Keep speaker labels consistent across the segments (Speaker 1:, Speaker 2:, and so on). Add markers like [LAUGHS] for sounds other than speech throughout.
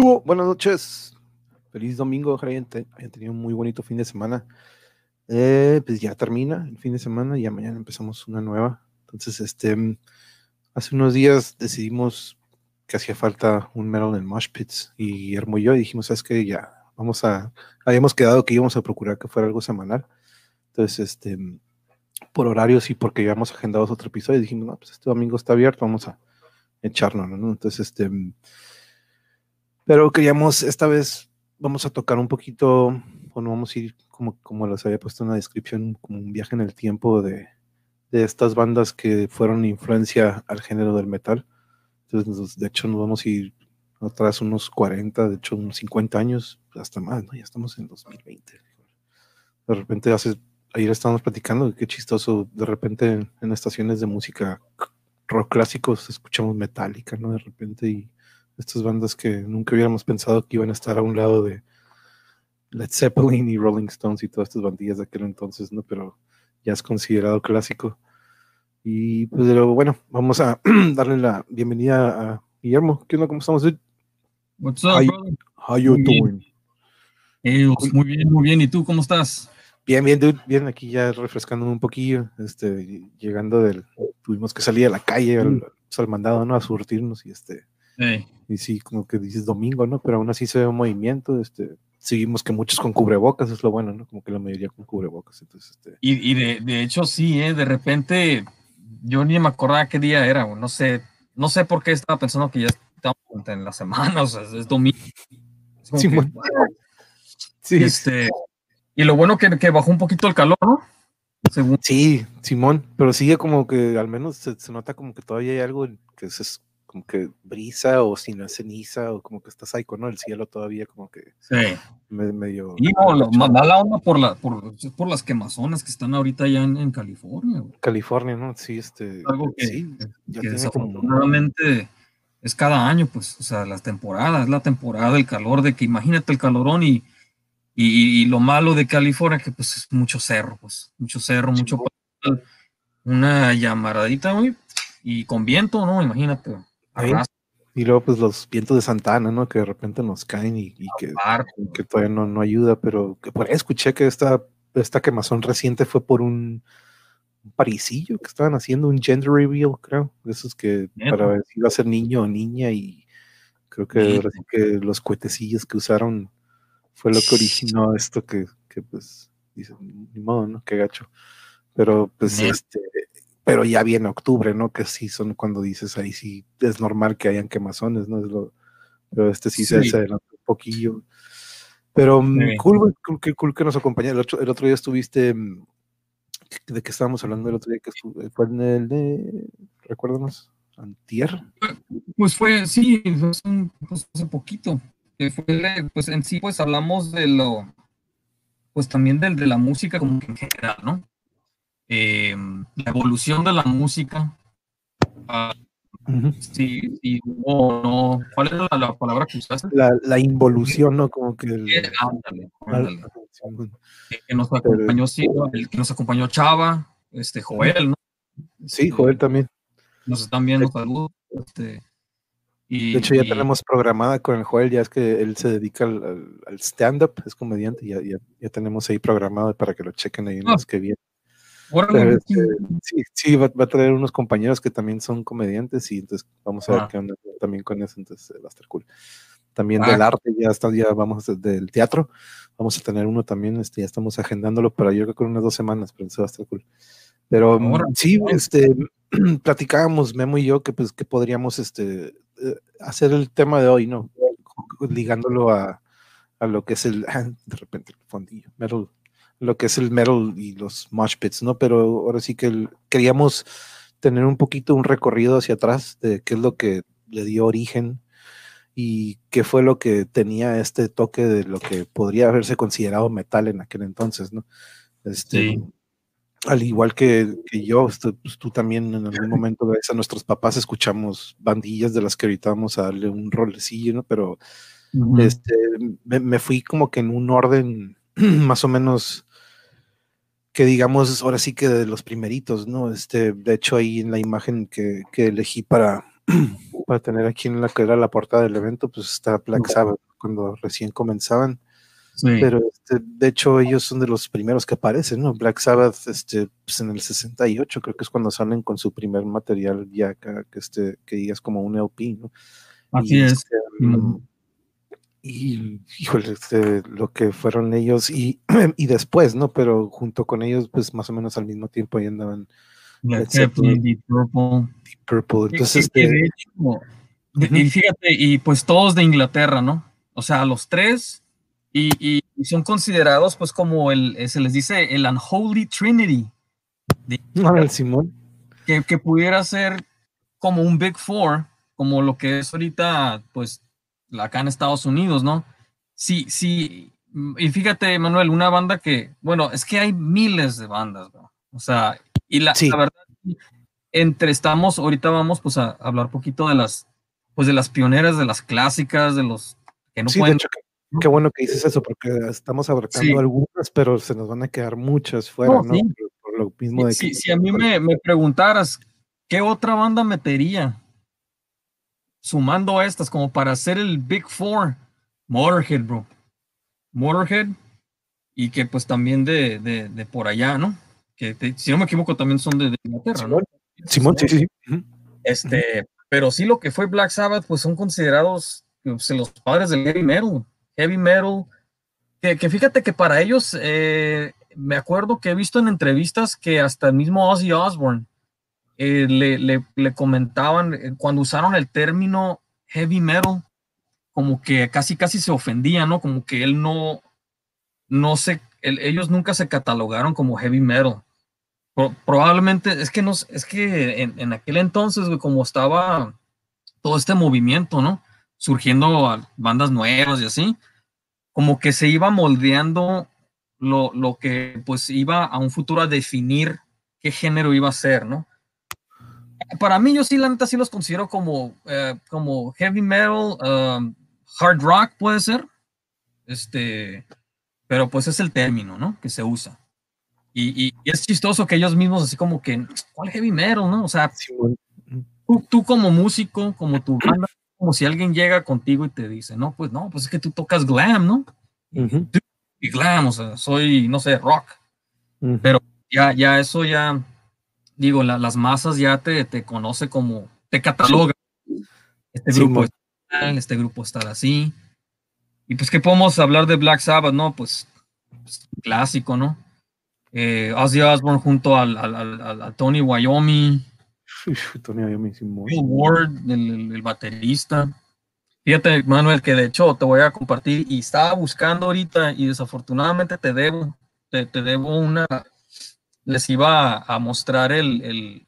Speaker 1: Buenas noches. Feliz domingo, gente. Hayan tenido un muy bonito fin de semana. Eh, pues ya termina el fin de semana y ya mañana empezamos una nueva. Entonces, este, hace unos días decidimos que hacía falta un metal en Mosh Pits y Guillermo y yo dijimos, ¿sabes qué? Ya, vamos a, habíamos quedado que íbamos a procurar que fuera algo semanal. Entonces, este, por horarios y porque habíamos agendado otro episodio, dijimos, no, pues este domingo está abierto, vamos a echarnos, ¿no? Entonces, este, pero queríamos, esta vez vamos a tocar un poquito, o no vamos a ir como, como les había puesto en la descripción, como un viaje en el tiempo de, de estas bandas que fueron influencia al género del metal. Entonces, de hecho, nos vamos a ir atrás unos 40, de hecho, unos 50 años, hasta más, ¿no? Ya estamos en 2020. De repente, hace, ayer estábamos platicando, qué chistoso, de repente en, en estaciones de música rock clásicos escuchamos Metallica, ¿no? De repente, y estas bandas que nunca hubiéramos pensado que iban a estar a un lado de Led Zeppelin y Rolling Stones y todas estas bandillas de aquel entonces, ¿no? Pero ya es considerado clásico. Y pues pero bueno, vamos a [CLEARS THROAT] darle la bienvenida a Guillermo. ¿Qué onda? ¿Cómo estamos?
Speaker 2: What's up,
Speaker 1: How,
Speaker 2: brother?
Speaker 1: how you
Speaker 2: Muy bien.
Speaker 1: doing?
Speaker 2: Eh, pues, muy bien, muy bien. ¿Y tú cómo estás?
Speaker 1: Bien, bien, dude. Bien, aquí ya refrescándome un poquillo. Este, llegando del. Tuvimos que salir a la calle al,
Speaker 2: Mm.
Speaker 1: pues, al mandado, ¿no? A surtirnos y este. Y sí, como que dices domingo, ¿no? Pero aún así se ve un movimiento. Este, seguimos que muchos con cubrebocas, es lo bueno, ¿no? Como que la mayoría con cubrebocas. Entonces, este.
Speaker 2: Y, y de, de hecho, sí, eh, de repente yo ni me acordaba qué día era, no sé, no sé por qué estaba pensando que ya estamos en la semana, o sea, es domingo. Es
Speaker 1: Sí,
Speaker 2: que,
Speaker 1: bueno.
Speaker 2: wow.
Speaker 1: Sí,
Speaker 2: Este, y lo bueno que, que bajó un poquito el calor, ¿no? Según,
Speaker 1: Sí, Simón, pero sigue como que al menos se, se nota como que todavía hay algo que es como que brisa o si no es ceniza o como que está psycho, ¿no? El cielo todavía como que
Speaker 2: sí.
Speaker 1: me- medio...
Speaker 2: Y no, la onda por, la, por, por las quemazonas que están ahorita ya en, en California, güey.
Speaker 1: California, ¿no? Sí, este...
Speaker 2: Algo que,
Speaker 1: sí, ya
Speaker 2: que
Speaker 1: tiene como...
Speaker 2: desafortunadamente es cada año, pues, o sea, las temporadas, la temporada del calor, de que imagínate el calorón y, y, y lo malo de California, que pues es mucho cerro, pues, mucho cerro, mucho pal- una llamaradita, güey, y con viento, ¿no? Imagínate.
Speaker 1: Y luego pues los vientos de Santana, ¿no? Que de repente nos caen y, y que, que todavía no, no ayuda, pero que por ahí escuché que esta, esta quemazón reciente fue por un, un parisillo que estaban haciendo, un gender reveal, creo, de esos que para ver si iba a ser niño o niña y creo que los cuetecillos que usaron fue lo que originó esto que, que pues, dice, ni modo, ¿no? Qué gacho. Pero pues este, pero ya viene octubre, ¿no? Que sí son cuando dices ahí sí es normal que hayan quemazones, ¿no? Es lo, pero este sí, se,
Speaker 2: Sí.
Speaker 1: se adelantó un poquillo. Pero mm,
Speaker 2: Sí.
Speaker 1: cool, que- cool que nos acompaña. El otro, el otro día estuviste, mm, ¿de qué estábamos hablando el otro día? que estuve? Fue en el de, recuérdanos, Antier.
Speaker 2: Pues fue, sí, fue hace un- pues hace poquito. fue, pues en sí, pues hablamos de lo, pues también del de la música como que en general, ¿no? Eh, la evolución de la música. sí, sí, hubo, no. ¿Cuál era la, la palabra que usaste?
Speaker 1: La, la involución, ¿no? Como que el,
Speaker 2: Eh, ándale, ándale.
Speaker 1: Simón.
Speaker 2: Que- nos acompañó, sí, el que nos acompañó Chava, este Joel, ¿no?
Speaker 1: sí, Joel también.
Speaker 2: Nos están viendo, saludos. Este, y,
Speaker 1: De hecho, ya
Speaker 2: y-
Speaker 1: tenemos programada con el Joel, ya es que él se dedica al, al- al stand-up, es comediante, ya, ya, ya tenemos ahí programado para que lo chequen ahí en
Speaker 2: Ah.
Speaker 1: los que vienen. Este, sí, sí, va, va a traer unos compañeros que también son comediantes y entonces vamos a ver qué onda también con eso, entonces eh, va a estar cool. También
Speaker 2: Ah.
Speaker 1: del arte, ya está, ya vamos del teatro, vamos a tener uno también, este, ya estamos agendándolo para yo creo que unas dos semanas, pero eso va a estar cool. Pero mm,
Speaker 2: Órale.
Speaker 1: sí, este, [CLEARS THROAT] platicábamos Memo y yo que pues que podríamos este eh, hacer el tema de hoy, ¿no? Ligándolo a, a lo que es el, [LAUGHS] de repente el fondillo, metal, lo que es el metal y los mosh pits, ¿no? Pero ahora sí que el- queríamos tener un poquito un recorrido hacia atrás de qué es lo que le dio origen y qué fue lo que tenía este toque de lo que podría haberse considerado metal en aquel entonces, ¿no? Este,
Speaker 2: Sí.
Speaker 1: Al igual que, que yo, pues, tú también en algún [LAUGHS] momento, gracias a nuestros papás, escuchamos bandillas de las que ahorita vamos a darle un rolecillo, ¿no? Pero este, me, me fui como que en un orden [CLEARS THROAT] más o menos que digamos ahora sí que de los primeritos, ¿no? Este, de hecho ahí en la imagen que, que elegí para, [CLEARS THROAT] para tener aquí en la que era la portada del evento, pues está Black Sabbath, cuando recién comenzaban. Pero este, de hecho ellos son de los primeros que aparecen, ¿no? Black Sabbath, este, pues en el 68 creo que es cuando salen con su primer material ya que, este, que digas como un LP, ¿no?
Speaker 2: Así y, es. Este,
Speaker 1: y híjole, este, lo que fueron ellos y, [CLEARS THROAT] y después, ¿no? Pero junto con ellos, pues más o menos al mismo tiempo ahí andaban.
Speaker 2: Deep Purple.
Speaker 1: Deep Purple. Entonces, este,
Speaker 2: y fíjate, y pues todos de Inglaterra, ¿no? O sea, los tres y, son considerados pues como el, eh, se les dice el Unholy Trinity.
Speaker 1: No, el Simón.
Speaker 2: Que, que, pudiera ser como un Big Four, como lo que es ahorita pues acá en Estados Unidos, ¿no? Sí, sí, y fíjate, Manuel, una banda que, bueno, es que hay miles de bandas, ¿no? O sea, y la, la verdad, entre estamos, ahorita vamos pues a hablar poquito de las, pues de las pioneras, de las clásicas, de los que no pueden...
Speaker 1: Qué bueno que dices eso, porque estamos abarcando algunas, pero se nos van a quedar muchas fuera, ¿no? Por, lo mismo de
Speaker 2: que, si a mí me, me, preguntaras, ¿qué otra banda metería? Sumando a estas, como para hacer el Big Four, Motorhead, bro. Motorhead, y que pues también de, de, de por allá, ¿no? Que si no me equivoco, también son de, Inglaterra, ¿no?
Speaker 1: Simón, sí, sí, sí.
Speaker 2: Este, pero sí lo que fue Black Sabbath, pues son considerados pues, los padres del heavy metal heavy metal, que, fíjate que para ellos, eh, me acuerdo que he visto en entrevistas que hasta el mismo Ozzy Osbourne eh, le, comentaban eh, cuando usaron el término heavy metal, como que casi casi se ofendía, ¿no? Como que él no, no se, ellos nunca se catalogaron como heavy metal. probablemente, es que, no, es que en aquel entonces, como estaba todo este movimiento, ¿no? Surgiendo bandas nuevas y así, como que se iba moldeando lo, lo, que pues iba a un futuro a definir qué género iba a ser, ¿no? Para mí yo sí, la neta, sí los considero como, eh, como heavy metal, um, hard rock puede ser, este, pero pues es el término, ¿no? Que se usa. Y, y, es chistoso que ellos mismos así como que, ¿cuál heavy metal, no? O sea, tú, tú como músico, como tu banda, como si alguien llega contigo y te dice, no, pues no, pues es que tú tocas glam, ¿no? Y glam, o sea, soy, no sé, rock. Pero ya, ya eso ya, digo, las masas ya te, te conoce como, te cataloga. Este grupo está tal, este grupo está así. Y pues, ¿qué podemos hablar de Black Sabbath, no? Pues, pues clásico, ¿no? Eh, Ozzy Osbourne junto al, al, al Tony Wyoming,
Speaker 1: Tony
Speaker 2: Bill Ward, el, baterista. Fíjate, Manuel, que de hecho te voy a compartir y estaba buscando ahorita y desafortunadamente te debo, te, debo una, les iba a, mostrar el,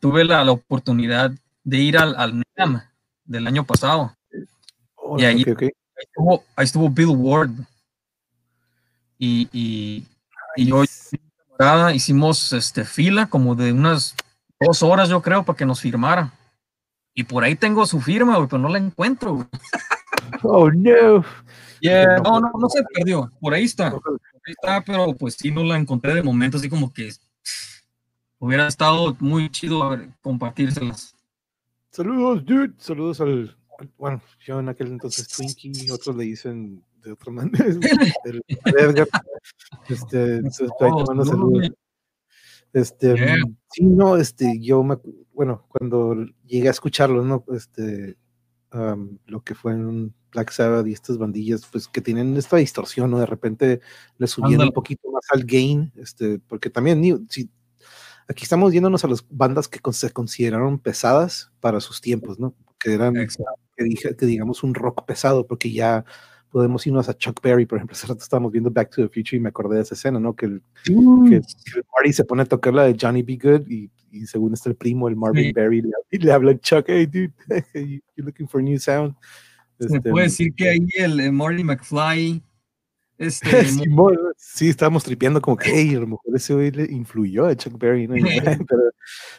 Speaker 2: tuve la, oportunidad de ir al, al NAM del año pasado. y ahí, estuvo, Bill Ward. Y, y, y yo hicimos este, fila como de unas dos horas, yo creo, para que nos firmara. Y por ahí tengo su firma, güey, pero no la encuentro. [LAUGHS]
Speaker 1: Oh, no.
Speaker 2: no, no, no se perdió. Por ahí está. Está, pero pues sí no la encontré de momento, así como que hubiera estado muy chido compartírselas.
Speaker 1: Saludos, dude. Saludos al, bueno, yo en aquel entonces Twinkie, otros le dicen de otra manera. [LAUGHS] el, Edgar. Este, entonces, ahí te mando saludos. Este, sí, no, este, yo me, bueno, cuando llegué a escucharlos, ¿no? Este, lo que fue en un Black Sabbath y estas bandillas, pues que tienen esta distorsión, ¿no? De repente le subían un poquito más al gain, este, porque también, si, aquí estamos yéndonos a las bandas que se consideraron pesadas para sus tiempos, ¿no? Que eran, que, dije, que digamos, un rock pesado, porque ya podemos irnos a Chuck Berry, por ejemplo, [LAUGHS] hace rato estábamos viendo Back to the Future y me acordé de esa escena, ¿no? Que el, que, Marty se pone a tocar la de Johnny B. Good y, y según está el primo, el Marvin Berry, le, le, habla a Chuck, hey dude, [LAUGHS] you're looking for a new sound.
Speaker 2: Se este, puede decir que ahí el, el Marty McFly este, [LAUGHS]
Speaker 1: sí, estábamos tripeando como que, hey, a lo mejor ese hoy le influyó a Chuck Berry, [LAUGHS] pero,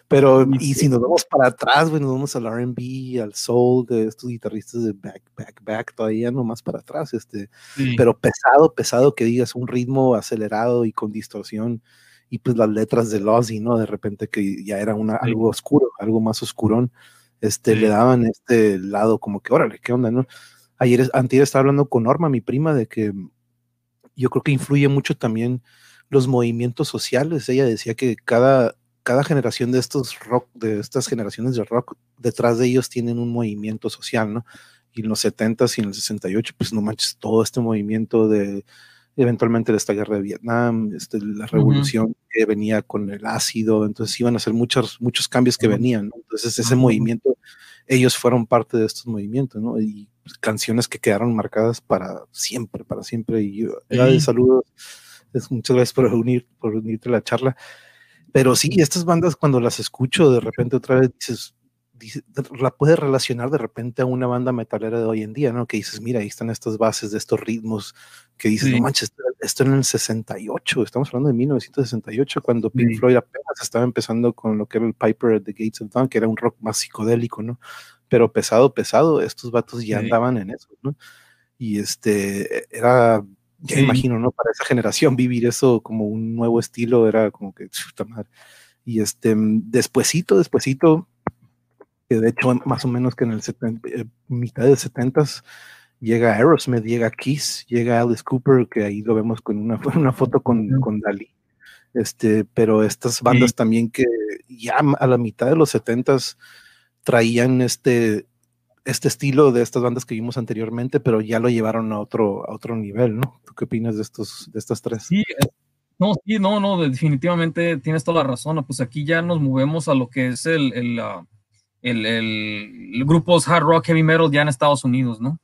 Speaker 1: pero y si nos vamos para atrás, bueno, nos vamos al R&B, al soul de estos guitarristas de back, back, back, todavía no más para atrás, este, pero pesado, pesado que digas un ritmo acelerado y con distorsión y pues las letras de Ozzy, ¿no? De repente que ya era una, algo oscuro, algo más oscurón. Este, le daban este lado como que, órale, ¿qué onda, no? Ayer, antes estaba hablando con Norma, mi prima, de que yo creo que influye mucho también los movimientos sociales. Ella decía que cada, cada generación de estos rock, de estas generaciones de rock, detrás de ellos tienen un movimiento social, ¿no? Y en los 70s y en el 68, pues no manches, todo este movimiento de eventualmente esta guerra de Vietnam, este, la revolución que venía con el ácido, entonces iban a ser muchos, muchos cambios que venían, ¿no? Entonces ese movimiento, ellos fueron parte de estos movimientos, ¿no? Y canciones que quedaron marcadas para siempre, para siempre. Y yo, de saludos, muchas gracias por, unir, por unirte a la charla. Pero sí, estas bandas cuando las escucho, de repente otra vez dices, la puedes relacionar de repente a una banda metalera de hoy en día, ¿no? Que dices, mira, ahí están estas bases de estos ritmos, que dices, no manches, esto, en el 68, estamos hablando de 1968, cuando Pink Floyd apenas estaba empezando con lo que era el Piper at the Gates of Dawn, que era un rock más psicodélico, ¿no? Pero pesado, pesado, estos vatos ya andaban en eso, ¿no? Y este, era, ya imagino, ¿no? Para esa generación vivir eso como un nuevo estilo era como que, chuta madre. Y este, despuesito, despuesito, que de hecho más o menos que en el eh, mitad de 70 llega Aerosmith, llega Kiss, llega Alice Cooper, que ahí lo vemos con una, [LAUGHS] una foto con, con Dalí. Este, pero estas bandas también que ya a la mitad de los 70 traían este, este estilo de estas bandas que vimos anteriormente, pero ya lo llevaron a otro, a otro nivel, ¿no? ¿Tú qué opinas de estos, de estas tres?
Speaker 2: Sí, eh, no, sí, no, no, definitivamente tienes toda la razón. Pues aquí ya nos movemos a lo que es el, el, uh, el, el, grupos hard rock, heavy metal ya en Estados Unidos, ¿no?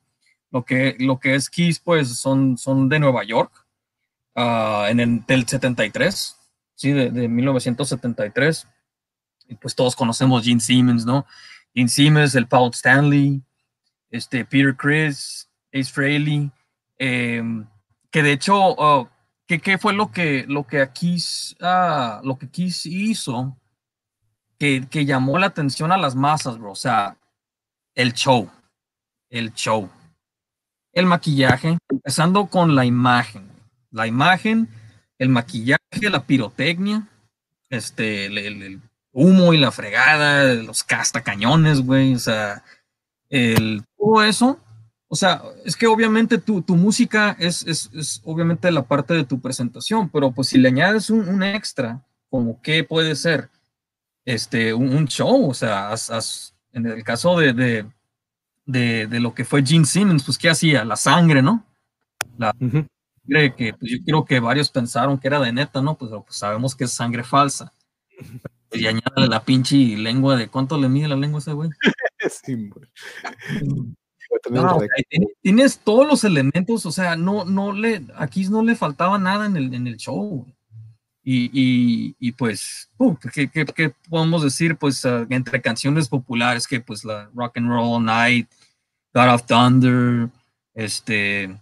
Speaker 2: Lo que, lo que es Kiss, pues son, son de Nueva York, uh, en el del 73, sí, de, de, 1973. Y pues todos conocemos Gene Simmons, ¿no? Gene Simmons, el Paul Stanley, este, Peter Chris, Ace Frehley, eh, que de hecho, uh, ¿qué, ¿qué, fue lo que, lo que Kiss, uh, lo que Kiss hizo? Que, llamó la atención a las masas, bro. O sea, el show, el show. El maquillaje, empezando con la imagen. La imagen, el maquillaje, la pirotecnia, este, el, humo y la fregada, los castacañones, güey. O sea, el, todo eso. O sea, es que obviamente tu, tu música es, es, obviamente la parte de tu presentación, pero pues si le añades un, un extra, como qué puede ser, este, un, show, o sea, en el caso de, de, de, lo que fue Gene Simmons, pues ¿qué hacía? La sangre, ¿no? La sangre que pues, yo creo que varios pensaron que era de neta, ¿no? Pues, pues sabemos que es sangre falsa. Y añade la pinche lengua de cuánto le mide la lengua a ese güey. [LAUGHS] sí, no, tienes, todos los elementos, o sea, no, no le, aquí no le faltaba nada en el, en el show. Y, y, pues, uh, ¿qué, qué, qué, podemos decir? Pues uh, entre canciones populares que pues la Rock and Roll Night, God of Thunder, este,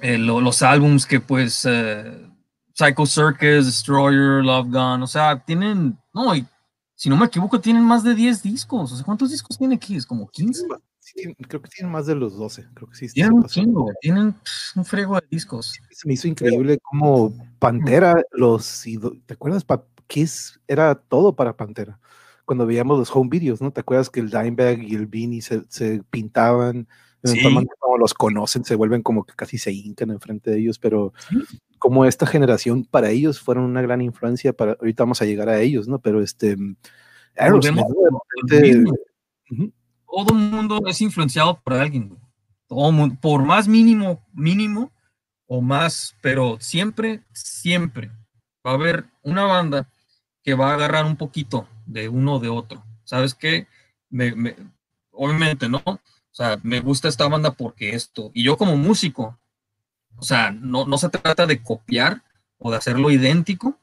Speaker 2: eh, lo, los álbums que pues uh, Psycho Circus, Destroyer, Love Gun, o sea, tienen, no, y, si no me equivoco, tienen más de 10 discos. O sea, ¿cuántos discos tiene? ¿Es como 15?
Speaker 1: Creo que tienen más de los 12, creo que sí.
Speaker 2: Tienen un chingo, tienen un frego de discos.
Speaker 1: Se me hizo increíble como Pantera, los, ¿te acuerdas? Kiss era todo para Pantera. Cuando veíamos los home videos, ¿no? ¿Te acuerdas que el Dimebag y el Beanie se, se pintaban? Sí. Como los conocen, se vuelven como que casi se hincan enfrente de ellos, pero como esta generación para ellos fueron una gran influencia para, ahorita vamos a llegar a ellos, ¿no? Pero este, Aerosmith,
Speaker 2: todo el mundo es influenciado por alguien. Todo mundo, por más mínimo, mínimo o más, pero siempre, siempre va a haber una banda que va a agarrar un poquito de uno o de otro. ¿Sabes qué? Me, obviamente, ¿no? O sea, me gusta esta banda porque esto. Y yo como músico, o sea, no, no se trata de copiar o de hacerlo idéntico,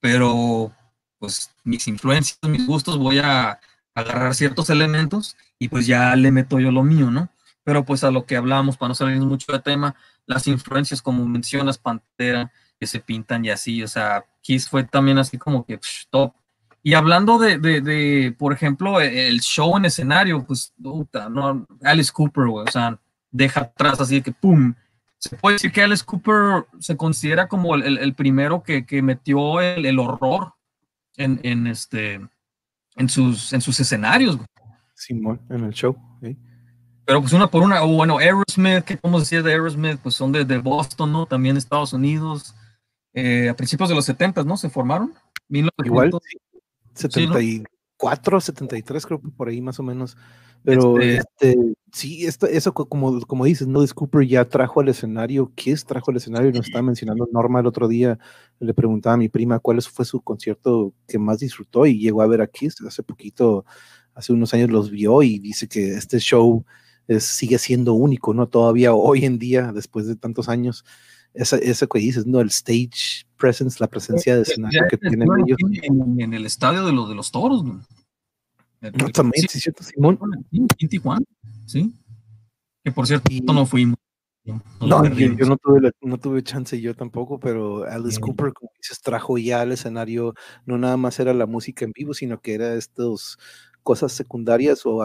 Speaker 2: pero pues mis influencias, mis gustos, voy a agarrar ciertos elementos y pues ya le meto yo lo mío, ¿no? Pero pues a lo que hablamos, para no salir mucho de tema, las influencias, como mencionas, Pantera, que se pintan y así, o sea, Kiss fue también así como que top. Y hablando de, de, de, por ejemplo, e, el show en escenario, pues, puta, no, Alice Cooper, güey, o sea, deja atrás así que, ¡pum! Se puede decir que Alice Cooper se considera como el, el, primero que, que metió el, el horror en, en, este, en, sus, en sus escenarios, güey.
Speaker 1: Simón, en el show.
Speaker 2: Pero pues una por una, o bueno, Aerosmith, ¿qué podemos decir de Aerosmith? Pues son de, de Boston, ¿no? También Estados Unidos. Eh, a principios de los 70, ¿no? Se formaron.
Speaker 1: Igual, 74, 73, creo que por ahí más o menos. Pero este, este sí, esto, eso como, como dices, ¿no? Cooper ya trajo al escenario, Kiss trajo al escenario, nos estaba mencionando Norma el otro día, le preguntaba a mi prima cuál fue su concierto que más disfrutó y llegó a ver a Kiss hace poquito, hace unos años los vio y dice que este show sigue siendo único, ¿no? Todavía hoy en día, después de tantos años, eso que dices, ¿no? El stage presence, la presencia de escenario que tienen ellos.
Speaker 2: En, el estadio de, los de los toros, ¿no?
Speaker 1: No, también, sí, cierto, Simón.
Speaker 2: En Tijuana, sí. Que por cierto, no fuimos.
Speaker 1: No, yo, no, tuve no tuve chance yo tampoco, pero Alice Cooper, como dices, trajo ya al escenario, no nada más era la música en vivo, sino que era estos cosas secundarias, o,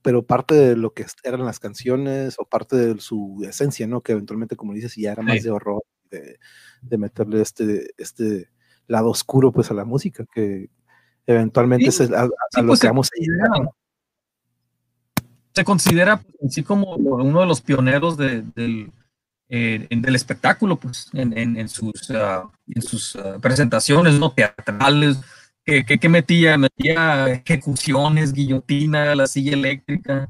Speaker 1: pero parte de lo que eran las canciones o parte de su esencia, ¿no? Que eventualmente, como dices, ya era más de horror, de, de, meterle este, este lado oscuro pues a la música, que eventualmente es a, lo pues, que vamos a llegar.
Speaker 2: Se considera pues, así como uno de los pioneros del, eh, del espectáculo, pues, en, en, sus, ah, en sus ah, presentaciones no teatrales, que, metía, metía ejecuciones, guillotina, la silla eléctrica.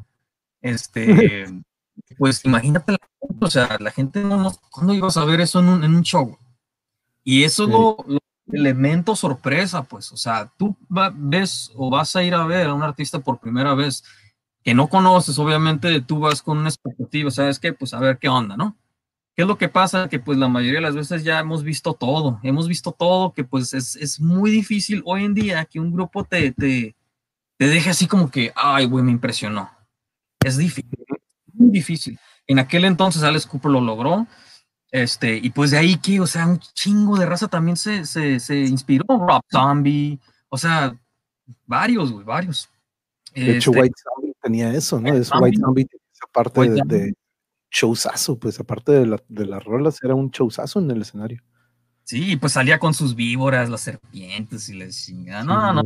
Speaker 2: Este, [LAUGHS] pues imagínate, la gente, o sea, la gente no, no ¿cuándo ibas a ver eso en un, en un show? Y eso es lo, elemento sorpresa, pues, o sea, tú ves o vas a ir a ver a un artista por primera vez que no conoces, obviamente tú vas con una expectativa, ¿sabes qué? Pues a ver qué onda, ¿no? ¿Qué es lo que pasa? Que pues la mayoría de las veces ya hemos visto todo, hemos visto todo, que pues es, es muy difícil hoy en día que un grupo te, te, te deje así como que, ay, güey, me impresionó. Es difícil, muy difícil. En aquel entonces Alex Cooper lo logró, este, y pues de ahí que, o sea, un chingo de raza también se, se, se inspiró, Rob Zombie, o sea, varios, güey, varios.
Speaker 1: De hecho, este White Zombie tenía eso, ¿no? Es White Zombie, esa parte de showzazo, pues aparte de, la, de las rolas, era un showzazo en el escenario.
Speaker 2: Sí, pues salía con sus víboras, las serpientes y les chingada. No, no,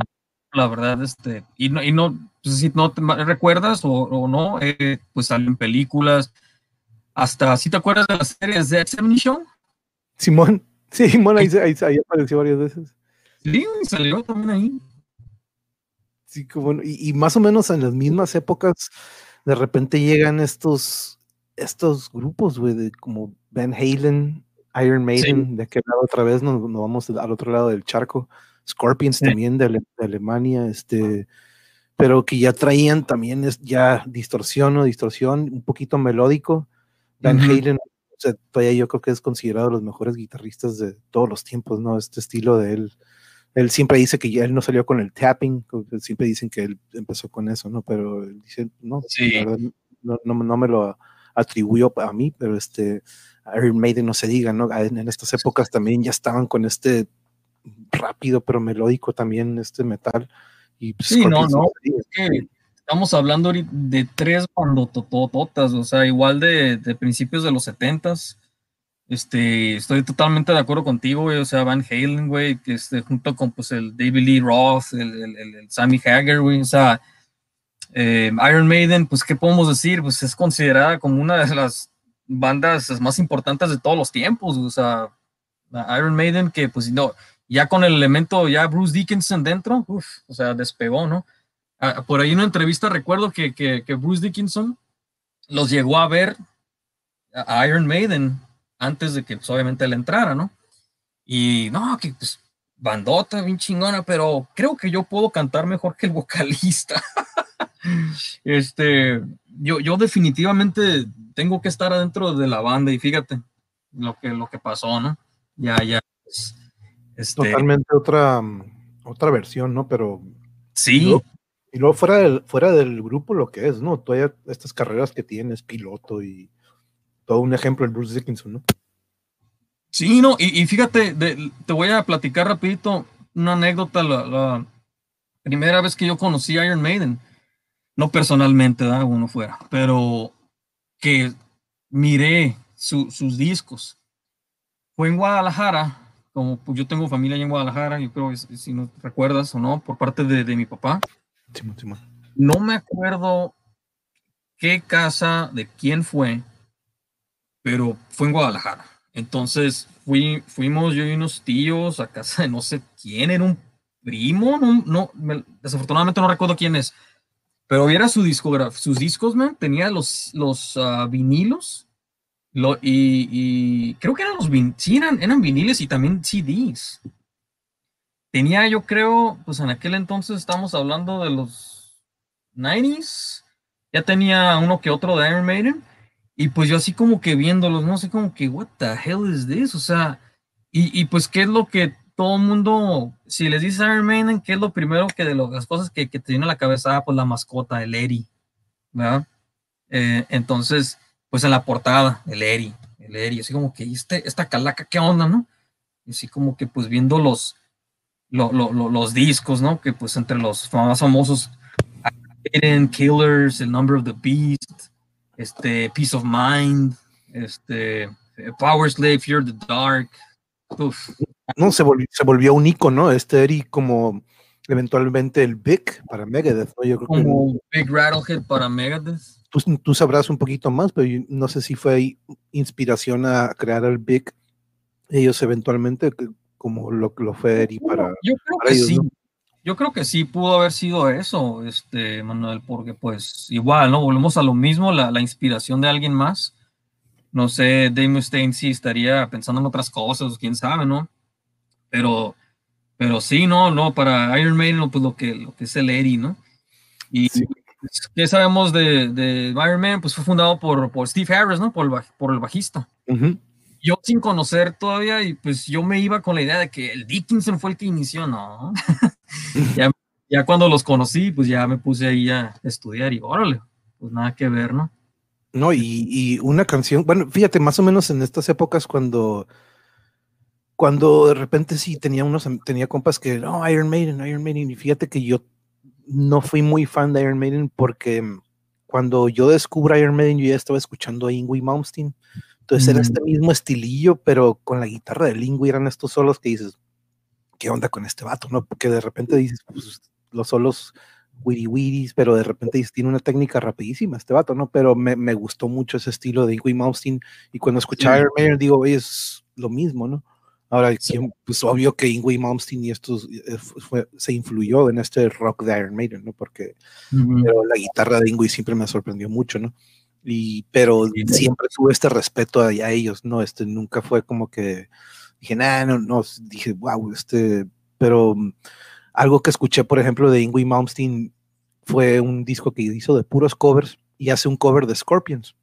Speaker 2: la verdad, este, y no, y no, pues si no te recuerdas o, no, eh, pues salió en películas, hasta, ¿sí te acuerdas de las series de Show?
Speaker 1: Simón, [LAUGHS] sí, Simón ahí, ahí, ahí, apareció varias veces.
Speaker 2: Sí, salió también ahí.
Speaker 1: Sí, como, y, y más o menos en las mismas épocas, de repente llegan estos estos grupos, güey, de como Van Halen, Iron Maiden, de aquel lado otra vez nos, vamos al otro lado del charco, Scorpions también de, Alemania, este, pero que ya traían también es ya distorsión o distorsión, un poquito melódico. Van Halen, o sea, todavía yo creo que es considerado los mejores guitarristas de todos los tiempos, ¿no? Este estilo de él. Él siempre dice que ya él no salió con el tapping, siempre dicen que él empezó con eso, ¿no? Pero él dice, no, no, no me lo atribuyó a mí, pero este, Iron Maiden no se diga, ¿no? En, estas épocas también ya estaban con este rápido pero melódico también, este metal. Y
Speaker 2: pues, sí, no, no, estamos hablando de tres totototas, o sea, igual de, principios de los setentas. Este, estoy totalmente de acuerdo contigo, güey. O sea, Van Halen, güey, que este, junto con pues el David Lee Roth, el, el, el Sammy Hagar, güey. O sea, eh, Iron Maiden, pues, ¿qué podemos decir? Pues es considerada como una de las bandas más importantes de todos los tiempos. O sea, Iron Maiden, que pues no, ya con el elemento, ya Bruce Dickinson dentro, uf, o sea, despegó, ¿no? Ah, por ahí en una entrevista recuerdo que, que, Bruce Dickinson los llegó a ver a Iron Maiden antes de que pues, obviamente él entrara, ¿no? Y no, que pues bandota, bien chingona, pero creo que yo puedo cantar mejor que el vocalista. [LAUGHS] [LAUGHS] este, yo, yo definitivamente tengo que estar adentro de la banda y fíjate lo que, lo que pasó, ¿no? Ya, ya. Pues,
Speaker 1: este Totalmente otra, otra versión, ¿no? Pero.
Speaker 2: Sí.
Speaker 1: Y luego, fuera, del, fuera del grupo lo que es, ¿no? Todas estas carreras que tienes, piloto y todo un ejemplo el Bruce Dickinson, ¿no?
Speaker 2: Sí, no, y, fíjate, te voy a platicar rapidito una anécdota, la, la, primera vez que yo conocí a Iron Maiden no personalmente, da uno fuera, pero que miré sus discos. Fue en Guadalajara, como pues, yo tengo familia en Guadalajara, yo creo que si no recuerdas o no, por parte de, mi papá. no me acuerdo qué casa de quién fue, pero fue en Guadalajara. Entonces fui, fuimos yo y unos tíos a casa de no sé quién, era un primo, no, no desafortunadamente no recuerdo quién es, pero viera su discografía, sus discos, man, tenía los, los ah, vinilos lo, y, creo que eran los sí, eran, eran viniles y también CDs. Tenía, yo creo, pues en aquel entonces estamos hablando de los 90s, ya tenía uno que otro de Iron Maiden, y pues yo así como que viéndolos, no sé, como que, what the hell is this? O sea, y, y pues qué es lo que todo el mundo, si les dices Iron Maiden, ¿qué es lo primero que de las cosas que, que te viene a la cabeza? Ah, pues la mascota, el Eri, ¿verdad? Eh, entonces, pues en la portada, el Eri, el Eri, así como que, este, esta calaca, ¿qué onda, no? Así como que, pues viendo los, los discos, ¿no? Que pues entre los más famosos, Hidden Killers, El Number of the Beast, este, Peace of Mind, este, Power Slave, Fear the Dark, uf,
Speaker 1: no, se volvió, se volvió un icono, este Eri como eventualmente el Big para Megadeth, ¿no?
Speaker 2: Yo creo como Big Rattlehead para Megadeth.
Speaker 1: Tú, sabrás un poquito más, pero no sé si fue inspiración a crear el Big ellos eventualmente, como lo, lo fue Eri para.
Speaker 2: Yo creo que sí. Yo creo que sí pudo haber sido eso, este Manuel, porque pues igual, ¿no? Volvemos a lo mismo, la, la inspiración de alguien más. No sé, Dave Mustaine sí estaría pensando en otras cosas, quién sabe, ¿no? Pero, pero sí, no, no, para Iron Maiden, pues lo que, lo que es el Eri, ¿no? Y pues, ¿qué sabemos de, de, Iron Man? Pues fue fundado por, por Steve Harris, ¿no? Por el, por el bajista. Yo sin conocer todavía, y pues yo me iba con la idea de que el Dickinson fue el que inició, ¿no? [LAUGHS] ya, ya cuando los conocí, pues ya me puse ahí a estudiar y órale, pues nada que ver, ¿no?
Speaker 1: No, y, y, una canción, bueno, fíjate, más o menos en estas épocas cuando cuando de repente sí tenía unos, tenía compas que, no, Iron Maiden, Iron Maiden, y fíjate que yo no fui muy fan de Iron Maiden porque mm, cuando yo descubro Iron Maiden, yo ya estaba escuchando a Ingui Malmsteen, entonces era este mm. mismo estilillo, pero con la guitarra de Ingui eran estos solos que dices, ¿qué onda con este vato? ¿no? Porque de repente dices, pues los solos witty witty, pero de repente tiene una técnica rapidísima este vato, ¿no? Pero me, me gustó mucho ese estilo de Ingui Malmsteen, y cuando escuché Iron Maiden digo, oye, es lo mismo, ¿no? Ahora, pues obvio que Ingwe Malmsteen y estos eh, fue, se influyó en este rock de Iron Maiden, ¿no? Porque la guitarra de Ingwe siempre me sorprendió mucho, ¿no? Y, pero siempre tuve este respeto a, ellos, ¿no? Este nunca fue como que dije, nah, no, no, dije, wow, este, pero mm, algo que escuché, por ejemplo, de Ingwe Malmsteen fue un disco que hizo de puros covers y hace un cover de Scorpions.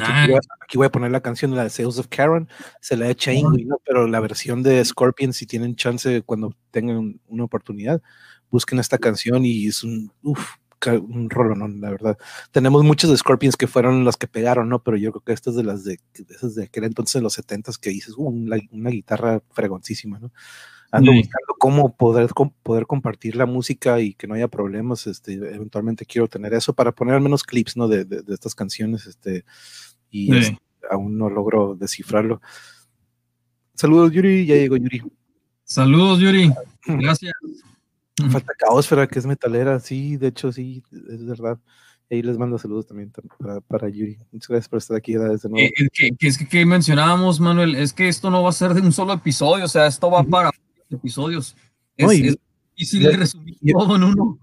Speaker 1: Aquí, voy a, poner la canción de la de Sales of Karen, se la echa Ingui, ¿no? pero la versión de Scorpion, si tienen chance cuando tengan una oportunidad, busquen esta canción y es un, uf, un rolón, la verdad. Tenemos muchos de Scorpions que fueron las que pegaron, ¿no? Pero yo creo que estas de las de, esas de aquel entonces, de los 70 que dices, uh, una, una, guitarra fregoncísima, ¿no? ando buscando cómo poder, poder compartir la música y que no haya problemas. Este, eventualmente quiero tener eso para poner al menos clips ¿no? de, de, estas canciones. Este, y este, aún no logro descifrarlo. Saludos, Yuri. Ya llegó Yuri.
Speaker 2: Saludos, Yuri. Gracias.
Speaker 1: Falta Caosfera, que es metalera. Sí, de hecho, sí, es verdad. Ahí les mando saludos también para, para Yuri. Muchas gracias por estar aquí desde nuevo.
Speaker 2: Eh, que, es que, mencionábamos, Manuel, es que esto no va a ser de un solo episodio, o sea, esto va para episodios. Es, difícil resumir todo en uno.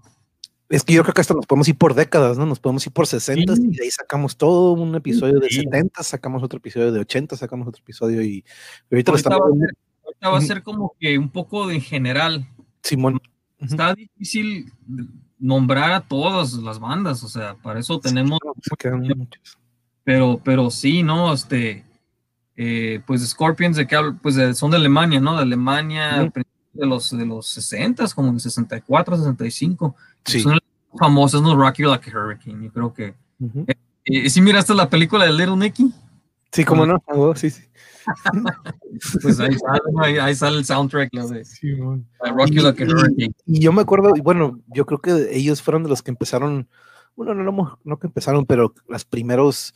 Speaker 1: Es que yo creo que hasta nos podemos ir por décadas, ¿no? Nos podemos ir por 60 y de ahí sacamos todo un episodio de 70, sacamos otro episodio de 80, sacamos otro episodio y ahorita,
Speaker 2: va, a ser, como que un poco de general.
Speaker 1: Simón.
Speaker 2: Está difícil nombrar a todas las bandas, o sea, para eso tenemos. pero, pero sí, ¿no? Este, eh, pues Scorpions de que pues son de Alemania, ¿no? De Alemania de los de los 60 como en 64, 65. Sí. Son famosos, ¿no? Rocky Like a Hurricane. Yo creo que. Eh, eh, ¿Sí miraste la película de Little Nicky?
Speaker 1: Sí, como no, sí, sí. [LAUGHS]
Speaker 2: pues ahí sale, ahí, sale, el soundtrack de Rocky Like a Hurricane.
Speaker 1: Y, yo me acuerdo, bueno, yo creo que ellos fueron de los que empezaron, bueno, no, no, no que empezaron, pero las primeros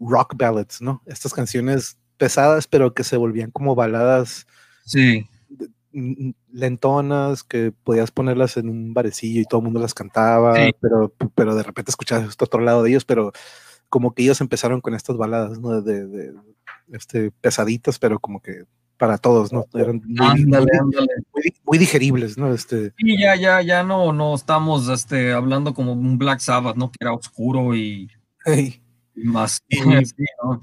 Speaker 1: rock ballads, ¿no? Estas canciones pesadas, pero que se volvían como baladas.
Speaker 2: Sí.
Speaker 1: lentonas que podías ponerlas en un barecillo y todo el mundo las cantaba, pero, pero de repente escuchabas esto otro lado de ellos, pero como que ellos empezaron con estas baladas, ¿no? De, de, este, pesaditas, pero como que para todos, ¿no? Eran muy, digeribles, ¿no? Este,
Speaker 2: sí, ya, ya, ya no, no estamos este, hablando como un Black Sabbath, ¿no? Que era oscuro y más. [LAUGHS]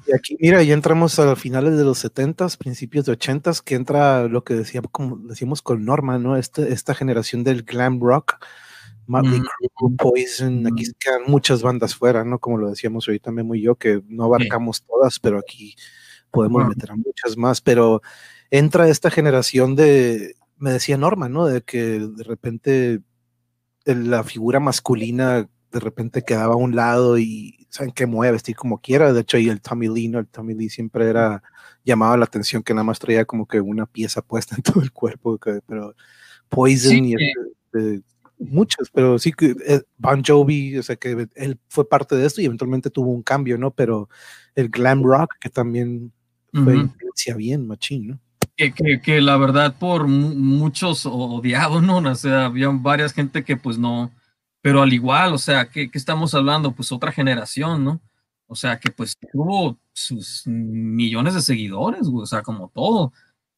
Speaker 1: Y, aquí, mira, ya entramos a finales de los 70s, principios de 80s, que entra lo que como decíamos con Norma, ¿no? Este, esta generación del glam rock, Motley mm. Poison, aquí se quedan muchas bandas fuera, ¿no? Como lo decíamos ahorita Memo y yo, que no abarcamos todas, pero aquí podemos meter a muchas más, pero entra esta generación de, me decía Norma, ¿no? De que de repente la figura masculina de repente quedaba a un lado y saben que mueve vestir como quiera. De hecho, y el Tommy Lee, ¿no? El Tommy Lee siempre era llamaba la atención que nada más traía como que una pieza puesta en todo el cuerpo, pero Poison y muchos, pero sí que eh, Bon Jovi, o sea que él fue parte de esto y eventualmente tuvo un cambio, ¿no? Pero el glam rock que también fue influencia bien, machín, ¿no?
Speaker 2: Que, que, que, la verdad por muchos odiados, ¿no? O sea, había varias gente que pues no, pero al igual, o sea, ¿qué, estamos hablando? Pues otra generación, ¿no? O sea, que pues tuvo sus millones de seguidores, o sea, como todo,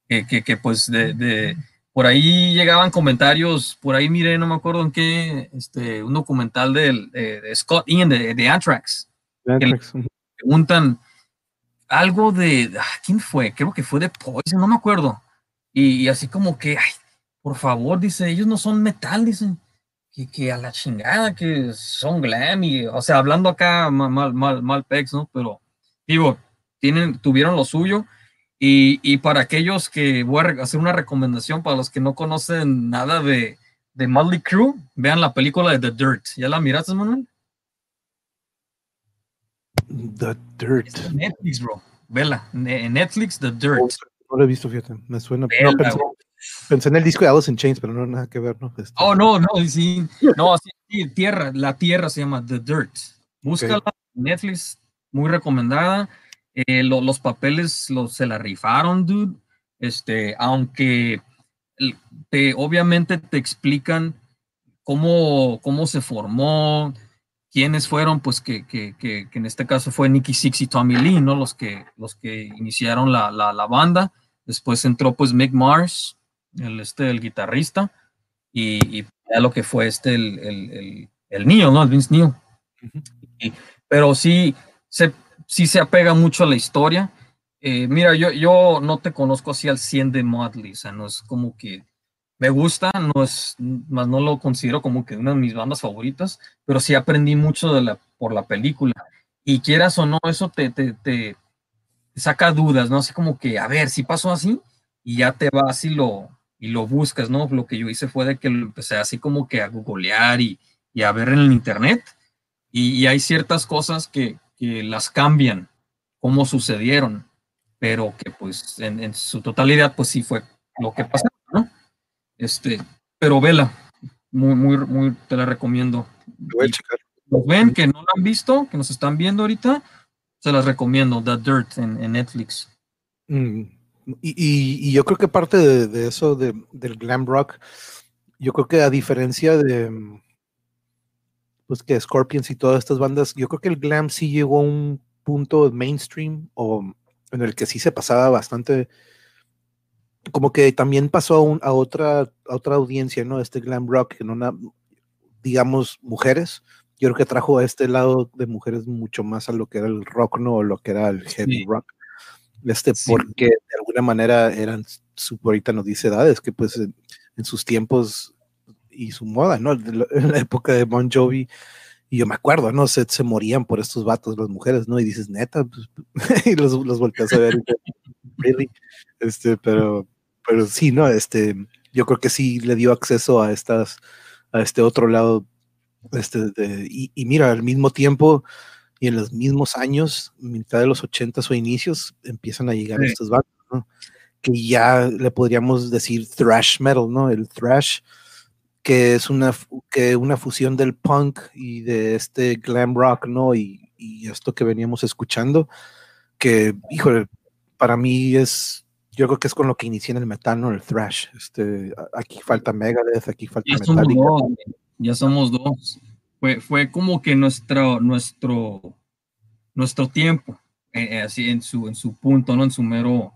Speaker 2: que, que, pues de, por ahí llegaban comentarios, por ahí miré, no me acuerdo en qué, este, un documental de, Scott Ian de, de Anthrax, Anthrax. Que preguntan algo de, ah, ¿quién fue? Creo que fue de Poison, no me acuerdo. Y, así como que, ay, por favor, dice, ellos no son metal, dicen que, que, a la chingada, que son glam y, o sea, hablando acá mal, mal, mal, pex, ¿no? Pero, digo, tienen, tuvieron lo suyo. Y, y, para aquellos que voy a hacer una recomendación para los que no conocen nada de, de Motley Crue, vean la película de The Dirt. ¿Ya la miraste, Manuel?
Speaker 1: The Dirt.
Speaker 2: Netflix, bro. Vela. En Netflix, The Dirt.
Speaker 1: No, lo he visto, fíjate. Me suena. no, Pensé en el disco de Alice in Chains, pero no nada que ver, ¿no?
Speaker 2: Este, oh, no, no, sí. No, sí, Tierra, la Tierra se llama The Dirt. Búscala, Netflix, muy recomendada. Eh, los papeles los, se la rifaron, dude. Este, aunque te, obviamente te explican cómo, cómo se formó, quiénes fueron, pues que, que, que, en este caso fue Nicky Six y Tommy Lee, ¿no? Los que, los que iniciaron la, la, la banda. Después entró pues Mick Mars, el, este, el guitarrista, y, ya lo que fue este, el, el, el, ¿no? El Vince Neil. pero sí se, sí se apega mucho a la historia. Eh, mira, yo, yo no te conozco así al 100 de Motley, o sea, no es como que me gusta, no es, más no lo considero como que una de mis bandas favoritas, pero sí aprendí mucho de la, por la película. Y quieras o no, eso te, te, te saca dudas, ¿no? Así como que, a ver, si pasó así, y ya te vas y lo, y lo buscas, ¿no? Lo que yo hice fue de que lo empecé así como que a googlear y, y a ver en el internet y, hay ciertas cosas que, que, las cambian, cómo sucedieron, pero que pues en, en, su totalidad pues sí fue lo que pasó. Este, pero vela, muy, muy, muy, te la recomiendo.
Speaker 1: Voy a checar.
Speaker 2: Los ven que no la han visto, que nos están viendo ahorita, se las recomiendo, The Dirt en, en Netflix.
Speaker 1: Mm. Y, yo creo que parte de, eso, del glam rock, yo creo que a diferencia de, pues que Scorpions y todas estas bandas, yo creo que el glam sí llegó a un punto mainstream o en el que sí se pasaba bastante, como que también pasó a, otra, a otra audiencia, ¿no? Este glam rock, en una, digamos, mujeres. Yo creo que trajo a este lado de mujeres mucho más a lo que era el rock, ¿no? O lo que era el heavy rock este, porque de alguna manera eran, su, ahorita nos dice edades, que pues en, sus tiempos y su moda, ¿no? [LAUGHS] En la época de Bon Jovi, y yo me acuerdo, ¿no? Se, se morían por estos vatos las mujeres, ¿no? Y dices, neta, pues, [LAUGHS] y los, los volteas a ver, really? este, pero, pero sí, ¿no? Este, yo creo que sí le dio acceso a estas, a este otro lado, este, de, y, y mira, al mismo tiempo, y en los mismos años, mitad de los ochentas o inicios, empiezan a llegar estos bandos, ¿no? Que ya le podríamos decir thrash metal, ¿no? El thrash, que es una, que una fusión del punk y de este glam rock, ¿no? Y, y esto que veníamos escuchando, que, híjole, para mí es Yo creo que es con lo que inicié en el metal, ¿no? El thrash. Este, aquí falta Megadeth, aquí falta
Speaker 2: ya Metallica. Somos dos, ya somos dos. Fue, fue como que nuestro, nuestro, nuestro tiempo, eh, eh, así en su, en su punto, ¿no? En su mero,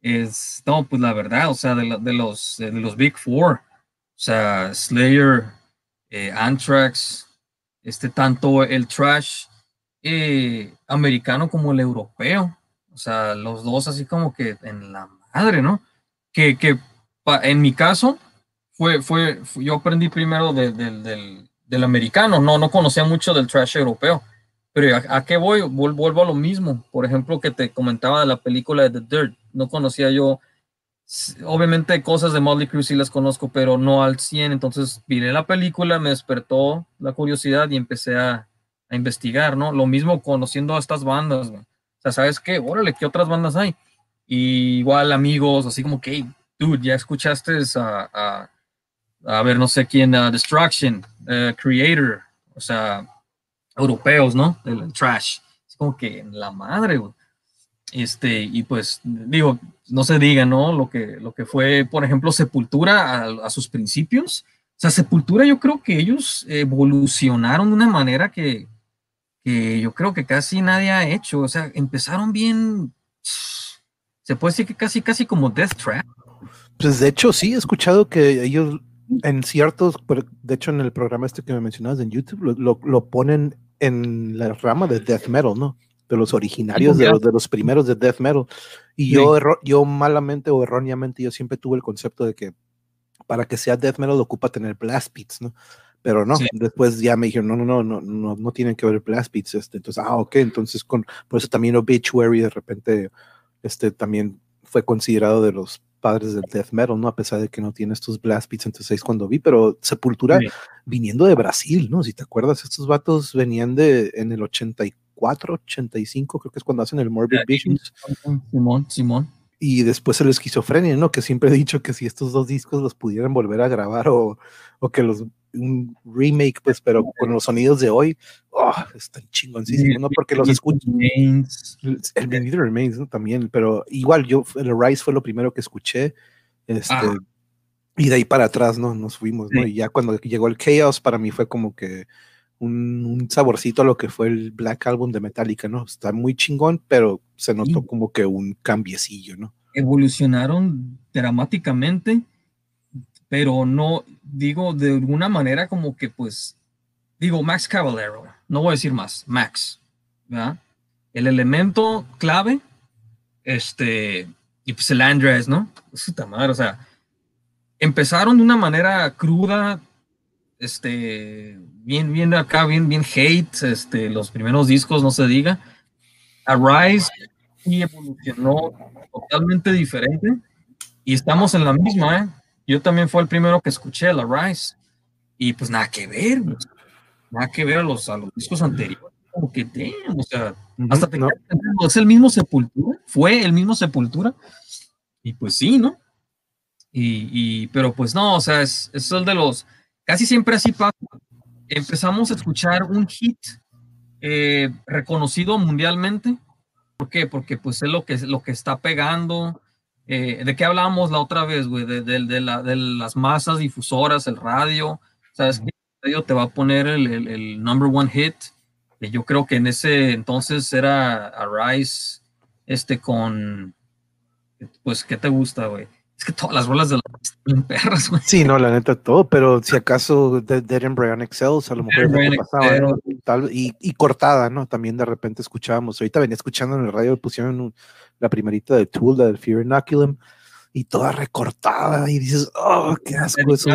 Speaker 2: es, no, pues la verdad, o sea, de, de los, de los Big Four, o sea, Slayer, eh, Anthrax, este, tanto el trash eh, americano como el europeo, o sea, los dos así como que en la madre, ¿no? Que, que en mi caso fue, fue, yo aprendí primero del, del, americano, no, no conocía mucho del trash europeo, pero ¿a, qué voy? Vuelvo a lo mismo, por ejemplo, que te comentaba de la película de The Dirt, no conocía yo obviamente cosas de Motley Crue sí las conozco, pero no al 100. Entonces miré la película, me despertó la curiosidad y empecé a, a investigar, ¿no? Lo mismo conociendo a estas bandas, ¿sabes qué? Órale, ¿qué otras bandas hay? Y igual amigos, así como que, dude, ya escuchaste a, a, ver, no sé quién, Destruction, Creator, o sea, europeos, ¿no? El, trash. Es como que la madre. Este, y pues, digo, no se diga, ¿no? Lo que, lo que fue, por ejemplo, Sepultura a, a sus principios. O sea, Sepultura yo creo que ellos evolucionaron de una manera que, yo creo que casi nadie ha hecho. O sea, empezaron bien, se puede decir que casi, casi como Death Trap.
Speaker 1: Pues de hecho sí, he escuchado que ellos en ciertos, de hecho en el programa este que me mencionabas en YouTube, lo, ponen en la rama de Death Metal, ¿no? De los originarios, de los, de los primeros de Death Metal. Y yo, yo malamente o erróneamente, yo siempre tuve el concepto de que para que sea Death Metal ocupa tener blast beats, ¿no? pero no, después ya me dijeron, no, no, no, no, no, no tienen que ver Blast Beats, este, entonces, ah, ok, entonces con, por eso también Obituary de repente, este, también fue considerado de los padres del death metal, ¿no? A pesar de que no tiene estos blast beats, entonces es cuando vi, pero Sepultura viniendo de Brasil, ¿no? Si te acuerdas, estos vatos venían de, en el 84, 85, creo que es cuando hacen el Morbid Visions.
Speaker 2: Simón, Simón
Speaker 1: y después el esquizofrenia, ¿no? Que siempre he dicho que si estos dos discos los pudieran volver a grabar o, o que los un remake, pues, pero con los sonidos de hoy, oh, están chingoncísimos, ¿no? Porque los escucho. El Benito Remains, ¿no? También, pero igual yo, el Rise fue lo primero que escuché, este, y de ahí para atrás, ¿no? Nos fuimos, ¿no? Y ya cuando llegó el Chaos, para mí fue como que un, saborcito a lo que fue el Black Album de Metallica, ¿no? Está muy chingón, pero se notó como que un cambiecillo, ¿no?
Speaker 2: Evolucionaron dramáticamente, pero no, digo, de alguna manera como que pues, digo, Max Cavalero, no voy a decir más, Max, ¿verdad? El elemento clave, este, y pues el Andrés, ¿no? Puta madre, o sea, empezaron de una manera cruda, este, bien, bien acá, bien, bien hate, este, los primeros discos, no se diga. Arise y evolucionó totalmente diferente y estamos en la misma, ¿eh? Yo también fue el primero que escuché la Rise y pues nada que ver, nada que ver a los, a los discos anteriores. Como que o sea, hasta te es el mismo Sepultura, fue el mismo Sepultura y pues sí, ¿no? Y, y pero pues no, o sea, es, es el de los Casi siempre así pasa. Empezamos a escuchar un hit eh, reconocido mundialmente. ¿Por qué? Porque pues es lo que, lo que está pegando. Eh, ¿De qué hablábamos la otra vez, güey? De, de, las masas difusoras, el radio. ¿Sabes qué? El radio te va a poner el, el, number one hit. Y yo creo que en ese entonces era Arise, este con, pues, ¿qué te gusta, güey? Es que todas las bolas de las [LAUGHS] perras, güey.
Speaker 1: Sí, no, la neta, todo, pero si acaso Dead, Embryonic Cells, a lo mejor pasaba, Tal, y, y, cortada, ¿no? También de repente escuchábamos. Ahorita venía escuchando en el radio, pusieron la primerita de Tool, la del Fear Inoculum, y toda recortada, y dices, oh, qué asco, eso.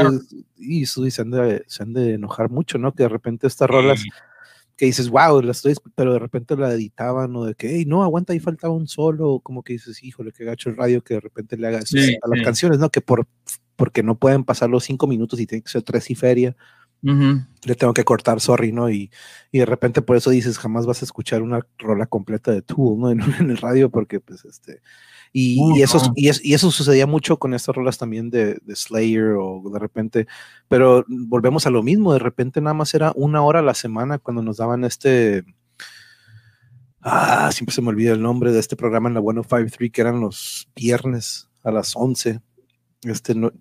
Speaker 1: Y eso, y se han, de, se han de enojar mucho, ¿no? Que de repente estas rolas que dices, wow, la estoy, pero de repente la editaban o de que, hey, no, aguanta, ahí faltaba un solo, como que dices, híjole, que gacho el radio que de repente le haga a las canciones, ¿no? Que por, porque no pueden pasar los cinco minutos y tiene que ser tres y feria, le tengo que cortar, sorry, ¿no? Y, y, de repente por eso dices, jamás vas a escuchar una rola completa de Tool, ¿no? [LAUGHS] En, en el radio, porque pues este, y, eso, y, y, eso sucedía mucho con estas rolas también de, de, Slayer o de repente, pero volvemos a lo mismo, de repente nada más era una hora a la semana cuando nos daban este, Ah, siempre se me olvida el nombre de este programa en la 105.3 que eran los viernes a las 11. Este no,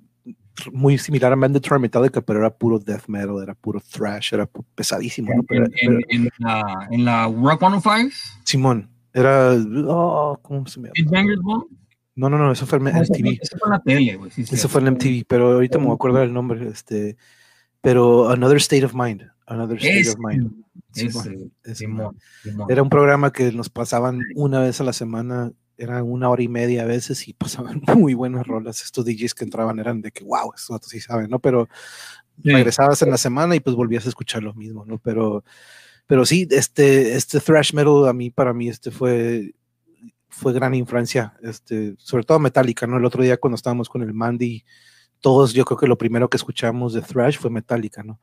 Speaker 1: muy similar a Mandatory Metallica, pero era puro death metal, era puro thrash, era pesadísimo. ¿no? Pero,
Speaker 2: en, en, en, la, en la Rock 105.
Speaker 1: Simón, era. Oh, ¿Cómo se llama? No, no, no, eso fue en MTV.
Speaker 2: Eso fue en la tele, güey. Sí,
Speaker 1: eso fue en MTV, pero ahorita me acuerdo del nombre. Este, pero Another State of Mind. Another State
Speaker 2: Ese,
Speaker 1: of Mind.
Speaker 2: ese, Simón, Simón.
Speaker 1: Era un programa que nos pasaban una vez a la semana, era una hora y media a veces y [LAUGHS] pasaban muy buenas rolas. Estos DJs que entraban eran de que, wow, estos datos sí saben, ¿no? Pero
Speaker 2: Sí.
Speaker 1: regresabas en la semana y pues volvías a escuchar lo mismo, ¿no? Pero, pero sí, este, este thrash metal a mí, para mí, este fue, fue gran influencia, este, sobre todo Metallica, ¿no? El otro día cuando estábamos con el Mandy, todos yo creo que lo primero que escuchamos de thrash fue Metallica, ¿no?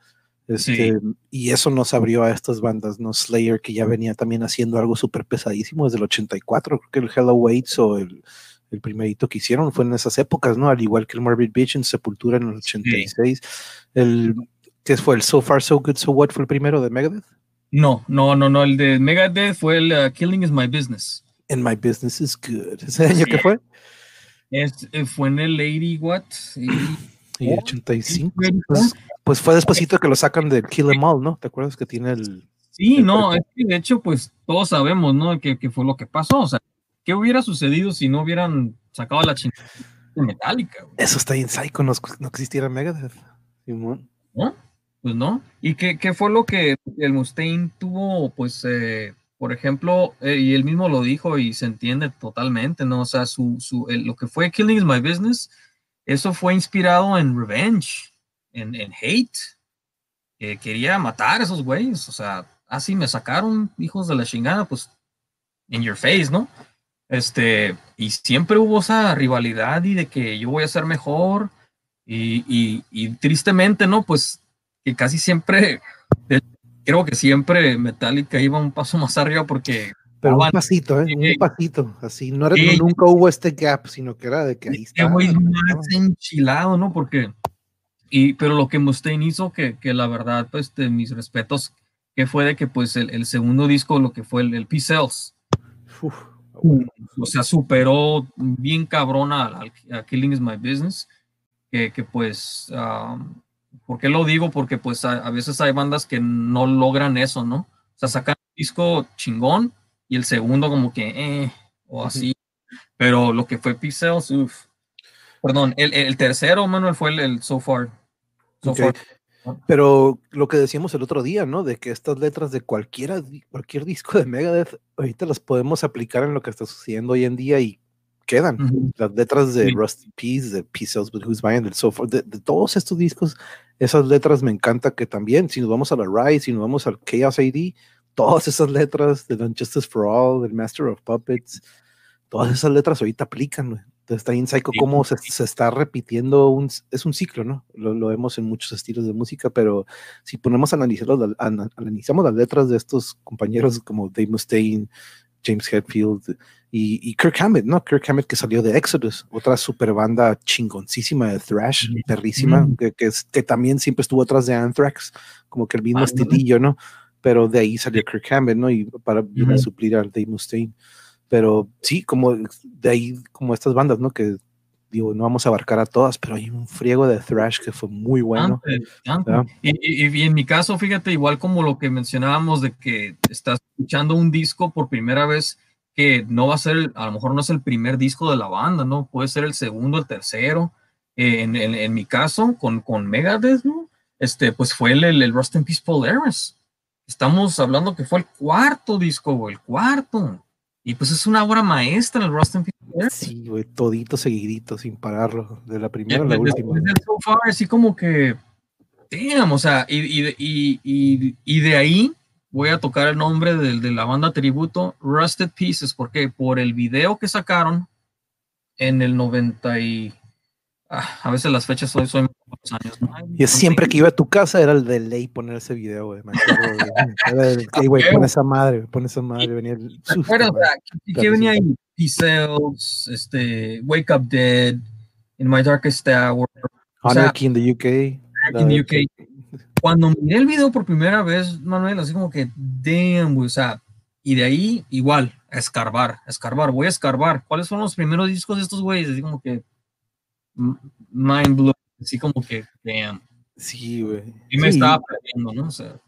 Speaker 1: Este, Y eso nos abrió a estas bandas, ¿no? Slayer, que ya venía también haciendo algo súper pesadísimo desde el 84, creo que el Hello Waits o el, el primerito que hicieron fue en esas épocas, ¿no? Al igual que el Morbid Bitch en Sepultura en el 86. El, ¿Qué fue? ¿El So Far, So Good, So What fue el primero de Megadeth?
Speaker 2: No, no, no, no. El de Megadeth fue el uh, Killing is My Business.
Speaker 1: And My Business is Good. [LAUGHS] ¿Ese año qué fue?
Speaker 2: Es, eh, fue en el 80 what?
Speaker 1: Y 85. Pues, pues fue despuesito que lo sacan del Kill Em All, ¿no? ¿Te acuerdas que tiene el...
Speaker 2: Sí,
Speaker 1: el
Speaker 2: no, es que de hecho, pues todos sabemos, ¿no? Que, que fue lo que pasó. O sea, ¿qué hubiera sucedido si no hubieran sacado la chingada güey?
Speaker 1: Eso está en Psycho, no, no existiera Megadeth. Simón.
Speaker 2: ¿No? Pues no. ¿Y qué, qué fue lo que el Mustaine tuvo? Pues, eh, por ejemplo, eh, y él mismo lo dijo y se entiende totalmente, ¿no? O sea, su, su, el- lo que fue Killing is My Business, eso fue inspirado en revenge, en, en hate. que quería matar a esos güeyes, o sea, así me sacaron, hijos de la chingada, pues, in your face, ¿no? Este, y siempre hubo esa rivalidad y de que yo voy a ser mejor, y, y, y tristemente, ¿no? Pues que casi siempre, [LAUGHS] creo que siempre Metallica iba un paso más arriba porque
Speaker 1: Pero un pasito, ¿eh?
Speaker 2: Sí.
Speaker 1: Un pasito. Así, no era,
Speaker 2: Sí.
Speaker 1: no- nunca hubo este gap, sino que era de que ahí
Speaker 2: este
Speaker 1: está.
Speaker 2: güey más enchilado, ¿no? Porque, y, pero lo que Mustaine hizo, que, que la verdad, pues, de mis respetos, que fue de que, pues, el, el segundo disco, lo que fue el, el P-Cells, o sea, superó bien cabrón a, a- a Killing is My Business, que, que pues, um, ¿por qué lo digo? Porque pues a, a veces hay bandas que no logran eso, ¿no? O sea, sacan un disco chingón y el segundo como que, eh, o así, pero lo que fue Pixels, uff. Perdón, el, el tercero, Manuel, fue el, el So Far. So. Far.
Speaker 1: Pero lo que decíamos el otro día, ¿no? De que estas letras de cualquiera, cualquier disco de Megadeth, ahorita las podemos aplicar en lo que está sucediendo hoy en día y quedan. Las letras de
Speaker 2: Sí.
Speaker 1: Rusty Peace, de Pieces with Who's Buying, del So Forth, de, de todos estos discos, esas letras me encanta que también, si nos vamos a la Rise, si nos vamos al Chaos AD, todas esas letras de Justice for All, del Master of Puppets, todas esas letras ahorita aplican, güey. Entonces, Está en Psycho
Speaker 2: Sí.
Speaker 1: cómo se, se está repitiendo, un, es un ciclo, ¿no? Lo, lo vemos en muchos estilos de música, pero si ponemos a analizar analizamos las letras de estos compañeros como Dave Mustaine, James Hetfield y, y Kirk Hammett, ¿no? Kirk Hammett que salió de Exodus, otra super banda chingoncísima de thrash, perrísima,
Speaker 2: Ujú.
Speaker 1: que, que, es- que también siempre estuvo atrás de Anthrax, como que el mismo
Speaker 2: Ándale.
Speaker 1: estilillo, ¿no? Pero de ahí salió Kirk Hammett, ¿no? Y para suplir a Dave Mustaine. Pero sí, como de ahí, como estas bandas, ¿no? Que digo, no vamos a abarcar a todas, pero hay un friego de thrash que fue muy bueno.
Speaker 2: Antes, antes.
Speaker 1: ¿verdad?
Speaker 2: Y, y- y en mi caso, fíjate, igual como lo que mencionábamos de que estás escuchando un disco por primera vez que no va a ser, a lo mejor no es el primer disco de la banda, ¿no? Puede ser el segundo, el tercero. Eh, en, en- en mi caso, con, con Megadeth, ¿no? Este, pues fue el, el, el Rust in Peace Polaris. Estamos hablando que fue el cuarto disco, güey, el cuarto. Y pues es una obra maestra el Rust Peace Polaris.
Speaker 1: Sí, güey, todito seguidito, sin pararlo, de la primera a la última.
Speaker 2: So Far, así como que, damn, o sea, y, y, de- y, y, de ahí voy a tocar el nombre del- de, la banda tributo, Rusted Pieces, porque por el video que sacaron en el 90 y... ah, a veces las fechas soy, soy los años, ¿no?
Speaker 1: Yo siempre que iba a tu casa era el de ley poner ese video, güey. [LAUGHS] Era el, "Ey, güey, pon esa madre, pon esa madre. Venía el
Speaker 2: ¿Te
Speaker 1: susto,
Speaker 2: ¿qué- ¿Qué venía ahí? P-Cells, este, Wake Up Dead, In My Darkest Hour, o sea,
Speaker 1: Anarchy in the UK. la
Speaker 2: in the
Speaker 1: de-
Speaker 2: UK. cuando miré el video por primera vez, Manuel, así como que, damn, güey, o sea, Y de ahí, igual, a escarbar, a escarbar, voy a escarbar. ¿Cuáles son los primeros discos de estos güeyes? Así como que mind blowing, así como que, damn.
Speaker 1: Sí, güey.
Speaker 2: Y me estaba perdiendo, ¿no? O sea,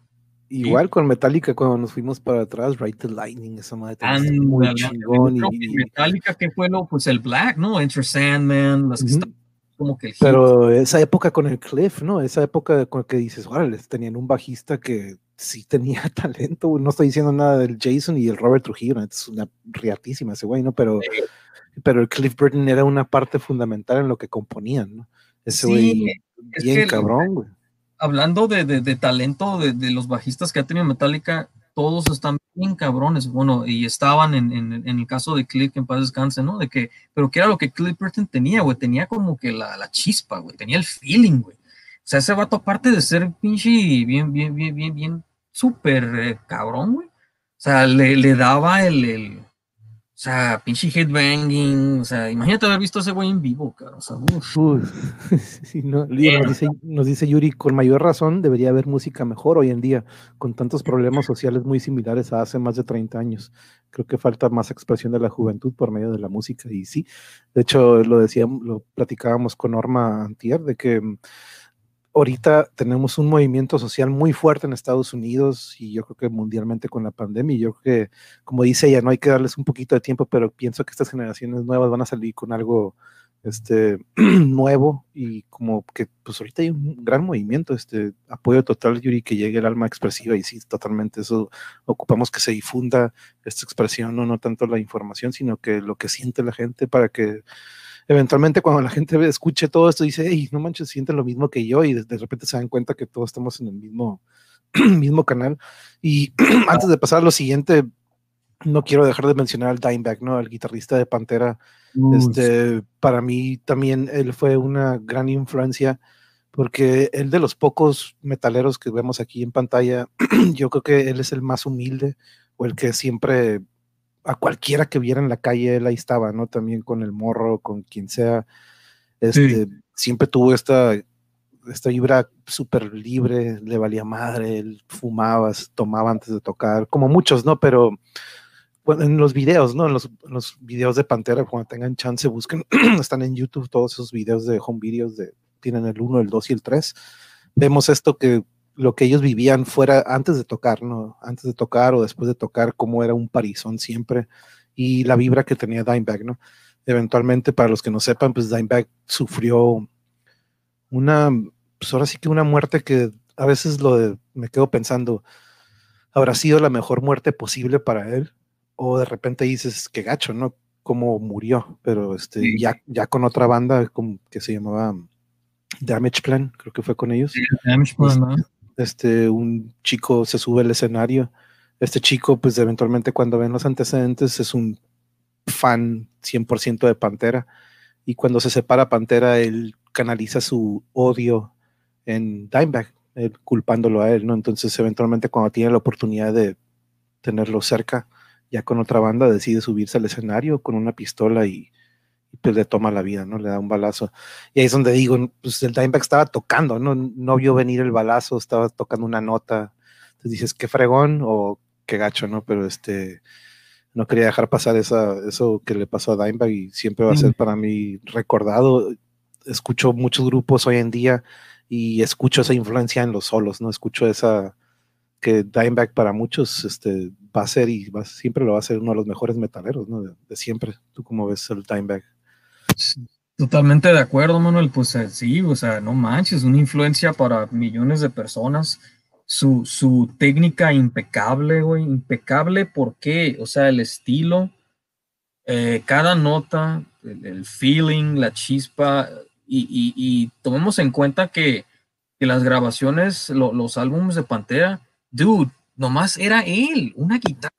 Speaker 1: Igual con Metallica cuando nos fuimos para atrás, Right the Lightning, esa madre muy chingón.
Speaker 2: Y, Metallica, ¿qué fue lo? Pues el Black, ¿no? Enter Sandman, las que están como que el
Speaker 1: Pero esa época con el Cliff, ¿no? Esa época con que dices, órale, tenían un bajista que sí tenía [LAUGHS] talento. No estoy diciendo nada del Jason y el Robert Trujillo, es una riatísima ese güey, ¿no? Pero, pero el Cliff Burton era una parte fundamental en lo que componían, ¿no? Ese güey, bien cabrón, güey
Speaker 2: hablando de, de, talento de, de, los bajistas que ha tenido Metallica, todos están bien cabrones, bueno, y estaban en, en, en el caso de Cliff, en paz descanse, ¿no? De que, pero que era lo que Cliff Burton tenía, güey, tenía como que la, la chispa, güey, tenía el feeling, güey. O sea, ese vato, aparte de ser pinche bien, bien, bien, bien, bien, súper eh, cabrón, güey. O sea, le, le daba el, el, sea, pinche headbanging, o sea, imagínate haber visto a ese güey en vivo, cara. O sea, [LAUGHS]
Speaker 1: nos, dice, Yuri, con mayor razón debería haber música mejor hoy en día, con tantos problemas sociales muy similares a hace más de 30 años. Creo que falta más expresión de la juventud por medio de la música. Y sí, de hecho, lo decíamos, lo platicábamos con Norma Antier, de que ahorita tenemos un movimiento social muy fuerte en Estados Unidos y yo creo que mundialmente con la pandemia. Yo creo que, como dice ella, no hay que darles un poquito de tiempo, pero pienso que estas generaciones nuevas van a salir con algo este, [CLEARS THROAT] nuevo y como que pues ahorita hay un gran movimiento, este apoyo total, Yuri, que llegue el alma expresiva y sí, totalmente eso, ocupamos que se difunda esta expresión, no, no tanto la información, sino que lo que siente la gente para que eventualmente cuando la gente escuche todo esto, dice, hey, no manches, sienten lo mismo que yo y de, repente se dan cuenta que todos estamos en el mismo, [CLEARS THROAT] mismo canal. Y [CLEARS THROAT] antes de pasar a lo siguiente, no quiero dejar de mencionar al Dimebag, ¿no? Al guitarrista de Pantera. este, para mí también él fue una gran influencia porque él de los pocos metaleros que vemos aquí en pantalla, [CLEARS THROAT] yo creo que él es el más humilde o el que siempre a cualquiera que viera en la calle, él ahí estaba, ¿no? También con el morro, con quien sea. Este, Siempre tuvo esta, esta vibra súper libre, le valía madre, él fumaba, tomaba antes de tocar, como muchos, ¿no? Pero bueno, en los videos, ¿no? En los, los, videos de Pantera, cuando tengan chance, busquen, [CLEARS THROAT] están en YouTube todos esos videos de home videos, de, tienen el 1, el 2 y el 3. Vemos esto que lo que ellos vivían fuera antes de tocar, ¿no? Antes de tocar o después de tocar, cómo era un parizón siempre y la vibra que tenía Dimebag, ¿no? Eventualmente, para los que no sepan, pues Dimebag sufrió una, pues ahora sí que una muerte que a veces lo de, me quedo pensando, ¿habrá sido la mejor muerte posible para él? O de repente dices, qué gacho, ¿no? Cómo murió, pero este, ya, ya con otra banda como que se llamaba Damage Plan, creo que fue con ellos.
Speaker 2: Damage Plan, ¿no?
Speaker 1: Este, un chico se sube al escenario. Este chico, pues eventualmente cuando ven los antecedentes, es un fan 100% de Pantera. Y cuando se separa Pantera, él canaliza su odio en Dimebag, culpándolo a él, ¿no? Entonces, eventualmente, cuando tiene la oportunidad de tenerlo cerca, ya con otra banda, decide subirse al escenario con una pistola y y pues le toma la vida, ¿no? Le da un balazo. Y ahí es donde digo, pues el Dimebag estaba tocando, ¿no? No vio venir el balazo, estaba tocando una nota. Entonces dices, qué fregón o qué gacho, ¿no? Pero este, no quería dejar pasar esa, eso que le pasó a Dimebag y siempre va a ser para mí recordado. Escucho muchos grupos hoy en día y escucho esa influencia en los solos, ¿no? Escucho esa que Dimebag para muchos este, va a ser y va, siempre lo va a ser uno de los mejores metaleros, ¿no? De, de siempre. ¿Tú cómo ves el Dimebag?
Speaker 2: Totalmente de acuerdo, Manuel. Pues eh, sí, o sea, no manches, una influencia para millones de personas. Su, su técnica impecable, güey, impecable, ¿por qué? O sea, el estilo, eh, cada nota, el, feeling, la chispa, y, y, tomemos en cuenta que, que las grabaciones, los álbumes de Pantera, dude, nomás era él, una guitarra.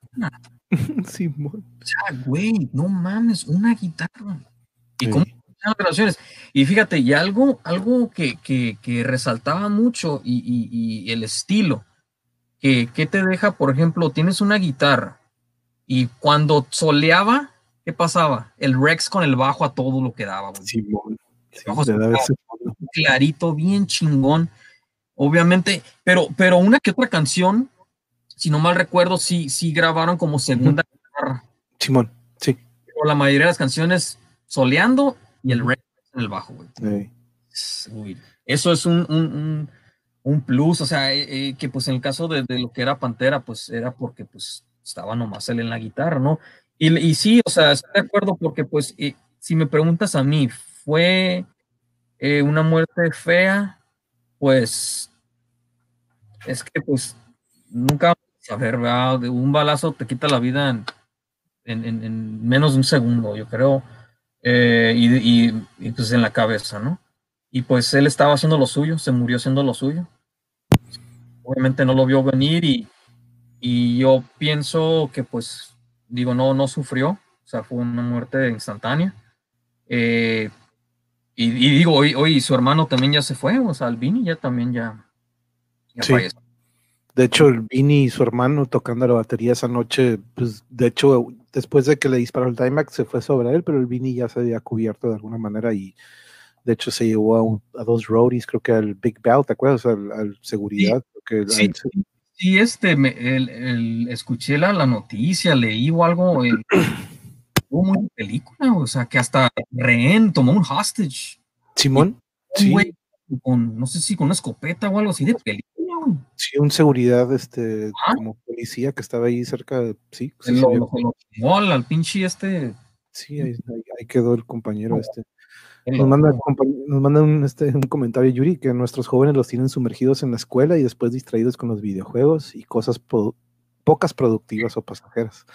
Speaker 2: [LAUGHS]
Speaker 1: Sí,
Speaker 2: o sea, güey, no mames, una guitarra. Y cómo las grabaciones. Y fíjate, y algo, algo que, que, resaltaba mucho y, el estilo, que, te deja, por ejemplo, tienes una guitarra y cuando soleaba, ¿qué pasaba? El Rex con el bajo a todo lo que daba.
Speaker 1: Sí,
Speaker 2: clarito, bien chingón, obviamente, pero, pero una que otra canción si no mal recuerdo, sí, sí grabaron como segunda guitarra.
Speaker 1: Simón, sí.
Speaker 2: Pero la mayoría de las canciones soleando y el rey en el bajo, güey. eso es un, plus, o sea, eh, eh, que pues en el caso de, lo que era Pantera, pues era porque pues estaba nomás él en la guitarra, ¿no? Y, y sí, o sea, estoy de acuerdo porque pues eh, si me preguntas a mí, ¿fue una muerte fea? Pues es que pues nunca vamos a saber, ¿verdad? De un balazo te quita la vida en, en, menos de un segundo, yo creo, eh, y, y, pues en la cabeza, ¿no? Y pues él estaba haciendo lo suyo, se murió haciendo lo suyo. Obviamente no lo vio venir y, y yo pienso que pues, digo, no, no sufrió, o sea, fue una muerte instantánea. Eh, y, digo, hoy, hoy su hermano también ya se fue, o sea, Albini ya también ya,
Speaker 1: ya falleció. De hecho, el Vini y su hermano tocando la batería esa noche, pues de hecho, después de que le disparó el Timax se fue sobre él, pero el Vini ya se había cubierto de alguna manera y de hecho se llevó a, dos roadies, creo que al Big Bell, ¿te acuerdas? Al, seguridad.
Speaker 2: Sí, sí, este, el, escuché la, la, noticia, leí o algo, en, muy película, o sea, que hasta Rehén tomó un hostage.
Speaker 1: Simón, sí.
Speaker 2: con, no sé si con una escopeta o algo así de película
Speaker 1: Sí, un seguridad, este, como policía que estaba ahí cerca, sí. sí
Speaker 2: lo, al pinche este.
Speaker 1: Sí, ahí, quedó el compañero este. Nos manda, nos manda un, este, un comentario, Yuri, que nuestros jóvenes los tienen sumergidos en la escuela y después distraídos con los videojuegos y cosas pocas productivas o pasajeras.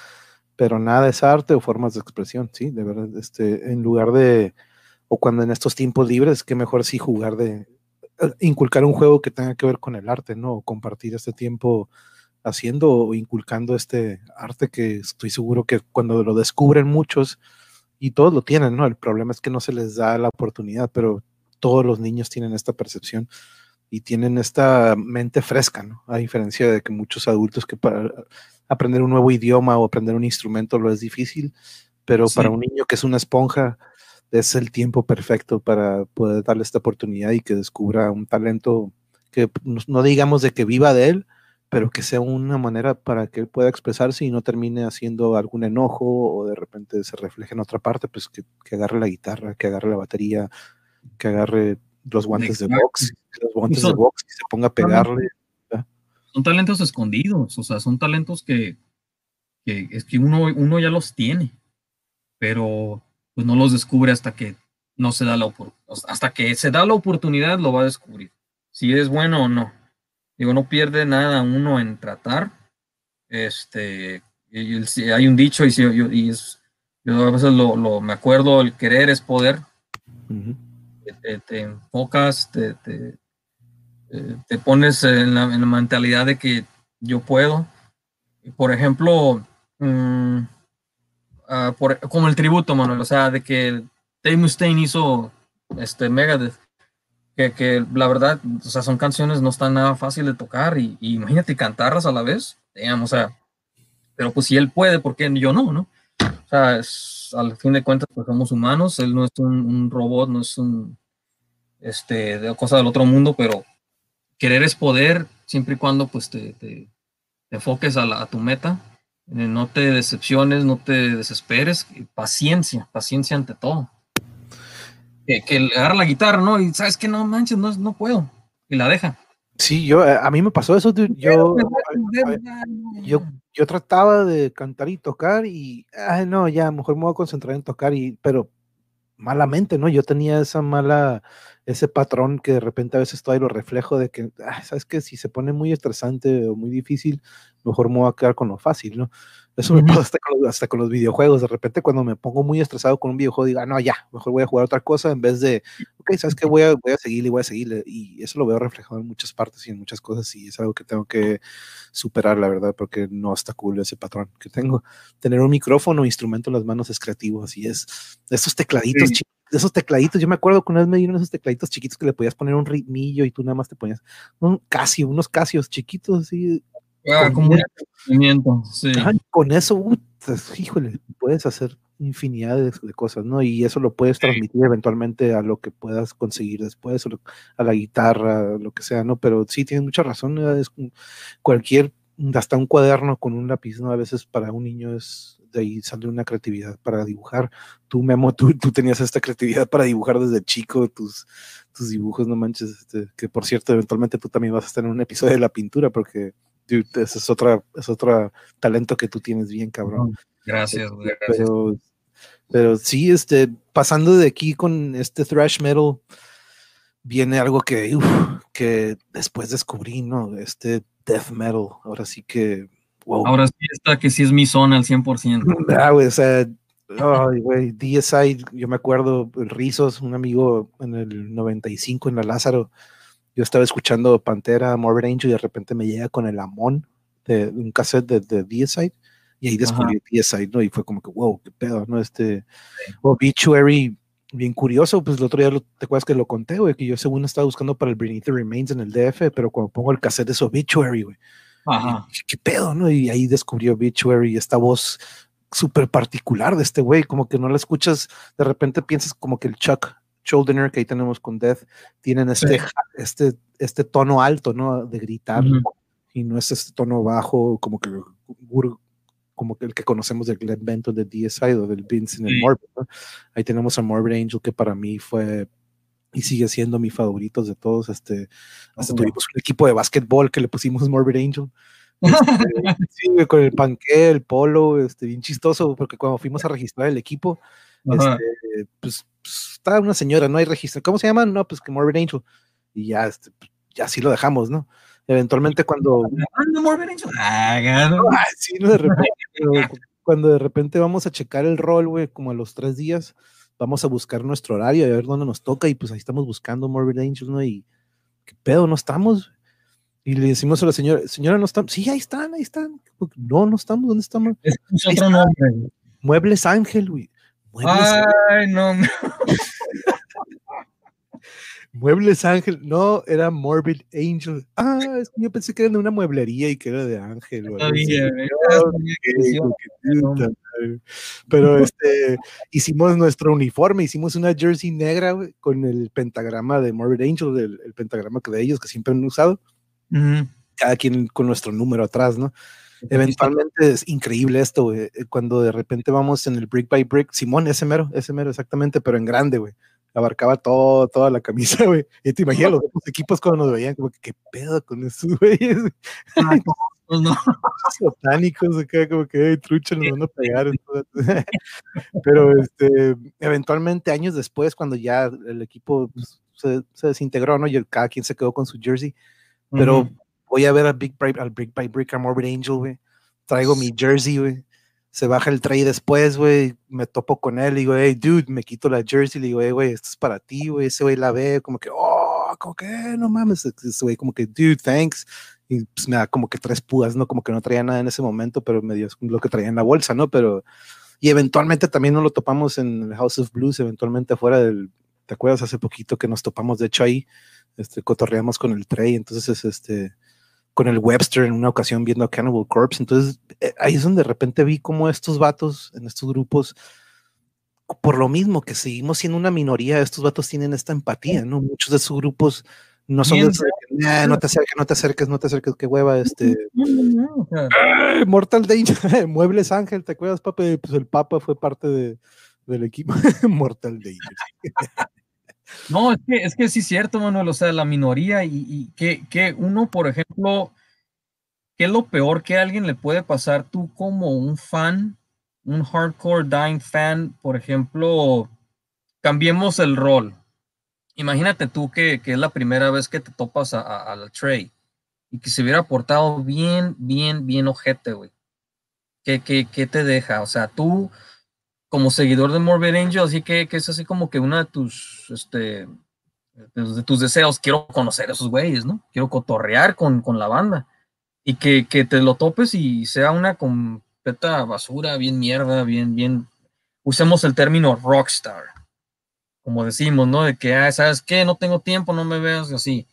Speaker 1: Pero nada es arte o formas de expresión, sí, de verdad. Este, en lugar de, o cuando en estos tiempos libres, que mejor sí jugar de, inculcar un juego que tenga que ver con el arte, ¿no? compartir este tiempo haciendo o inculcando este arte que estoy seguro que cuando lo descubren muchos, y todos lo tienen, ¿no? El problema es que no se les da la oportunidad, pero todos los niños tienen esta percepción y tienen esta mente fresca, ¿no? A diferencia de que muchos adultos que para aprender un nuevo idioma o aprender un instrumento lo es difícil, pero para un niño que es una esponja, es el tiempo perfecto para poder darle esta oportunidad y que descubra un talento que no digamos de que viva de él, pero que sea una manera para que él pueda expresarse y no termine haciendo algún enojo o de repente se refleje en otra parte, pues que, agarre la guitarra, que agarre la batería, que agarre los guantes de box, los guantes de box y se ponga a pegarle.
Speaker 2: Son talentos escondidos, o sea, son talentos que, que es que uno, uno ya los tiene, pero pues no los descubre hasta que no se da la hasta que se da la oportunidad lo va a descubrir. Si es bueno o no. Digo, no pierde nada uno en tratar. Este, hay un dicho y, y es, yo a veces lo, me acuerdo, el querer es poder. te, enfocas, te, te, eh, pones en la, mentalidad de que yo puedo. Por ejemplo, mm, Ah, como el tributo, Manuel, o sea, de que Dave Mustaine hizo este Megadeth, que, que, la verdad, o sea, son canciones no están nada fácil de tocar y, imagínate cantarlas a la vez, digamos, o sea, pero pues si él puede, ¿por qué yo no, no? O sea, al fin de cuentas, pues somos humanos, él no es un, robot, no es un, este, de cosa del otro mundo, pero querer es poder, siempre y cuando, pues, te, te, enfoques a, a tu meta no te decepciones, no te desesperes, paciencia, paciencia ante todo. Que, que agarra la guitarra, ¿no? Y sabes que no manches, no, no puedo. Y la deja.
Speaker 1: Sí, yo, eh, a mí me pasó eso, yo, yo, yo, trataba de cantar y tocar y, ay, no, ya, mejor me voy a concentrar en tocar y, pero malamente, ¿no? Yo tenía esa mala, ese patrón que de repente a veces todavía lo reflejo de que, sabes que si se pone muy estresante o muy difícil, mejor me voy a quedar con lo fácil, ¿no? Eso me pasa hasta con, los, videojuegos. De repente, cuando me pongo muy estresado con un videojuego, digo, ah, no, ya, mejor voy a jugar otra cosa en vez de, ok, sabes que voy a, voy a seguirle voy a seguirle. Y eso lo veo reflejado en muchas partes y en muchas cosas. Y es algo que tengo que superar, la verdad, porque no está cool ese patrón que tengo. Tener un micrófono, instrumento en las manos es creativo, así es. Esos tecladitos esos tecladitos, yo me acuerdo que una vez me dieron esos tecladitos chiquitos que le podías poner un ritmillo y tú nada más te ponías un casio, unos casios chiquitos así,
Speaker 2: Ah, con, como sí.
Speaker 1: con eso, híjole, puedes hacer infinidad de, cosas, ¿no? Y eso lo puedes transmitir eventualmente a lo que puedas conseguir después, a la guitarra, lo que sea, ¿no? Pero sí, tienes mucha razón, es cualquier hasta un cuaderno con un lápiz, ¿no? A veces para un niño es de ahí sale una creatividad para dibujar. Tú, Memo, tú, tú tenías esta creatividad para dibujar desde chico, tus, tus dibujos, no manches, este, que por cierto, eventualmente tú también vas a estar en un episodio de la pintura, porque dude, ese es otra, es otro talento que tú tienes bien, cabrón.
Speaker 2: Gracias,
Speaker 1: este, Pero, pero sí, este, pasando de aquí con este thrash metal, viene algo que, uf, que después descubrí, ¿no? Este death metal, ahora sí que,
Speaker 2: wow. Ahora sí está que sí es mi zona al 100%. [LAUGHS]
Speaker 1: Ah, güey, o sea, Ay, güey, DSI, yo me acuerdo, Rizos, un amigo en el 95 en la Lázaro, yo estaba escuchando Pantera, Morbid Angel y de repente me llega con el Amon de, un cassette de, de DSI y ahí descubrí DSI, ¿no? Y fue como que, wow, qué pedo, ¿no? Este, Obituary, bien curioso, pues el otro día te acuerdas que lo conté, güey, que yo según estaba buscando para el Beneath the Remains en el DF, pero cuando pongo el cassette de Obituary, güey, qué pedo, ¿no? Y ahí descubrí Obituary, esta voz súper particular de este güey, como que no la escuchas, de repente piensas como que el Chuck Schuldiner que ahí tenemos con Death, tienen este, este, este tono alto, ¿no? De gritar, y no es este tono bajo, como que como que el que conocemos del Glenn Benton de DSI o del Vince en el Morbid, Ahí tenemos a Morbid Angel, que para mí fue y sigue siendo mi favorito de todos. Este, hasta tuvimos un equipo de básquetbol que le pusimos Morbid Angel. [LAUGHS] Este, sí, con el panque, el polo, este, bien chistoso, porque cuando fuimos a registrar el equipo, este, pues, pues, estaba una señora, no hay registro. ¿Cómo se llama? No, pues que Morbid Angel. Y ya, este, ya así lo dejamos, ¿no? Eventualmente cuando... cuando de repente vamos a checar el rol, güey, como a los tres días, vamos a buscar nuestro horario, a ver dónde nos toca, y pues ahí estamos buscando Morbid Angel, ¿no? Y qué pedo, no estamos. Y le decimos a la señora, señora, no estamos. Sí, ahí están, ahí están. No, no estamos, ¿dónde estamos?
Speaker 2: Es otro nombre.
Speaker 1: Muebles Ángel, güey.
Speaker 2: Ay, no. [LAUGHS]
Speaker 1: Muebles Ángel, no, era Morbid Angel. Ah, es que yo pensé que era de una mueblería y que era de Ángel. Pero este, hicimos nuestro uniforme, hicimos una jersey negra con el pentagrama de Morbid Angel, el, pentagrama que de ellos que siempre han usado cada quien con nuestro número atrás, ¿no? Eventualmente es increíble esto, güey, eh, cuando de repente vamos en el brick by brick, Simón, ese mero, ese mero, exactamente, pero en grande, güey. Abarcaba todo, toda la camisa, [LAUGHS] güey. Y te imaginas los [LAUGHS] equipos cuando nos veían, como que qué pedo con esos güeyes. Ah, [LAUGHS] no, no. Satánicos acá, como que trucha, nos van a pegar. pero este, eventualmente, años después, cuando ya el equipo pues, se, se, desintegró, ¿no? Y cada quien se quedó con su jersey pero voy a ver al Big Bright, al Brick by Brick, Morbid Angel, güey. Traigo mi jersey, güey. Se baja el tray después, güey. Me topo con él y digo, hey, dude, me quito la jersey. Le digo, hey, güey, esto es para ti, güey. Ese güey la ve, como que, oh, como que, no mames. Ese güey, como que, dude, thanks. Y pues me da como que tres púas, ¿no? Como que no traía nada en ese momento, pero me dio lo que traía en la bolsa, ¿no? Pero, y eventualmente también nos lo topamos en el House of Blues, eventualmente afuera del, ¿te acuerdas? Hace poquito que nos topamos, de hecho, ahí este, cotorreamos con el Trey, entonces es este, con el Webster en una ocasión viendo a Cannibal Corpse, entonces eh, ahí es donde de repente vi como estos vatos en estos grupos, por lo mismo que seguimos siendo una minoría, estos vatos tienen esta empatía, ¿no? Muchos de sus grupos no son de no te acerques, no te acerques, no te acerques, qué hueva, este. Mortal Danger, [LAUGHS] Muebles Ángel, ¿te acuerdas, Papa? Pues el Papa fue parte de, del equipo [LAUGHS] Mortal Danger. [LAUGHS]
Speaker 2: No, es que, es que sí es cierto, Manuel, o sea, la minoría y, que, que, uno, por ejemplo, ¿qué es lo peor que a alguien le puede pasar tú como un fan, un hardcore dying fan, por ejemplo, cambiemos el rol. Imagínate tú que, que es la primera vez que te topas a, la Trey y que se hubiera portado bien, bien, bien ojete, güey. ¿Qué, qué, ¿Qué te deja? O sea, tú como seguidor de Morbid Angel, así que, que, es así como que una de tus, este, de tus deseos, quiero conocer a esos güeyes, ¿no? Quiero cotorrear con, con la banda. Y que, que, te lo topes y sea una completa basura, bien mierda, bien, bien, usemos el término rockstar, como decimos, ¿no? De que, ah, ¿sabes qué? No tengo tiempo, no me veas así.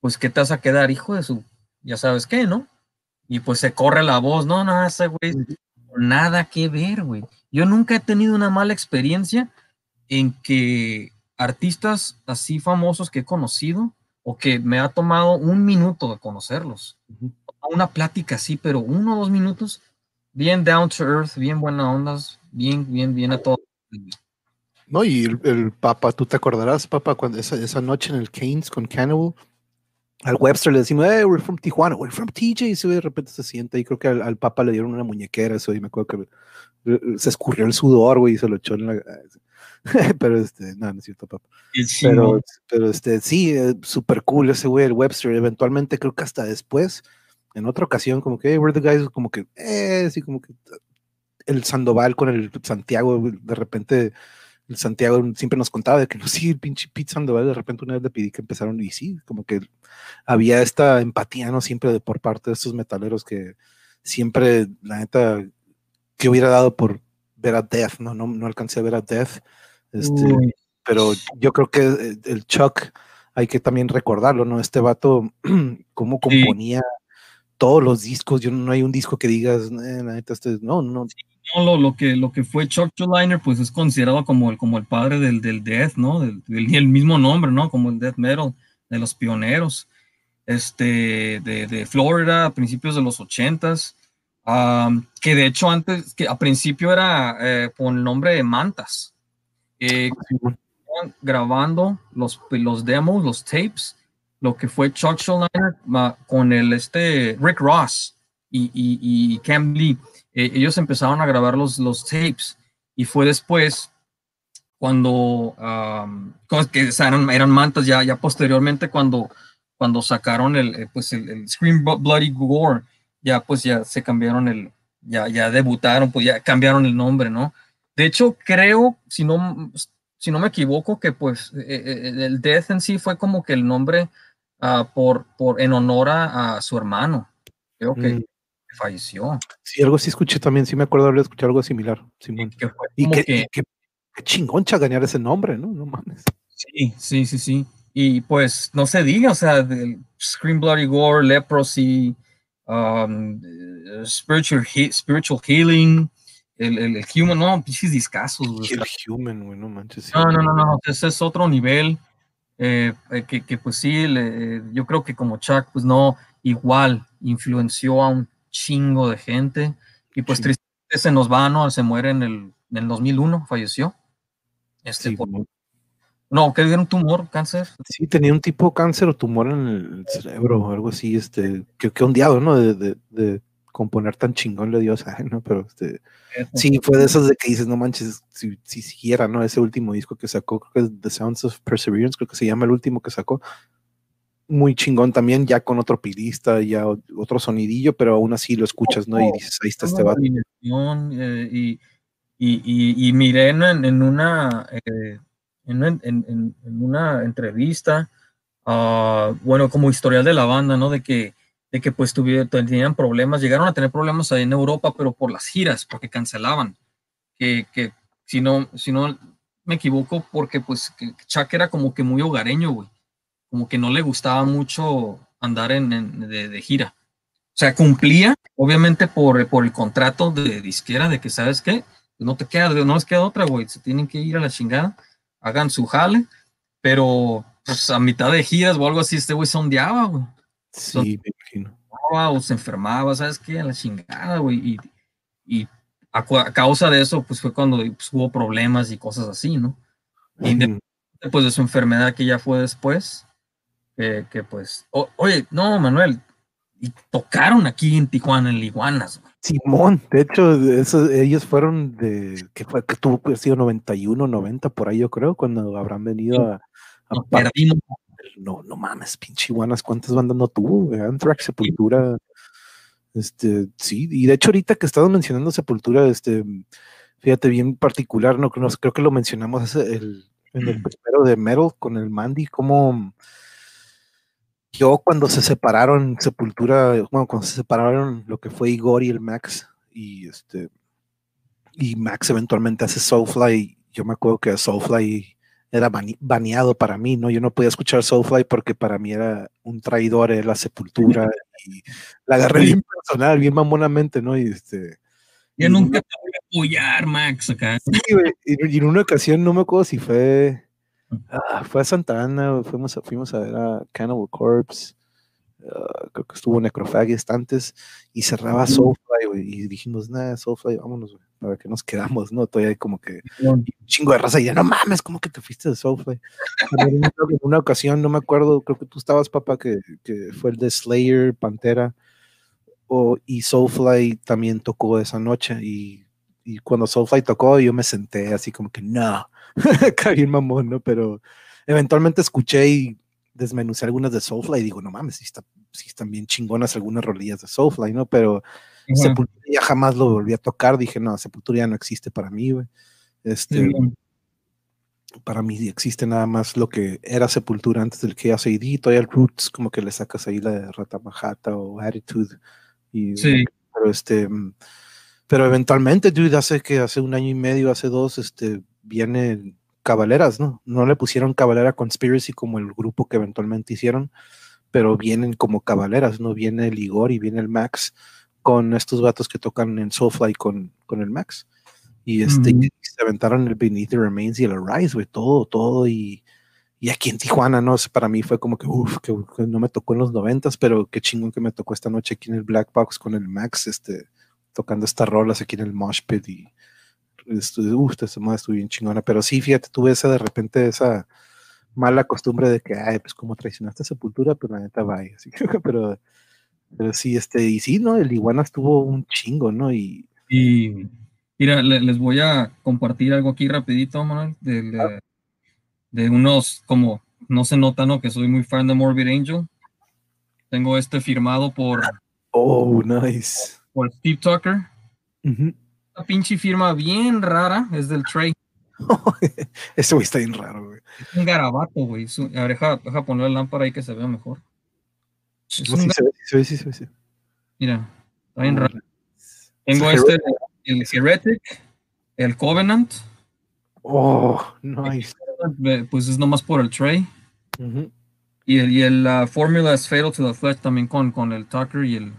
Speaker 2: Pues, ¿qué te vas a quedar, hijo de su? Ya sabes qué, ¿no? Y pues se corre la voz, no, no, ese güey, nada que ver, güey. Yo nunca he tenido una mala experiencia en que artistas así famosos que he conocido o que me ha tomado un minuto de conocerlos. Una plática así, pero uno o dos minutos, bien down to earth, bien buena ondas, bien, bien, bien a todo.
Speaker 1: No, y el, Papa, tú te acordarás, Papa, cuando esa, esa noche en el Keynes con Cannibal, al Webster le decimos, hey, we're from Tijuana, we're from TJ, y de repente se sienta, y creo que al, Papa le dieron una muñequera, eso, y me acuerdo que se escurrió el sudor, güey, y se lo echó en la... [LAUGHS] pero este, no, no es cierto, Papa. pero, pero este, sí, eh, súper cool ese güey, el Webster, eventualmente creo que hasta después, en otra ocasión, como que, hey, we're the guys, como que, eh, sí, como que el Sandoval con el Santiago, de repente el Santiago siempre nos contaba de que no, sí, el pinche Pete Sandoval, de repente una vez le pedí que empezaron y sí, como que había esta empatía, ¿no? Siempre de, por parte de estos metaleros que siempre, la neta, que hubiera dado por ver a Death, ¿no? No, no alcancé a ver a Death, este, pero yo creo que el Chuck hay que también recordarlo, ¿no? Este vato, [CLEARS THROAT] cómo componía todos los discos, yo no hay un disco que digas, eh, la neta, este, no, no
Speaker 2: lo, lo, que, lo que fue Chuck Liner, pues es considerado como el, como el padre del, del death, ¿no? Del, el mismo nombre, ¿no? Como el death metal, de los pioneros, este, de, de Florida, a principios de los ochentas, que de hecho antes, que a principio era eh, con el nombre de Mantas, eh, grabando los, los demos, los tapes, lo que fue Chuck Liner con el, este, Rick Ross y, y, y Cam Lee. Eh, ellos empezaron a grabar los, los tapes y fue después cuando, que eran, eran, mantas, ya, ya posteriormente cuando, cuando sacaron el, eh, pues el, Scream Bloody Gore, ya pues ya se cambiaron el, ya, ya debutaron, pues ya cambiaron el nombre, ¿no? De hecho, creo, si no, si no me equivoco, que pues eh, el Death en sí fue como que el nombre ah, por, por, en honor a, su hermano. Creo que, mm falleció.
Speaker 1: Sí, algo sí escuché también, sí me acuerdo haber escuchado algo similar, Simón. y que, chingoncha ganar ese nombre, ¿no? No mames.
Speaker 2: Sí, sí, sí, sí. Y pues no se diga, o sea, del Scream Bloody Gore, Leprosy, um, spiritual, spiritual Healing, el, el, Human, no, pinches discasos.
Speaker 1: El Human, güey, no manches.
Speaker 2: No, no, no, no, ese es otro nivel. Eh, que, que, pues sí, yo creo que como Chuck, pues no, igual influenció a un chingo de gente. Y pues tristemente se nos va, ¿no? Se muere en el, en el 2001, falleció. Este, no, que dio un tumor, cáncer.
Speaker 1: Sí, tenía un tipo de cáncer o tumor en el cerebro o algo así, este, que, que ondeado, ¿no? De, de, componer tan chingón le dio, ¿no? Pero este, sí, fue de esas de que dices, no manches, si, si siguiera, ¿no? Ese último disco que sacó, creo que es The Sounds of Perseverance, creo que se llama el último que sacó, muy chingón también, ya con otro pilista, ya otro sonidillo, pero aún así lo escuchas, ¿no? Y dices, ahí está este vato.
Speaker 2: Eh, y, y, y, miré en, en una, eh, en, en, una entrevista, uh, bueno, como historial de la banda, ¿no? De que, de que pues tuvieron, tenían problemas, llegaron a tener problemas ahí en Europa, pero por las giras, porque cancelaban. Que, que si no, si no me equivoco, porque pues Chuck era como que muy hogareño, güey como que no le gustaba mucho andar en, de, gira. O sea, cumplía, obviamente, por, por el contrato de disquera, de que, ¿sabes qué? No te queda, no les queda otra, güey, se tienen que ir a la chingada, hagan su jale, pero pues a mitad de giras o algo así, este güey sondeaba, güey.
Speaker 1: Sí, me imagino.
Speaker 2: O se enfermaba, ¿sabes qué? A la chingada, güey. Y, y a, causa de eso, pues fue cuando pues, hubo problemas y cosas así, ¿no? Y después de su enfermedad que ya fue después, que, pues, oye, no, Manuel, y tocaron aquí en Tijuana, en Liguanas.
Speaker 1: Simón, de hecho, ellos fueron de, que fue, que tuvo que sido 91, 90, por ahí yo creo, cuando habrán venido a, a no, no mames, pinche iguanas, ¿cuántas bandas no tuvo? Anthrax, Sepultura, este, sí, y de hecho ahorita que estado mencionando Sepultura, este, fíjate bien particular, no, creo que lo mencionamos el, en el primero de Metal con el Mandy, como yo cuando se separaron Sepultura, bueno, cuando se separaron lo que fue Igor y el Max, y este, y Max eventualmente hace Soulfly, yo me acuerdo que Soulfly era baneado para mí, ¿no? Yo no podía escuchar Soulfly porque para mí era un traidor, era la sepultura, y la agarré bien personal, bien mamonamente, ¿no? Y este.
Speaker 2: Yo nunca te voy a apoyar, Max, acá.
Speaker 1: Sí, y, en una ocasión, no me acuerdo si fue Ah, fue a Santa Ana, fuimos a, fuimos a ver a Cannibal Corpse. Ah, creo que estuvo Necrophagist antes y cerraba Soulfly, güey. Y dijimos, nada, Soulfly, vámonos, güey, para que nos quedamos, ¿no? Todavía como que un chingo de raza y ya, no mames, ¿cómo que te fuiste de Soulfly? en una ocasión, no me acuerdo, creo que tú estabas, papá, que, que fue el de Slayer, Pantera, o, y Soulfly también tocó esa noche. Y, y cuando Soulfly tocó, yo me senté así como que, no, [LAUGHS] caí mamón, ¿no? Pero eventualmente escuché y desmenucé algunas de Soulfly y digo, no mames, si, está, están bien chingonas algunas rolillas de Soulfly, ¿no? Pero Sepultura ya jamás lo volví a tocar, dije, no, Sepultura ya no existe para mí, güey. Este, para mí existe nada más lo que era Sepultura antes del que hace ID, todavía el Roots, como que le sacas ahí la de Rata Majata o Attitude. Y,
Speaker 2: sí.
Speaker 1: Pero este, pero eventualmente, dude, hace que hace un año y medio, hace dos, este, viene Cabaleras, ¿no? No le pusieron Cabalera Conspiracy como el grupo que eventualmente hicieron, pero vienen como Cabaleras, ¿no? Viene el Igor y viene el Max con estos vatos que tocan en Soulfly con, con el Max. Y este, se aventaron el Beneath the Remains y el Arise, güey, todo, todo. Y, y aquí en Tijuana, no sé, para mí fue como que, uff, que, no me tocó en los noventas, pero qué chingón que me tocó esta noche aquí en el Black Box con el Max, este, tocando estas rolas aquí en el Mosh Pit y uh, esta semana estuve bien chingona, pero sí, fíjate, tuve esa de repente esa mala costumbre de que, ay, pues como traicionaste a Sepultura, pues la neta vaya, así que, [LAUGHS] pero, pero sí, este, y sí, ¿no? El Iguana estuvo un chingo, ¿no? Y,
Speaker 2: y mira, les voy a compartir algo aquí rapidito, Manuel, de, ah. de, unos, como, no se nota, ¿no? Que soy muy fan de Morbid Angel. Tengo este firmado por...
Speaker 1: Oh, nice.
Speaker 2: Por Steve Tucker una pinche firma bien rara, es del Trey. [LAUGHS]
Speaker 1: Ese güey está bien raro, güey.
Speaker 2: Es un garabato, güey. A ver, deja, deja, poner la lámpara ahí que se vea mejor.
Speaker 1: sí, se ve, sí, sí, sí, sí.
Speaker 2: Mira, está bien raro. Tengo este, el Heretic, el Covenant.
Speaker 1: Oh, nice.
Speaker 2: Pues es nomás por el Trey. Y el, y el uh, Formula es Fatal to the Flesh también con, con el Tucker y el,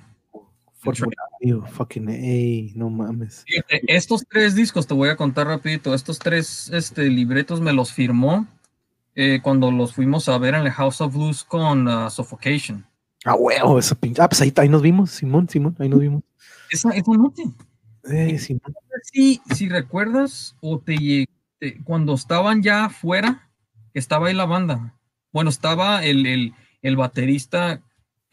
Speaker 1: fucking no mames.
Speaker 2: estos tres discos te voy a contar rapidito. Estos tres este, libretos me los firmó eh, cuando los fuimos a ver en el House of Blues con uh, Suffocation.
Speaker 1: Ah, huevo, esa pinche. Ah, pues ahí, ahí, nos vimos, Simón, Simón, ahí nos vimos.
Speaker 2: Esa, esa noche.
Speaker 1: Eh, Simón.
Speaker 2: Sí, si recuerdas, o te, cuando estaban ya afuera, estaba ahí la banda. Bueno, estaba el, el, el baterista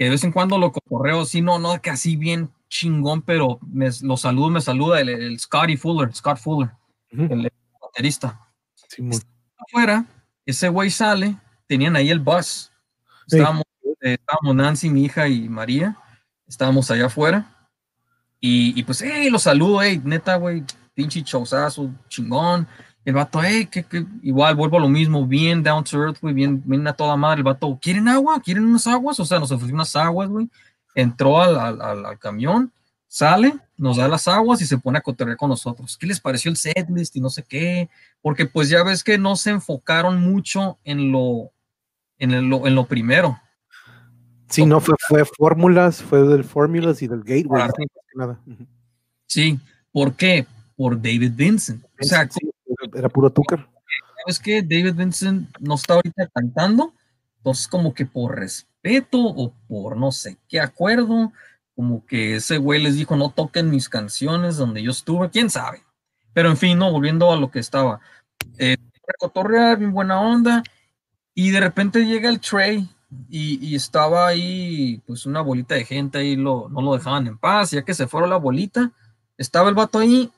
Speaker 2: que de vez en cuando lo correo así, no, no, que así bien chingón, pero me, lo saludo, me saluda el, Scotty Fuller, Scott Fuller, el baterista. afuera, ese güey sale, tenían ahí el bus. Estábamos, eh, estábamos, Nancy, mi hija y María, estábamos allá afuera. Y, y pues, hey, lo saludo, hey, neta, güey, pinche chauzazo, chingón. El vato, hey, que, igual vuelvo a lo mismo, bien down to earth, güey, bien, bien a toda madre. El vato, ¿quieren agua? ¿Quieren unas aguas? O sea, nos ofreció unas aguas, güey. Entró al, al, al, camión, sale, nos da las aguas y se pone a cotorrear con nosotros. ¿Qué les pareció el setlist y no sé qué? Porque pues ya ves que no se enfocaron mucho en lo, en lo, en lo primero.
Speaker 1: Sí, no, fue, fue fórmulas, fue del fórmulas y del gateway.
Speaker 2: Sí, ¿por qué? Por David Vincent. O sea,
Speaker 1: era puro Tucker.
Speaker 2: Es que David Vincent no está ahorita cantando, entonces como que por respeto o por no sé qué acuerdo, como que ese güey les dijo no toquen mis canciones donde yo estuve, quién sabe. Pero en fin, no, volviendo a lo que estaba. Eh, cotorrear, mi buena onda, y de repente llega el Trey y, estaba ahí, pues una bolita de gente ahí, lo, no lo dejaban en paz, ya que se fueron la bolita, estaba el vato ahí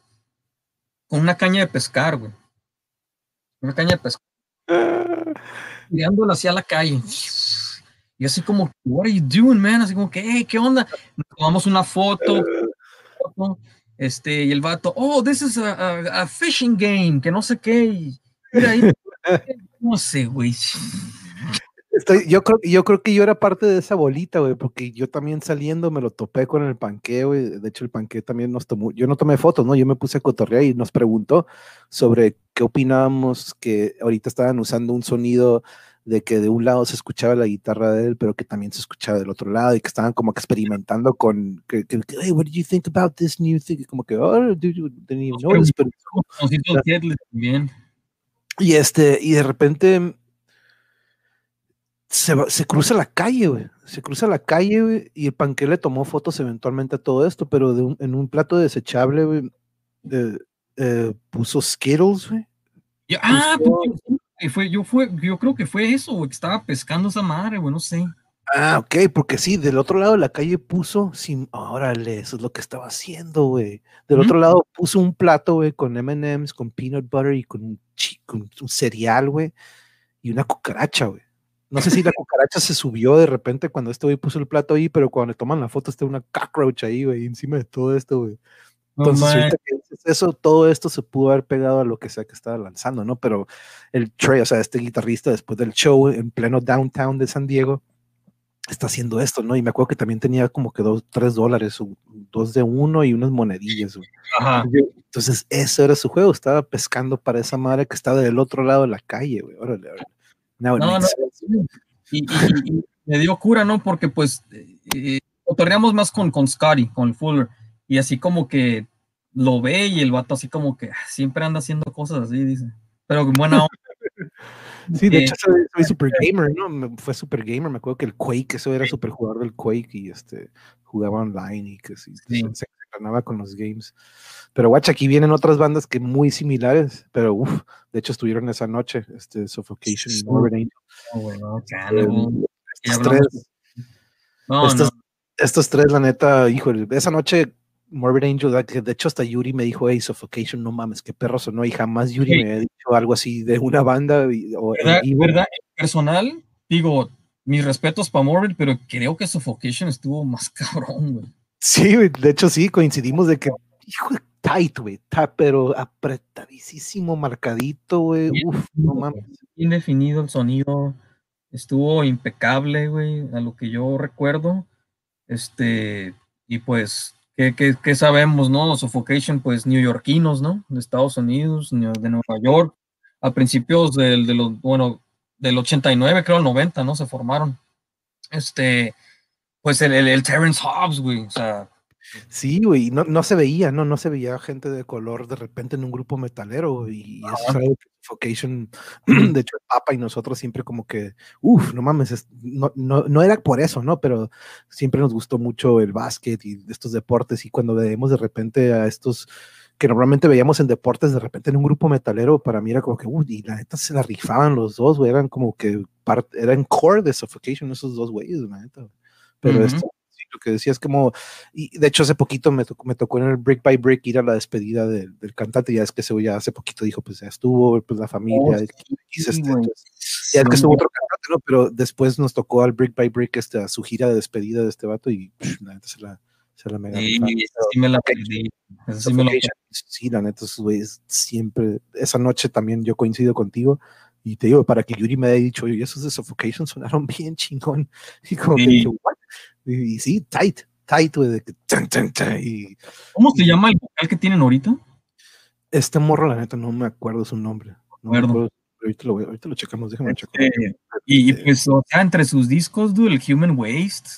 Speaker 2: con una caña de pescar, güey. Una caña de pescar. Mirándola [LAUGHS] hacia la calle. Y así como, what are you doing, man? Así como que, hey, ¿qué onda? tomamos una foto, este, y el vato, oh, this is a, a, fishing game, que no sé qué. Y, mira ahí, [LAUGHS] no sé, güey
Speaker 1: yo, creo, yo creo que yo era parte de esa bolita, güey, porque yo también saliendo me lo topé con el panque, güey. De hecho, el panque también nos tomó, yo no tomé fotos, ¿no? Yo me puse a cotorrear y nos preguntó sobre qué opinábamos que ahorita estaban usando un sonido de que de un lado se escuchaba la guitarra de él, pero que también se escuchaba del otro lado y que estaban como experimentando con, que, que, hey, what do you think about this new thing? Como que, oh, do you, didn't even notice, pero...
Speaker 2: También.
Speaker 1: Y este, y de repente se, se cruza la calle, güey. Se cruza la calle, güey, y el panque le tomó fotos eventualmente a todo esto, pero de en un plato desechable, güey, eh, puso Skittles, güey.
Speaker 2: Ah, fue, yo, fue, yo creo que fue eso, güey, que estaba pescando esa madre, güey, no sé.
Speaker 1: Ah, ok, porque sí, del otro lado de la calle puso, sin, órale, eso es lo que estaba haciendo, güey. Del otro lado puso un plato, güey, con MMs, con peanut butter y con un, con un cereal, güey, y una cucaracha, güey. No sé si la cucaracha se subió de repente cuando este güey puso el plato ahí, pero cuando le toman la foto está una cockroach ahí, güey, encima de todo esto, güey. Entonces, eso, todo esto se pudo haber pegado a lo que sea que estaba lanzando, ¿no? Pero el Trey, o sea, este guitarrista después del show en pleno downtown de San Diego, está haciendo esto, ¿no? Y me acuerdo que también tenía como que dos, tres dólares, dos de uno y unas monedillas, Ajá. Entonces, eso era su juego, estaba pescando para esa madre que estaba del otro lado de la calle, güey. Órale, órale.
Speaker 2: no, no, y, me dio cura, ¿no? Porque pues eh, más con, con Scotty, con Fuller, y así como que lo ve y el vato así como que ah, siempre anda haciendo cosas así, dice. Pero buena [LAUGHS]
Speaker 1: Sí, de hecho soy, super gamer, ¿no? Fue super gamer, me acuerdo que el Quake, eso era super jugador del Quake y este jugaba online y que sí, se, ganaba con los games. Pero guacha, aquí vienen otras bandas que muy similares, pero uff, de hecho estuvieron esa noche, este Suffocation y Morbid Angel. Oh, bueno, este, estos, tres, estos, estos tres, la neta, híjole, esa noche Morbid Angel, de hecho hasta Yuri me dijo, hey, Suffocation, no mames, qué perro sonó, y jamás Yuri me había dicho algo así de una banda. O,
Speaker 2: ¿Verdad, ¿verdad? personal, digo, mis respetos para Morbid, pero creo que Suffocation estuvo más [LAUGHS] cabrón, güey.
Speaker 1: Sí, de hecho sí, coincidimos de que, hijo de tight, güey, está pero apretadísimo, marcadito, güey, uf, no mames.
Speaker 2: Bien definido el sonido, estuvo impecable, güey, a lo que yo recuerdo, este, y pues ¿Qué, sabemos, no? Suffocation, pues neoyorquinos, ¿no? De Estados Unidos, de Nueva York, a principios del, de los, bueno, del 89, creo, el 90, ¿no? Se formaron. Este, pues el, el, el Terrence Hobbs, güey, o sea,
Speaker 1: Sí, güey, no, no se veía, ¿no? No se veía gente de color de repente en un grupo metalero y eso es algo que Suffocation, [CLEARS THROAT] de hecho, el Papa y nosotros siempre como que, uff, no mames, no, no, no, era por eso, ¿no? Pero siempre nos gustó mucho el básquet y estos deportes y cuando vemos de repente a estos que normalmente veíamos en deportes, de repente en un grupo metalero, para mí era como que, uy, y la neta se la rifaban los dos, güey, eran como que, eran core de Suffocation esos dos güeyes, la neta. Pero esto lo que decías como, y de hecho hace poquito me tocó, me tocó en el Brick by Brick ir a la despedida del cantante, ya es que se ya hace poquito dijo, pues ya estuvo, pues la familia, este, ya es que estuvo otro cantante, ¿no? Pero después nos tocó al Brick by Brick este, a su gira de despedida de este vato y la neta se la, se la mega. Sí, sí me la perdí. Sí, la neta, siempre, esa noche también yo coincido contigo, y te digo, para que Yuri me haya dicho, oye, esos de Suffocation sonaron [LAUGHS] bien chingón. Y como que dije, ¿what? Y, sí, tight, tight, güey. Y,
Speaker 2: ¿Cómo se llama el vocal que tienen ahorita?
Speaker 1: Este morro, la neta, no me acuerdo su nombre. No me acuerdo. Ahorita lo, ahorita lo checamos, déjame este, checar.
Speaker 2: Y, pues, o sea, entre sus discos, dude, el Human Waste,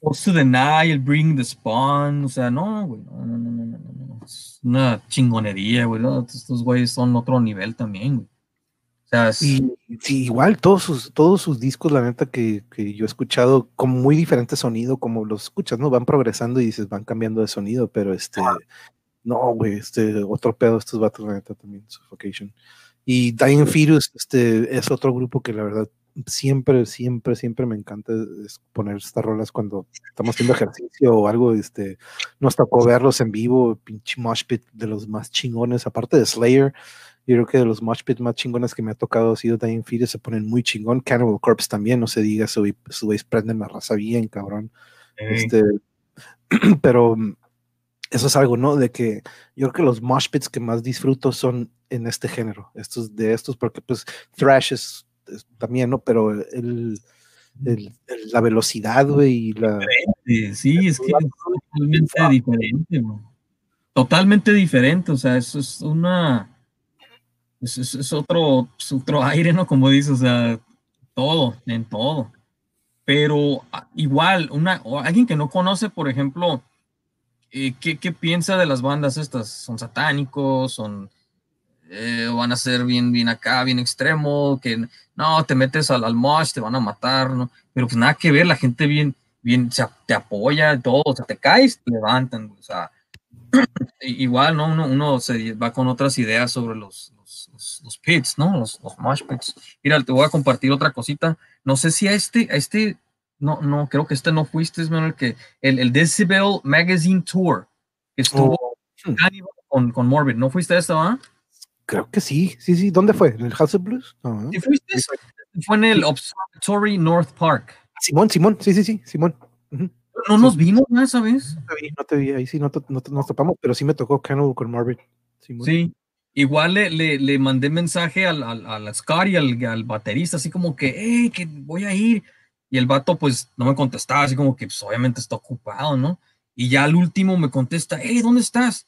Speaker 2: Close to the el Bring the Spawn, o sea, no, güey, no, no, no, no, no, no, es una chingonería, güey, estos güeyes son otro nivel también, güey.
Speaker 1: Sí, igual todos sus, todos sus discos, la neta, que, yo he escuchado con muy diferente sonido, como los escuchas, ¿no? Van progresando y dices, van cambiando de sonido, pero este, no, güey, este, otro pedo, estos vatos, la neta, también, Suffocation. Y Dying Fetus, este, es otro grupo que la verdad siempre, siempre, siempre me encanta poner estas rolas cuando estamos haciendo ejercicio o algo, este, nos tocó verlos en vivo, pinche mosh pit de los más chingones, aparte de Slayer, yo creo que de los mosh más chingones que me ha tocado ha sido Dying Fetus, se ponen muy chingón. Cannibal Corpse también, no se diga, su, su prenden la raza bien, cabrón. Este, [CLEARS THROAT] pero mm, eso es algo, ¿no? De que yo creo que los mosh pits que más disfruto son en este género, estos de estos, porque pues thrash es, también, ¿no? Pero el, la velocidad, güey, y la...
Speaker 2: Sí, es que es totalmente diferente, Totalmente diferente, o sea, eso es una es, otro, otro aire, ¿no? Como dices, o sea, todo, en todo. Pero ah, igual, una, alguien que no conoce, por ejemplo, eh, ¿qué, piensa de las bandas estas? ¿Son satánicos? ¿Son eh, van a ser bien, bien acá, bien extremo, que no, te metes al, al mosh, te van a matar, ¿no? Pero pues nada que ver, la gente bien, bien, o te apoya, todo, o sea, te caes, te levantan, o sea, [CLEARS THROAT] igual, ¿no? Uno, uno, se va con otras ideas sobre los, los, los, pits, ¿no? Los, los mosh pits. Mira, te voy a compartir otra cosita. No sé si a este, a este, no, no, creo que este no fuiste, es el que, el, el Decibel Magazine Tour, que estuvo oh, hmm. con, con Morbid, ¿no fuiste a esta, va?
Speaker 1: Creo que sí, sí, sí. ¿Dónde fue? ¿En el House of Blues?
Speaker 2: ¿Sí fuiste? Fue en el Observatory North Park.
Speaker 1: Simón, Simón, sí, sí, sí, Simón.
Speaker 2: No nos vimos ¿no? esa vez.
Speaker 1: No te vi, no te vi, ahí sí no, nos topamos, pero sí me tocó Cannibal con Marvin.
Speaker 2: Sí, igual le, le, le, mandé mensaje al, al, al Scott y al, al, baterista, así como que, hey, que voy a ir. Y el vato, pues, no me contestaba, así como que, pues, obviamente está ocupado, ¿no? Y ya al último me contesta, hey, ¿dónde estás?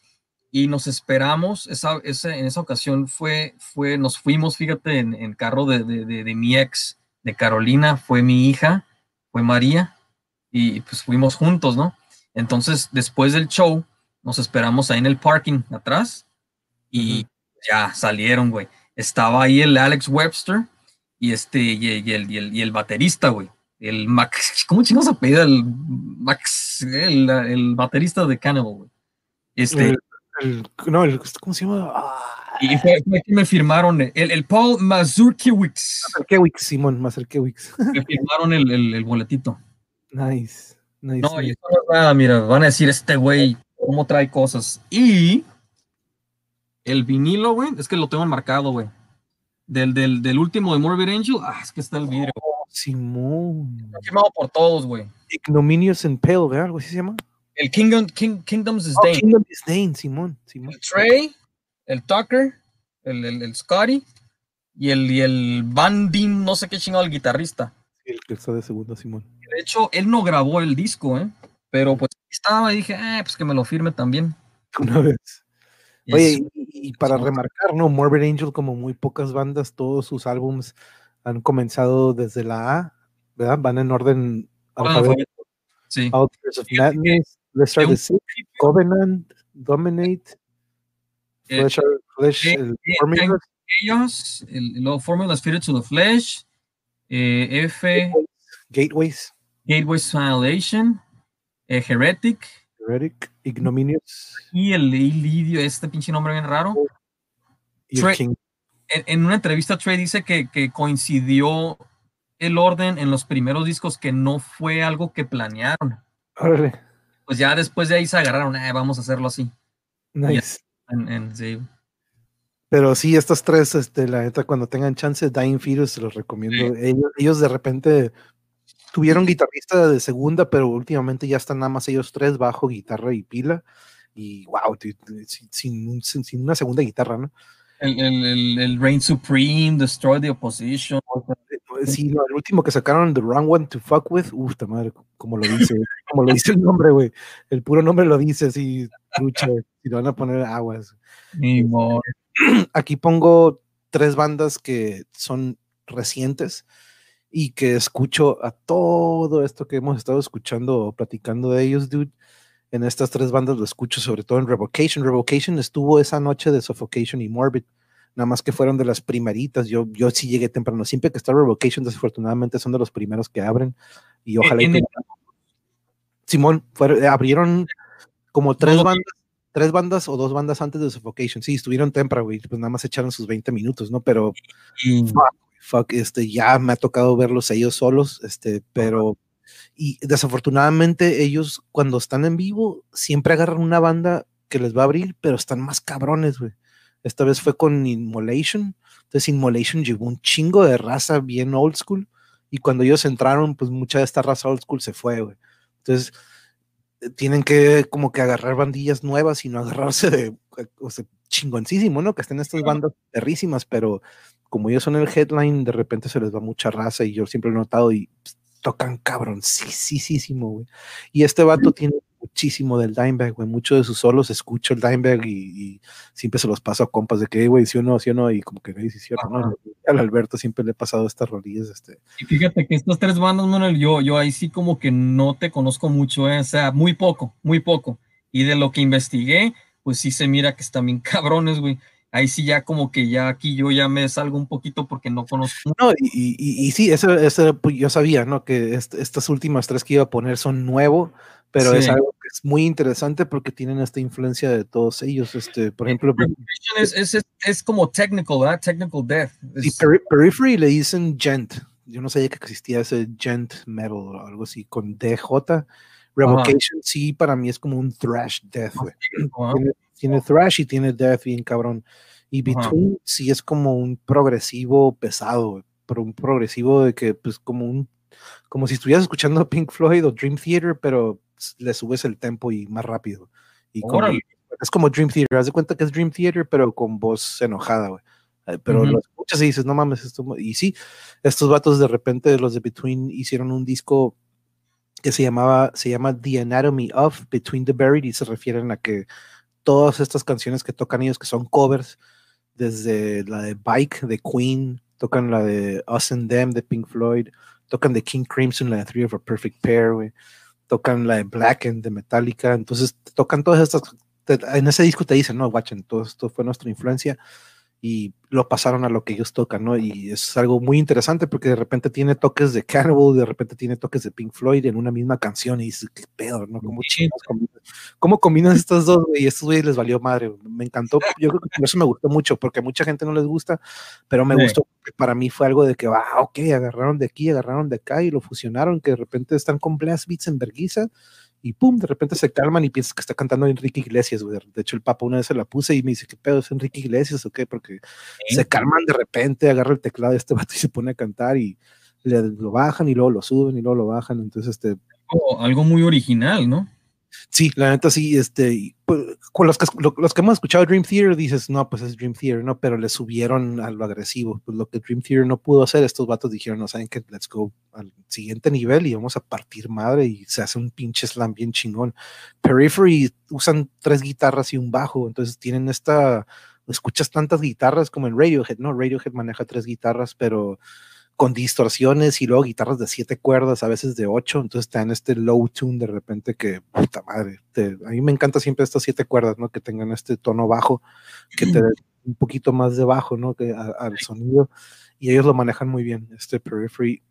Speaker 2: y nos esperamos, esa, esa, en esa ocasión fue, fue, nos fuimos, fíjate, en, en carro de, de, de, mi ex, de Carolina, fue mi hija, fue María, y pues fuimos juntos, ¿no? Entonces, después del show, nos esperamos ahí en el parking atrás, y ya salieron, güey. Estaba ahí el Alex Webster, y este, y, el, y, el, y el baterista, güey. El Max, ¿cómo chingos apellida el Max, el, el baterista de Cannibal, güey? Este,
Speaker 1: no, el, ¿cómo se llama?
Speaker 2: Y fue, que me firmaron el, el Paul Mazurkiewicz.
Speaker 1: Mazurkiewicz, Simón, Mazurkiewicz. [LAUGHS]
Speaker 2: Me firmaron el, boletito.
Speaker 1: Nice, nice.
Speaker 2: No, y eso no es nada, mira, van a decir este güey, cómo trae cosas. Y el vinilo, güey, es que lo tengo enmarcado, güey. Del, del, del último de Morbid Angel, ah, es que está el video.
Speaker 1: Simón.
Speaker 2: Está firmado por todos, güey.
Speaker 1: Ignominious and Pale, ¿verdad? ¿Algo así se llama?
Speaker 2: El Kingdom, King, Kingdom's
Speaker 1: oh, Dane. Kingdom Dane, Simón, Simón.
Speaker 2: El Trey, el Tucker, el, el, el Scotty y el, y el Van Dien, no sé qué chingado, el guitarrista.
Speaker 1: El que está de segundo, Simón.
Speaker 2: De hecho, él no grabó el disco, ¿eh? Pero pues estaba y dije, eh, pues que me lo firme también. [LAUGHS]
Speaker 1: Una vez. Oye, y, y, para remarcar, ¿no? Morbid Angel, como muy pocas bandas, todos sus álbums han comenzado desde la A, ¿verdad? Van en orden alfabético.
Speaker 2: Sí.
Speaker 1: Outers of Madness, Let's Start the Sick, Covenant, Dominate,
Speaker 2: eh, Flesh, Flesh el Formula. Ellos, el, luego Formula Spirits of the Flesh, eh, F.
Speaker 1: Gateways.
Speaker 2: Gateways Annihilation, eh, Heretic.
Speaker 1: Heretic, Ignominious.
Speaker 2: Y el Lidio, este pinche nombre bien raro.
Speaker 1: Y Trey, King.
Speaker 2: En, en, una entrevista, Trey dice que, que coincidió el orden en los primeros discos que no fue algo que planearon.
Speaker 1: Órale
Speaker 2: pues ya después de ahí se agarraron, eh, vamos a hacerlo así.
Speaker 1: Nice.
Speaker 2: En, en, sí.
Speaker 1: Pero sí, estos tres, este, la neta, cuando tengan chance, Dying Fetus se los recomiendo. Sí. Ellos, ellos, de repente tuvieron guitarrista de segunda, pero últimamente ya están nada más ellos tres, bajo, guitarra y pila. Y wow, sin, sin, sin una segunda guitarra, ¿no?
Speaker 2: El, el, el, Reign Supreme, Destroy the Opposition. [LAUGHS]
Speaker 1: Sí, no, el último que sacaron, The Wrong One to Fuck With, uff, madre, como lo dice, como lo dice el nombre, güey. El puro nombre lo dice así, trucha, si lo van a poner aguas.
Speaker 2: Ni [CLEARS THROAT]
Speaker 1: Aquí pongo tres bandas que son recientes y que escucho a todo esto que hemos estado escuchando o platicando de ellos, dude. En estas tres bandas lo escucho sobre todo en Revocation. Revocation estuvo esa noche de Suffocation y Morbid nada más que fueron de las primeritas. Yo, yo sí llegué temprano. Siempre que está Revocation, desafortunadamente son de los primeros que abren. Y ojalá. Y que... Simón, fueron, eh, abrieron como tres bandas, tres bandas o dos bandas antes de Suffocation. Sí, estuvieron temprano, güey. Pues nada más echaron sus 20 minutos, ¿no? Pero mm. Fuck, este, ya me ha tocado verlos ellos solos, este, pero. Y desafortunadamente ellos cuando están en vivo siempre agarran una banda que les va a abrir, pero están más cabrones, güey. Esta vez fue con Inmolation. Entonces Inmolation llevó un chingo de raza bien old school. Y cuando ellos entraron, pues mucha de esta raza old school se fue, güey. Entonces eh, tienen que como que agarrar bandillas nuevas y no agarrarse de o sea, chingoncísimo, ¿no? Que estén estas bandas perrísimas, pero como ellos son el headline, de repente se les va mucha raza y yo siempre lo he notado y pues, tocan cabrón, sí, sí, sí, güey. Y este vato tiene muchísimo del Dimebag, güey. Muchos de sus solos escucho el Dimebag y, y, siempre se los paso a compas de que, güey, sí o no, sí o no, y como que me dice, sí o no. Al Alberto siempre le he pasado estas rodillas. Este.
Speaker 2: Y fíjate que estas tres bandas, Manuel, yo, yo ahí sí como que no te conozco mucho, eh, o sea, muy poco, muy poco. Y de lo que investigué, pues sí se mira que están bien cabrones, güey. Ahí sí ya como que ya aquí yo ya me salgo un poquito porque no conozco.
Speaker 1: No, y, y, sí, eso, eso pues, yo sabía, ¿no? Que estas últimas tres que iba a poner son nuevo, pero es algo que es muy interesante porque tienen esta influencia de todos ellos. Este, por ejemplo,
Speaker 2: es, es, es como technical, ¿verdad? Technical death.
Speaker 1: Sí, Periphery le dicen gent. Yo no sabía que existía ese gent metal o algo así con DJ. Revocation sí para mí es como un thrash death, tiene, thrash y tiene death bien cabrón. Y Between sí es como un progresivo pesado, pero un progresivo de que pues como un como si estuvieras escuchando [LAUGHS] Pink Floyd o Dream Theater, pero le subes el tempo y más rápido. Y es como Dream Theater, haz de cuenta que es Dream Theater, pero con voz enojada, güey. Pero lo escuchas y dices, no mames, esto. Y sí, estos vatos de repente, los de Between, hicieron un disco que se llamaba, se llama The Anatomy of Between the Buried y se refieren a que todas estas canciones que tocan ellos, que son covers, desde la de Bike de Queen, tocan la de Us and Them de Pink Floyd, tocan de King Crimson, la de Three of a Perfect Pair, tocan la de Blackened de Metallica, entonces tocan todas estas, en ese disco te dicen, no, watchen, todo esto fue nuestra influencia y lo pasaron a lo que ellos tocan, ¿no? Y es algo muy interesante porque de repente tiene toques de Cannibal, de repente tiene toques de Pink Floyd en una misma canción y dices, qué pedo, ¿no? ¿Cómo, combinas, ¿cómo combinas estos dos, Y estos güeyes les valió madre, me encantó, yo creo que por eso me gustó mucho, porque a mucha gente no les gusta, pero me gustó, para mí fue algo de que, ah, ok, agarraron de aquí, agarraron de acá y lo fusionaron, que de repente están con blast beats en verguiza y pum, de repente se calman y piensas que está cantando Enrique Iglesias, güey. De hecho, el Papa una vez se la puse y me dice, ¿qué pedo es Enrique Iglesias o qué? Porque se calman de repente, agarra el teclado de este vato y se pone a cantar y le, lo bajan y luego lo suben y luego lo bajan. Entonces, este.
Speaker 2: algo muy original, ¿no?
Speaker 1: Sí, la neta sí, este, pues, con los que, los que hemos escuchado Dream Theater dices, no, pues es Dream Theater, ¿no? Pero le subieron a lo agresivo. Pues lo que Dream Theater no pudo hacer, estos vatos dijeron, no saben que let's go al siguiente nivel y vamos a partir madre y se hace un pinche slam bien chingón. Periphery usan tres guitarras y un bajo, entonces tienen esta, escuchas tantas guitarras como en Radiohead, ¿no? Radiohead maneja tres guitarras, pero con distorsiones y luego guitarras de siete cuerdas, a veces de ocho, entonces te dan este low tune de repente que, puta madre, a mí me encanta siempre estas siete cuerdas, ¿no? Que tengan este tono bajo, que te [CLEARS THROAT] un poquito más de bajo, ¿no? Que al sonido, y ellos lo manejan muy bien, este Periphery, [CLEARS THROAT]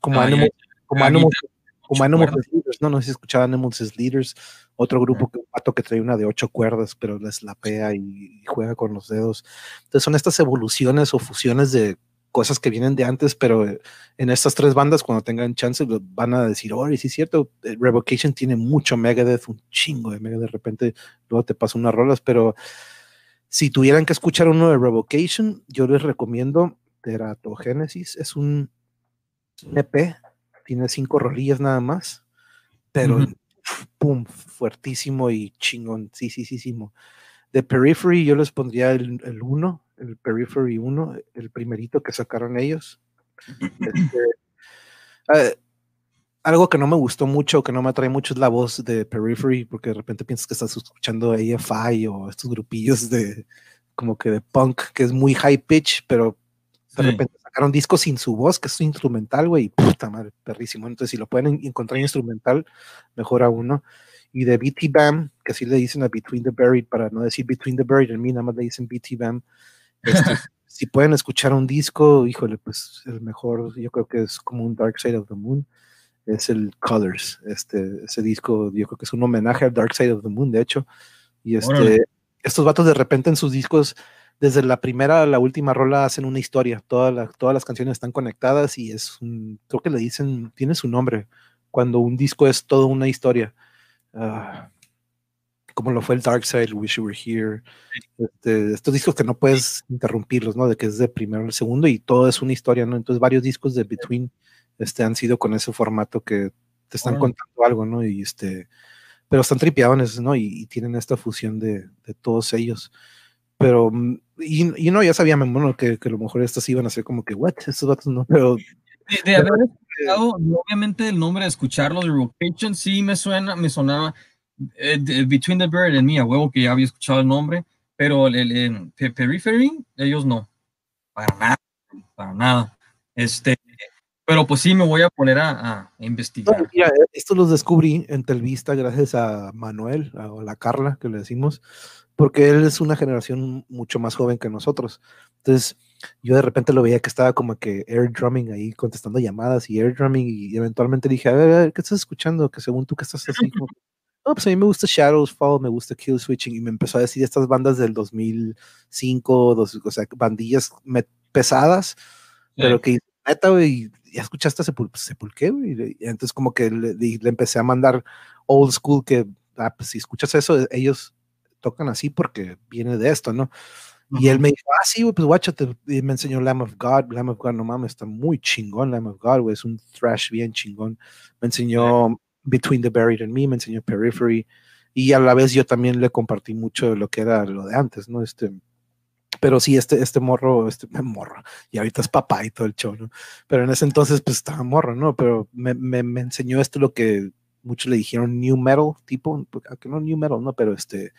Speaker 1: como ah, Animals, como Animals, como Leaders, ¿no? No sé si escuchaban Animals Leaders, otro grupo que un pato que trae una de ocho cuerdas, pero les lapea y, y juega con los dedos. Entonces son estas evoluciones o fusiones de cosas que vienen de antes, pero eh, en estas tres bandas, cuando tengan chance, van a decir, oh, sí es cierto, eh, Revocation tiene mucho Megadeth, un chingo de Megadeth, de repente luego te paso unas rolas, pero si tuvieran que escuchar uno de Revocation, yo les recomiendo Teratogénesis, es un EP, tiene cinco rolillas nada más, pero pum, fuertísimo y chingón, sí, sí, sí, sí. De Periphery yo les pondría el, el uno, el Periphery 1, el primerito que sacaron ellos. [LAUGHS] Este, eh, algo que no me gustó mucho, que no me atrae mucho es la voz de Periphery, porque de repente piensas que estás escuchando AFI o estos grupillos de como que de punk, que es muy high pitch, pero de repente sacaron discos sin su voz, que es instrumental, güey, puta madre, perrísimo. Entonces, si lo pueden encontrar instrumental, mejor a uno y de BT Bam, que así le dicen a Between the Buried, para no decir Between the Buried, en mí nada más le dicen BT Bam. Este, [LAUGHS] si pueden escuchar un disco, híjole, pues el mejor, yo creo que es como un Dark Side of the Moon, es el Colors. Este, ese disco, yo creo que es un homenaje al Dark Side of the Moon, de hecho. Y este, estos vatos de repente en sus discos, desde la primera a la última rola, hacen una historia. Todas, todas las canciones están conectadas y es un, creo que le dicen, tiene su nombre, cuando un disco es toda una historia. Ah, como lo fue el Dark Side, Wish You Were Here, este, estos discos que no puedes interrumpirlos, ¿no? De que es de primero al segundo y todo es una historia, ¿no? Entonces varios discos de Between este, han sido con ese formato que te están contando algo, ¿no? Y este, pero están tripiadones, ¿no? Y, tienen esta fusión de, de, todos ellos. Pero, mm, y, y no, ya sabíamos, bueno, que, que, a lo mejor estos iban a ser como que, what, estos datos no, pero...
Speaker 2: De, haber escuchado, obviamente el nombre de escucharlo de Rocation sí me suena, me sonaba Between the Bird and Me, a huevo que ya había escuchado el nombre, pero el, el, Periphery, ellos no, para nada, para nada. Este, pero pues sí me voy a poner a, investigar.
Speaker 1: esto los descubrí en Telvista gracias a Manuel, o la Carla, que le decimos, porque él es una generación mucho más joven que nosotros. Entonces, yo de repente lo veía que estaba como que air drumming ahí, contestando llamadas y air drumming, y eventualmente dije, a ver, a ver ¿qué estás escuchando? Que según tú que estás [LAUGHS] así, como, no, pues a mí me gusta Shadows Fall, me gusta Kill Switching, y me empezó a decir estas bandas del 2005, dos, o sea, bandillas pesadas, pero que neta, güey, ya escuchaste Sepul Sepulqué, güey. Y entonces como que le, le, empecé a mandar old school que, ah, pues si escuchas eso, ellos tocan así porque viene de esto, ¿no? Y él me dijo, ah, sí, güey, pues guáchate. Y me enseñó Lamb of God. Lamb of God, no mames, está muy chingón. Lamb of God, güey, es un thrash bien chingón. Me enseñó Between the Buried and Me, me enseñó Periphery. Y a la vez yo también le compartí mucho de lo que era lo de antes, ¿no? Este, pero sí, este, este morro, este [LAUGHS] morro, y ahorita es papá y todo el show, ¿no? Pero en ese entonces, pues estaba morro, ¿no? Pero me, me, me enseñó esto lo que muchos le dijeron new metal, tipo, aunque no new metal, ¿no? Pero este,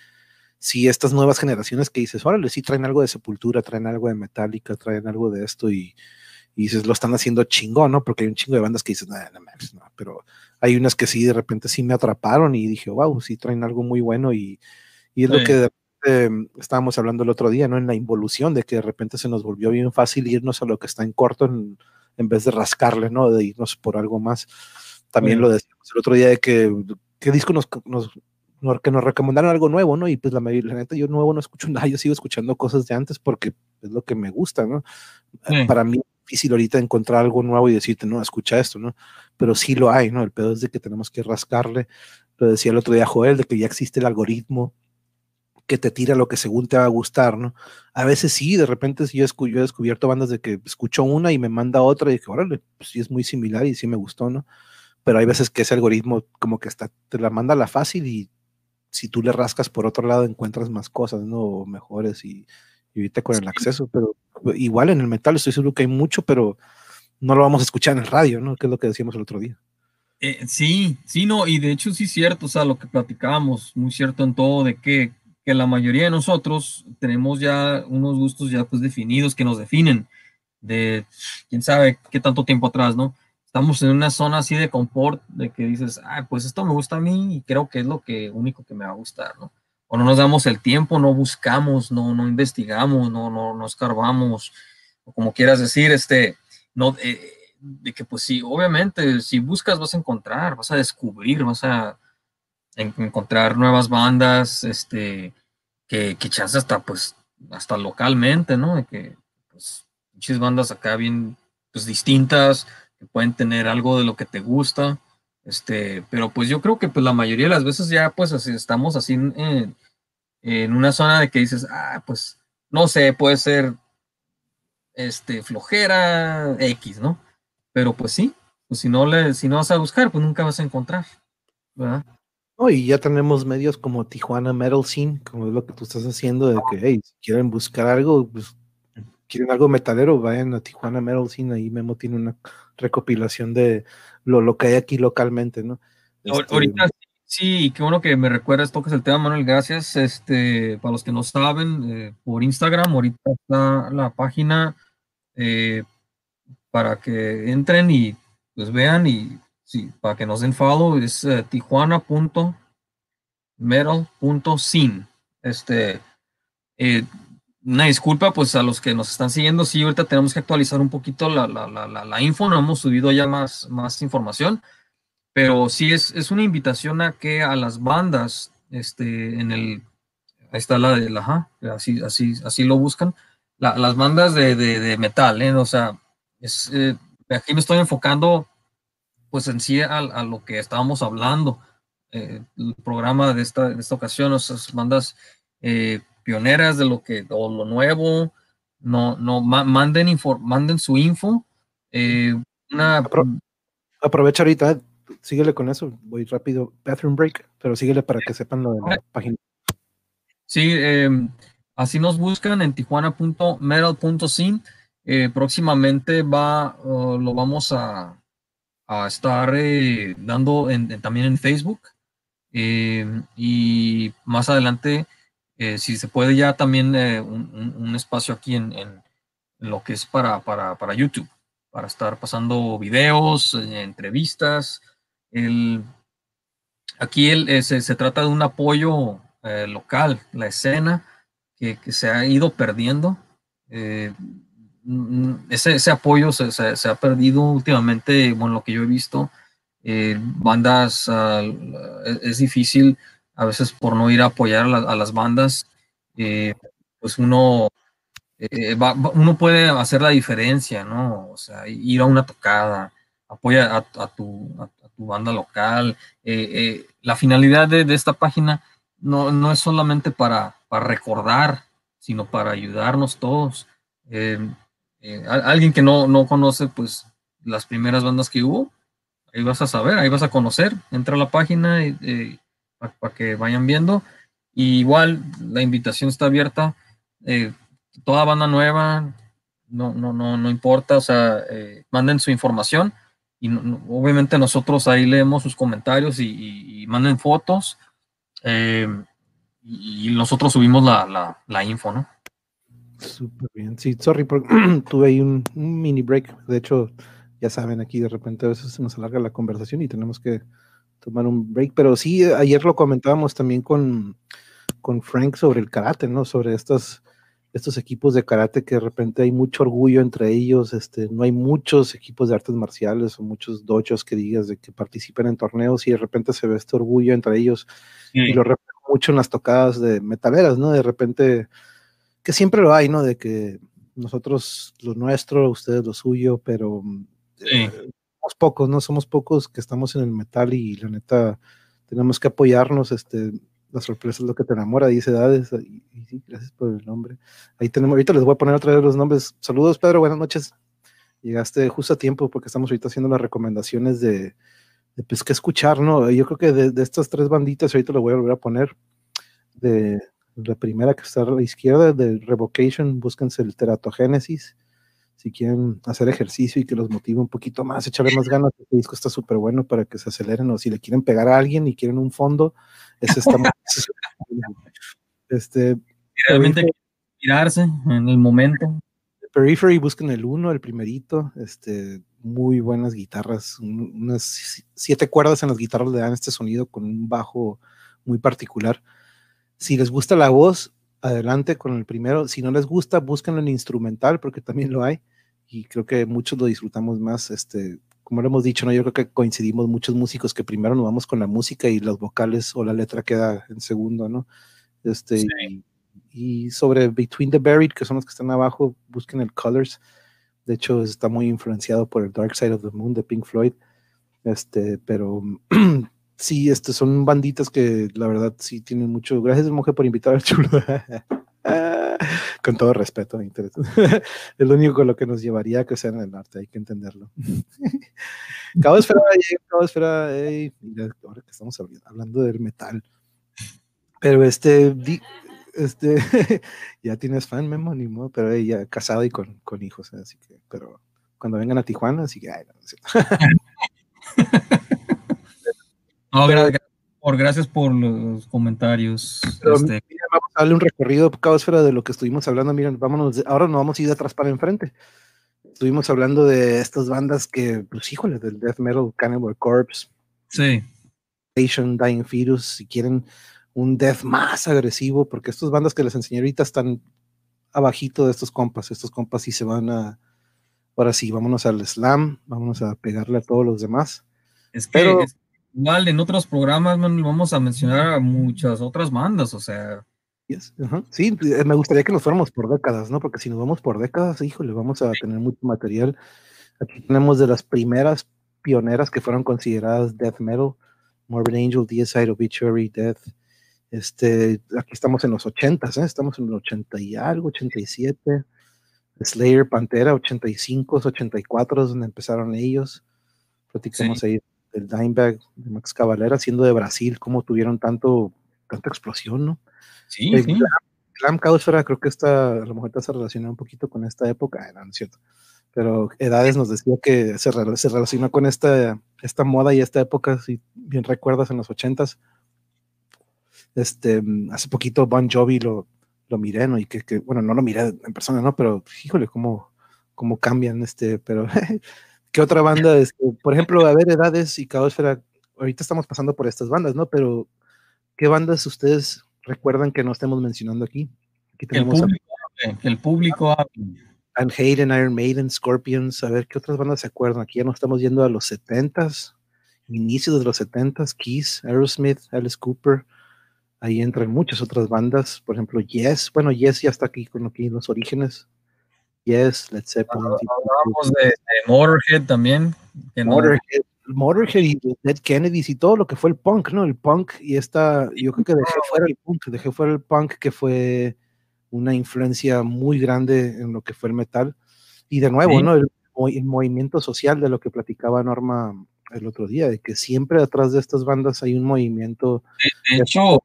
Speaker 1: si estas nuevas generaciones que dices, órale, sí traen algo de sepultura, traen algo de metálica, traen algo de esto y, dices, lo están haciendo chingón, ¿no? Porque hay un chingo de bandas que dices, no, no, no, pero hay unas que sí, de repente sí me atraparon y dije, wow, sí traen algo muy bueno y, y es lo que estábamos hablando el otro día, ¿no? En la involución de que de repente se nos volvió bien fácil irnos a lo que está en corto en, en vez de rascarle, ¿no? De irnos por algo más. También lo decíamos el otro día de que, ¿qué disco nos, nos que nos recomendaron algo nuevo, ¿no? Y pues la, la neta, yo nuevo no escucho [LAUGHS] nada, yo sigo escuchando cosas de antes porque es lo que me gusta, ¿no? Para mí difícil ahorita encontrar algo nuevo y decirte, no, escucha esto, ¿no? Pero sí lo hay, ¿no? El pedo es de que tenemos que rascarle, lo decía el otro día Joel, de que ya existe el algoritmo que te tira lo que según te va a gustar, ¿no? A veces sí, de repente yo, yo he descubierto bandas de que escucho una y me manda otra y dije, órale, pues sí es muy similar y sí me gustó, ¿no? Pero hay veces que ese algoritmo como que está, te la manda a la fácil y si tú le rascas por otro lado encuentras más cosas, ¿no? Mejores y, y ahorita con el acceso, pero igual en el metal estoy seguro que hay mucho, pero no lo vamos a escuchar en el radio, ¿no? Que es lo que decíamos el otro día.
Speaker 2: Eh, sí, sí, no, y de hecho sí es cierto, o sea, lo que platicábamos, muy cierto en todo, de que, que la mayoría de nosotros tenemos ya unos gustos ya pues definidos que nos definen, de quién sabe qué tanto tiempo atrás, ¿no? estamos en una zona así de confort, de que dices, ah, pues esto me gusta a mí y creo que es lo que único que me va a gustar, ¿no? O no nos damos el tiempo, no buscamos, no, no investigamos, no, no, no escarbamos, o como quieras decir, este, no, eh, de que pues sí, obviamente, si buscas vas a encontrar, vas a descubrir, vas a encontrar nuevas bandas, este, que, que hasta, pues, hasta localmente, ¿no? De que, pues, muchas bandas acá bien, pues, distintas, pueden tener algo de lo que te gusta, este, pero pues yo creo que pues la mayoría de las veces ya pues así, estamos así en, en, una zona de que dices, ah, pues no sé, puede ser este, flojera X, ¿no? Pero pues sí, pues si no, le, si no vas a buscar, pues nunca vas a encontrar, ¿verdad?
Speaker 1: No, y ya tenemos medios como Tijuana Metal Scene, como es lo que tú estás haciendo, de que, hey, si quieren buscar algo, pues quieren algo metalero, vayan a Tijuana Metal Scene, ahí Memo tiene una recopilación de lo, lo que hay aquí localmente, ¿no?
Speaker 2: Este, ahorita sí, qué bueno que me recuerdas, tocas el tema, Manuel, gracias. Este, para los que no saben, eh, por Instagram, ahorita está la página eh, para que entren y pues vean y sí, para que nos den follow, es uh, tijuana.metal.sin. Este, eh, una disculpa pues a los que nos están siguiendo, sí, ahorita tenemos que actualizar un poquito la, la, la, la info, no hemos subido ya más, más información, pero sí es, es una invitación a que a las bandas, este, en el, ahí está la de la, así, así, así lo buscan, las bandas de, de, de metal, ¿eh? o sea, es, eh, aquí me estoy enfocando pues en sí a, a lo que estábamos hablando, eh, el programa de esta, de esta ocasión, esas bandas eh, pioneras de lo que, o lo nuevo, no, no, manden, manden su info. Eh,
Speaker 1: aprovecha ahorita, síguele con eso, voy rápido, bathroom break, pero síguele para que sepan lo de la página.
Speaker 2: Sí, em, así nos buscan en tijuana.metal.sin. Eh, próximamente va, lo vamos a, a estar eh, dando también en Facebook. Em, y más adelante eh, si se puede ya también eh, un, espacio aquí en, lo que es para, para, YouTube, para estar pasando videos, eh, entrevistas. El, aquí el, se, se, trata de un apoyo local, la escena que, se ha ido perdiendo. Eh, ese, ese, apoyo se, se, ha perdido últimamente, bueno, lo que yo he visto, bandas, es, difícil a veces por no ir a apoyar a, las bandas, pues uno, uno puede hacer la diferencia, ¿no? O sea, ir a una tocada, apoya a, tu, tu, banda local. Eh, eh, la finalidad de, esta página no, no, es solamente para, para, recordar, sino para ayudarnos todos. Eh, alguien que no, no conoce, pues, las primeras bandas que hubo, ahí vas a saber, ahí vas a conocer, entra a la página para, que vayan viendo. igual la invitación está abierta. toda banda nueva, no, no, no, no importa, o sea, manden su información y obviamente nosotros ahí leemos sus comentarios y, manden fotos eh, y, nosotros subimos la, la, info, ¿no?
Speaker 1: Súper bien. Sí, sorry, [CLEARS THROAT] tuve ahí un, mini break. De hecho, ya saben, aquí de repente a veces se nos alarga la conversación y tenemos que tomar un break. Pero sí, ayer lo comentábamos también con, con Frank sobre el karate, ¿no? Sobre estas estos equipos de karate que de repente hay mucho orgullo entre ellos, este, no hay muchos equipos de artes marciales o muchos dochos que digas de que participen en torneos y de repente se ve este orgullo entre ellos y lo repito mucho en las tocadas de metaleras, ¿no? De repente, que siempre lo hay, ¿no? De que nosotros lo nuestro, ustedes lo suyo, pero eh, somos pocos, ¿no? Somos pocos que estamos en el metal y la neta tenemos que apoyarnos, este, la sorpresa es lo que te enamora, dice Edades. Y, sí, gracias por el nombre. Ahí tenemos, ahorita les voy a poner otra vez los nombres. Saludos, Pedro, buenas noches. Llegaste justo a tiempo porque estamos ahorita haciendo las recomendaciones de, de pues, qué escuchar, ¿no? Yo creo que de, estas tres banditas, ahorita lo voy a volver a poner. De la primera que está a la izquierda, de Revocation, búsquense el Teratogénesis si quieren hacer ejercicio y que los motive un poquito más, echarle más ganas, este disco está súper bueno para que se aceleren, o si le quieren pegar a alguien y quieren un fondo, ese está [LAUGHS] [LAUGHS] este,
Speaker 2: Realmente tirarse en el momento.
Speaker 1: Periphery, busquen el uno, el primerito, este, muy buenas guitarras, unas siete cuerdas en las guitarras le dan este sonido con un bajo muy particular. Si les gusta la voz, adelante con el primero. Si no les gusta, búsquenlo en instrumental, porque también lo hay y creo que muchos lo disfrutamos más, este, como lo hemos dicho, ¿no? Yo creo que coincidimos muchos músicos que primero nos vamos con la música y los vocales o la letra queda en segundo, ¿no? Este, y, sobre Between the Buried, que son los que están abajo, busquen el Colors. De hecho, está muy influenciado por el Dark Side of the Moon de Pink Floyd. Este, pero [CLEARS THROAT] sí, este, son banditas que la verdad sí tienen mucho. Gracias, mujer, por invitar al chulo. [LAUGHS] con todo respeto, [LAUGHS] es lo único con lo que nos llevaría a crecer en el arte, hay que entenderlo. [LAUGHS] Cabo Esfera, Cabo Esfera, ahora que estamos hablando del metal. Pero este, este, ya tienes fan, Memo, ni pero ella casado y con, con hijos, así pero cuando vengan a Tijuana, así que, ay,
Speaker 2: gracias por gracias por los comentarios.
Speaker 1: Este. vamos a darle un recorrido, Caosfera, de lo que estuvimos hablando. Miren, vámonos, ahora nos vamos a ir de atrás para enfrente. Estuvimos hablando de estas bandas que, pues híjole, del death metal, Cannibal Corpse.
Speaker 2: Sí.
Speaker 1: Dying Fetus, si quieren un death más agresivo, porque estas bandas que les enseñé ahorita están abajito de estos compas. Estos compas sí se van a. Ahora sí, vámonos al slam, vámonos a pegarle a todos los demás.
Speaker 2: Es que, Pero, igual en otros programas vamos a mencionar a muchas otras bandas, o sea.
Speaker 1: Sí, eh, me gustaría que nos fuéramos por décadas, ¿no? Porque si nos vamos por décadas, híjole, vamos a tener mucho material. Aquí tenemos de las primeras pioneras que fueron consideradas death metal, Morbid Angel, Deicide, Obituary, Death. Este, aquí estamos en los 80, ¿eh? estamos en los 80 y algo, 87. Slayer, Pantera, 85, 84 es donde empezaron ellos. Platicamos ahí el Dimebag de Max Cavalera, siendo de Brasil, cómo tuvieron tanto, tanta explosión, ¿no?
Speaker 2: Sí, el sí.
Speaker 1: Glam, creo que esta, a lo mejor se relaciona un poquito con esta época, no, no es cierto. Pero Edades nos decía que se, se relaciona con esta, esta moda y esta época, si bien recuerdas, en los ochentas. Este, hace poquito Bon Jovi lo, lo miré, ¿no? Y que, que, bueno, no lo miré en persona, ¿no? Pero, híjole, cómo, cómo cambian, este, pero [LAUGHS] ¿Qué otra banda? Es, por ejemplo, a ver, Edades y Caosfera, ahorita estamos pasando por estas bandas, ¿no? Pero, ¿qué bandas ustedes recuerdan que no estemos mencionando aquí. aquí
Speaker 2: el público, el público
Speaker 1: Van Hayden, Iron Maiden, Scorpions, a ver qué otras bandas se acuerdan. Aquí ya nos estamos yendo a los 70s, inicios de los 70s, Kiss, Aerosmith, Alice Cooper. Ahí entran muchas otras bandas, por ejemplo, Yes. Bueno, Yes ya está aquí con aquí los orígenes. Yes, Let's Zeppelin.
Speaker 2: Hablamos de, Motorhead también.
Speaker 1: Motorhead, Motorhead y Dead Kennedys y todo lo que fue el punk, ¿no? El punk y esta, yo creo que dejé fuera el punk, dejé fuera el punk que fue una influencia muy grande en lo que fue el metal. Y de nuevo, ¿no? El, movimiento social de lo que platicaba Norma el otro día, de que siempre detrás de estas bandas hay un movimiento,
Speaker 2: de, hecho,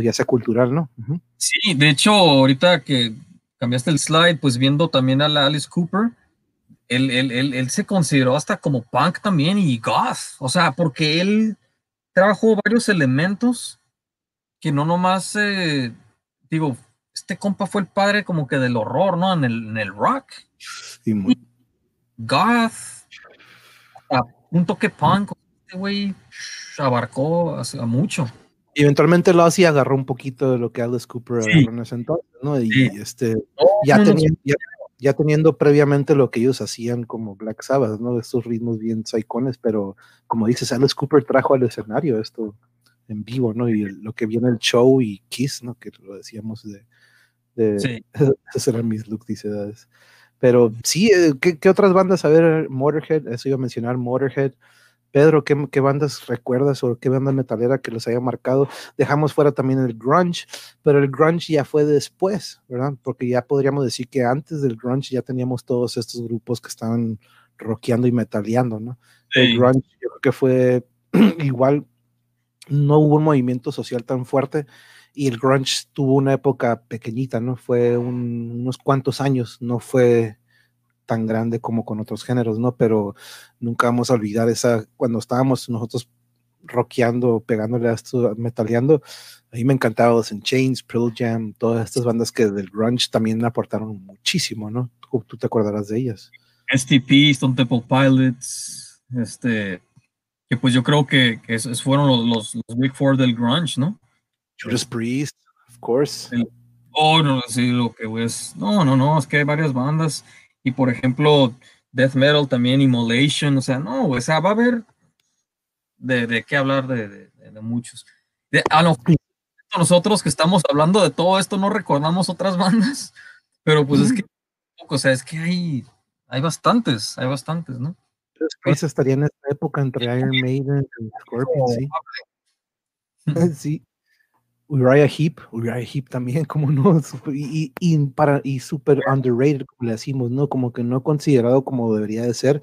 Speaker 1: ya sea cultural, ¿no?
Speaker 2: Sí, de hecho, ahorita que cambiaste el slide, pues viendo también a la Alice Cooper, él, él, él, se consideró hasta como punk también y goth, o sea, porque él trabajó varios elementos que no nomás, eh, digo, este compa fue el padre como que del horror, ¿no? En el, en el rock.
Speaker 1: Sí, muy...
Speaker 2: Goth, a un toque punk, este güey abarcó a, mucho.
Speaker 1: Y eventualmente lo hacía agarró un poquito de lo que Alice Cooper agarró en ese entonces, ¿no? Y este, ya, teniendo, ya, teniendo previamente lo que ellos hacían como Black Sabbath, ¿no? Estos ritmos bien psychones, pero como dices, Alice Cooper trajo al escenario esto en vivo, ¿no? Y lo que viene el show y Kiss, ¿no? Que lo decíamos de, sí. [LAUGHS] Esos eran mis look edades. Pero sí, eh, ¿qué, otras bandas? A ver, Motorhead, eso iba a mencionar, Motorhead. Pedro, ¿qué, ¿qué, bandas recuerdas o qué banda metalera que los haya marcado? Dejamos fuera también el grunge, pero el grunge ya fue después, ¿verdad? Porque ya podríamos decir que antes del grunge ya teníamos todos estos grupos que estaban rockeando y metaleando, ¿no? El grunge yo creo que fue [CLEARS THROAT] igual, no hubo un movimiento social tan fuerte, y el grunge tuvo una época pequeñita, ¿no? Fue unos cuantos años, no fue tan grande como con otros géneros, ¿no? Pero nunca vamos a olvidar esa, cuando estábamos nosotros rockeando, pegándole a esto, metaleando, ahí me encantaba los en Chains, Pearl Jam, todas estas bandas que del grunge también aportaron muchísimo, ¿no? Tú, te acordarás de ellas.
Speaker 2: STP, Stone Temple Pilots, este, que pues yo creo que, que esos fueron los, los, los Big Four del grunge, ¿no?
Speaker 1: Judas Priest, of course.
Speaker 2: oh, no, sí, lo que es. No, no, no, es que hay varias bandas. Y por ejemplo, Death Metal también, Immolation, o sea, no, o sea, va a haber de, de qué hablar de, de, muchos. a lo, nosotros que estamos hablando de todo esto no recordamos otras [LAUGHS] bandas, pero pues es que, o sea, es que hay, hay bastantes, hay bastantes, ¿no?
Speaker 1: Priest estaría en esta época entre Iron Maiden y Scorpion, sí. [LAUGHS] sí. Uriah Heep, Uriah Heep también, [LAUGHS] como no, y, para, y super underrated, como le decimos, ¿no? Como que no considerado como debería de ser.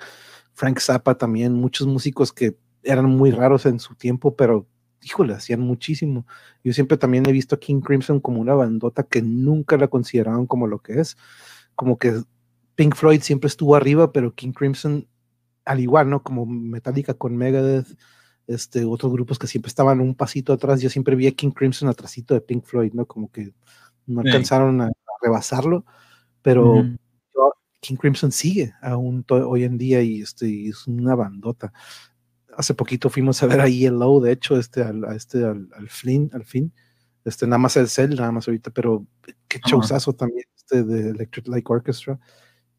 Speaker 1: Frank Zappa también, muchos músicos que eran muy raros en su tiempo, pero híjole, hacían muchísimo. Yo siempre también he visto a King Crimson como una bandota que nunca la consideraron como lo que es. Como que Pink Floyd siempre estuvo arriba, pero King Crimson, al igual, ¿no? Como Metallica con Megadeth, este, otros grupos que siempre estaban un pasito atrás. Yo siempre vi a King Crimson atrásito de Pink Floyd, ¿no? Como que no alcanzaron a, rebasarlo, pero King Crimson sigue aún hoy en día y este, es una bandota. Hace poquito fuimos a ver ahí el Low, de hecho, este, al, este, al, al, Flynn, al fin, este, nada más el Cell, nada más ahorita, pero qué showzazo también este de Electric Light Orchestra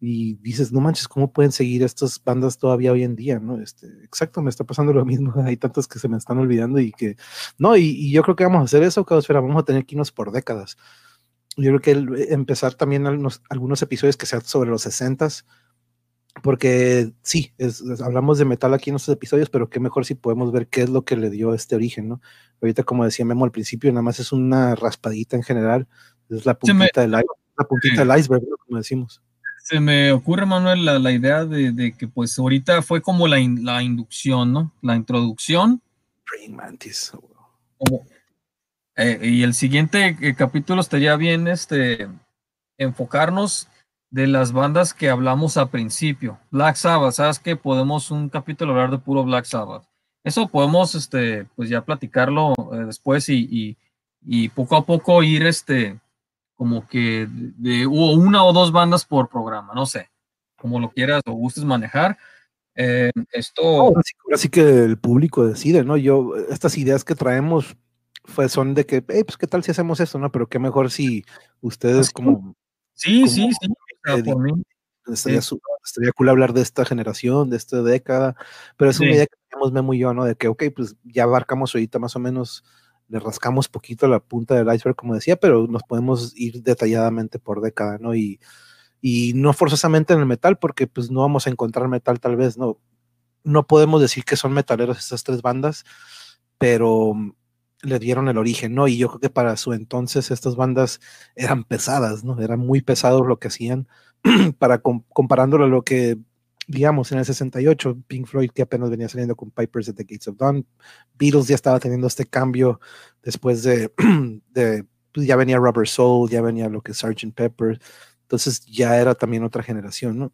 Speaker 1: y dices, no manches, ¿cómo pueden seguir estas bandas todavía hoy en día? ¿no? Este, exacto, me está pasando lo mismo, [LAUGHS] hay tantas que se me están olvidando y que, no, y, yo creo que vamos a hacer eso, Caosfera, vamos a tener que irnos por décadas. Yo creo que eh, empezar también algunos, episodios que sean sobre los 60 porque sí, hablamos de metal aquí en estos episodios, pero qué mejor si podemos ver qué es lo que le dio este origen, ¿no? Ahorita, como decía Memo al principio, nada más es una raspadita en general, es la puntita, del, la puntita del iceberg, como decimos
Speaker 2: se me ocurre, Manuel, la, idea de, que pues ahorita fue como la, la inducción, ¿no? La introducción.
Speaker 1: Mantis.
Speaker 2: Eh, y el siguiente eh, capítulo estaría bien este, enfocarnos de las bandas que hablamos a principio. Black Sabbath, ¿sabes qué? Podemos un capítulo hablar de puro Black Sabbath. Eso podemos, este, pues ya platicarlo eh, después y, y, y, poco a poco ir, este, como que de, hubo una o dos bandas por programa, no sé, como lo quieras o gustes manejar. Eh, esto.
Speaker 1: Ahora sí, que el público decide, ¿no? Yo, estas ideas que traemos fue, son de que, hey, pues qué tal si hacemos esto, ¿no? Pero qué mejor si ustedes como...
Speaker 2: Sí, sí, sí.
Speaker 1: Estaría, estaría, cool hablar de esta generación, de esta década, pero es una idea que tenemos Memo y yo, ¿no? De que, ok, pues ya abarcamos ahorita más o menos, le rascamos poquito la punta del iceberg, como decía, pero nos podemos ir detalladamente por década, ¿no? Y, y no forzosamente en el metal, porque pues no vamos a encontrar metal tal vez, ¿no? No podemos decir que son metaleros estas tres bandas, pero le dieron el origen, ¿no? Y yo creo que para su entonces estas bandas eran pesadas, ¿no? Eran muy pesados lo que hacían [CLEARS THROAT] para comparándolo a lo que, digamos, en el 68, Pink Floyd que apenas venía saliendo con Pipers at the Gates of Dawn, Beatles ya estaba teniendo este cambio después de, [CLEARS THROAT] de pues ya venía Rubber Soul, ya venía lo que es Sgt. Pepper, entonces ya era también otra generación, ¿no?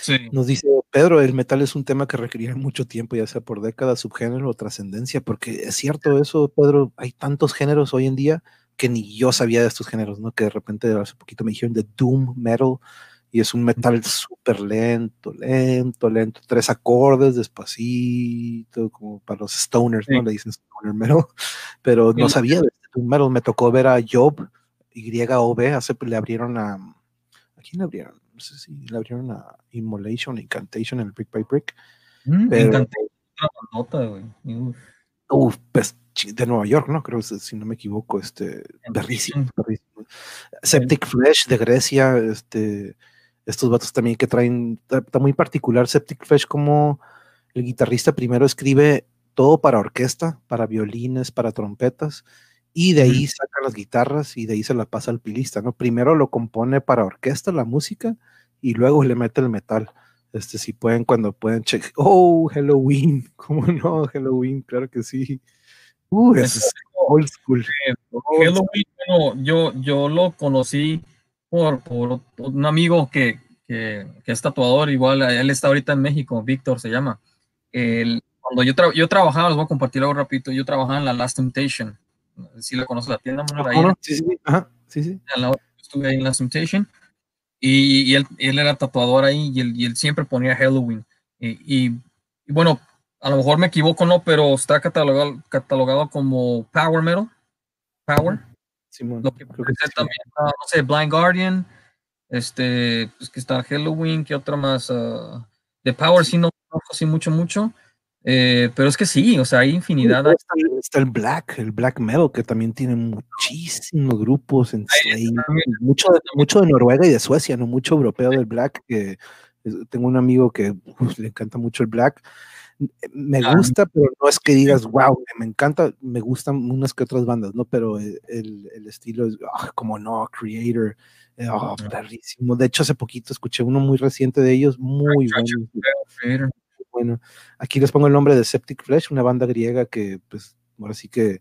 Speaker 1: Sí. Nos dice Pedro, el metal es un tema que requería mucho tiempo, ya sea por décadas, subgénero o trascendencia, porque es cierto eso, Pedro, hay tantos géneros hoy en día que ni yo sabía de estos géneros, ¿no? Que de repente hace poquito me dijeron de Doom Metal y es un metal súper lento, lento, lento, tres acordes despacito, como para los stoners, ¿no? Le dicen stoner metal, [LAUGHS] pero no sabía de este Metal, me tocó ver a Job, YOB, hace, le abrieron a, ¿a quién le abrieron? No sé si le abrieron a Immolation, Incantation, el Brick by Brick.
Speaker 2: Mm, pero, nota, güey.
Speaker 1: Uf, pues de Nueva York, ¿no? Creo, si no me equivoco, este, berrísimo, Septic Flesh de Grecia, este, estos vatos también que traen, está muy particular Septic Flesh como el guitarrista primero escribe todo para orquesta, para violines, para trompetas, y de ahí saca las guitarras y de ahí se la pasa al pilista, ¿no? Primero lo compone para orquesta, la música, y luego le mete el metal. Este, si pueden, cuando pueden, check. [LAUGHS] Oh, Halloween, [LAUGHS] ¿cómo no? Halloween, claro que sí. Uh, es old school.
Speaker 2: Halloween, yo, yo lo conocí por, por un amigo que, que, que, es tatuador, igual, él está ahorita en México, Víctor se llama. El, cuando yo, yo trabajaba, les voy a compartir algo rapidito, yo trabajaba en la Last Temptation, si la conoces, la tienda
Speaker 1: Manuel sí, sí, ajá, sí, sí.
Speaker 2: Estuve ahí en Last Temptation y, y él, él, era tatuador ahí y él, y él siempre ponía Halloween. Y, y, bueno, a lo mejor me equivoco, ¿no? Pero está catalogado, catalogado como Power Metal. Power. Lo que, que también, no sé, Blind Guardian, este, pues que está Halloween, ¿qué otra más? Uh, de Power sí no conozco así mucho, mucho. Eh, pero es que sí, o sea, hay infinidad.
Speaker 1: Está, el Black, el Black Metal, que también tiene muchísimos grupos en mucho, de, mucho de Noruega y de Suecia, no mucho europeo del Black, que tengo un amigo que le encanta mucho el Black. Me gusta, pero no es que digas, wow, me encanta, me gustan unas que otras bandas, ¿no? Pero el, el estilo es, ah, como no, Creator, oh, De hecho, hace poquito escuché uno muy reciente de ellos, muy bueno bueno. Aquí les pongo el nombre de Septic Flesh, una banda griega que, pues, ahora sí que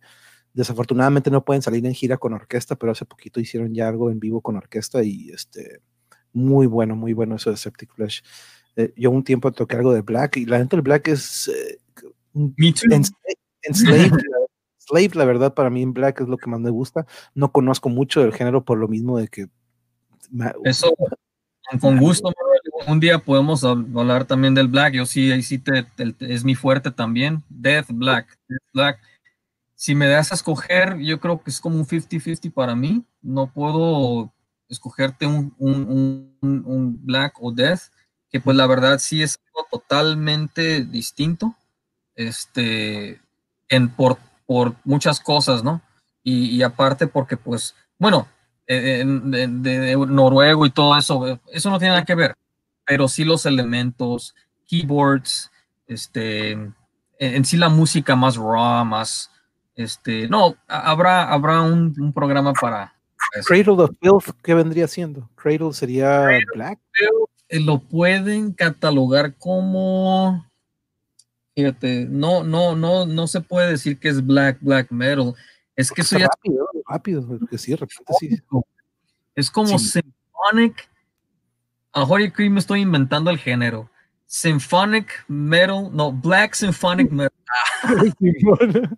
Speaker 1: desafortunadamente no pueden salir en gira con orquesta, pero hace poquito hicieron ya algo en vivo con orquesta y este, muy bueno, muy bueno eso de Septic Flesh. Eh, yo un tiempo toqué algo de Black y la gente del Black es... Eh, en, Slave, Slave, la verdad, para mí en Black es lo que más me gusta. No conozco mucho del género por lo mismo de que...
Speaker 2: Eso, con gusto, un día podemos hablar también del Black. Yo sí, ahí sí te, es mi fuerte también. Death Black. Black. Si me das a escoger, yo creo que es como un 50-50 para mí. No puedo escogerte un, un, un, Black o Death, que pues la verdad sí es algo totalmente distinto. Este, en, por, por muchas cosas, ¿no? Y, y aparte porque pues, bueno, de, noruego y todo eso, eso no tiene nada que ver, pero sí los elementos, keyboards, este, en, sí la música más raw, más, este, no, habrá, habrá un, programa para...
Speaker 1: Cradle of Filth, ¿qué vendría siendo? Cradle sería Black.
Speaker 2: Eh, lo pueden catalogar como, fíjate, no, no, no, no se puede decir que es black, black metal. Es que eso ya
Speaker 1: rápido, porque sí, de repente sí.
Speaker 2: Es como symphonic. A Jorge Cream me estoy inventando el género. Symphonic metal, no, black symphonic metal. [LAUGHS]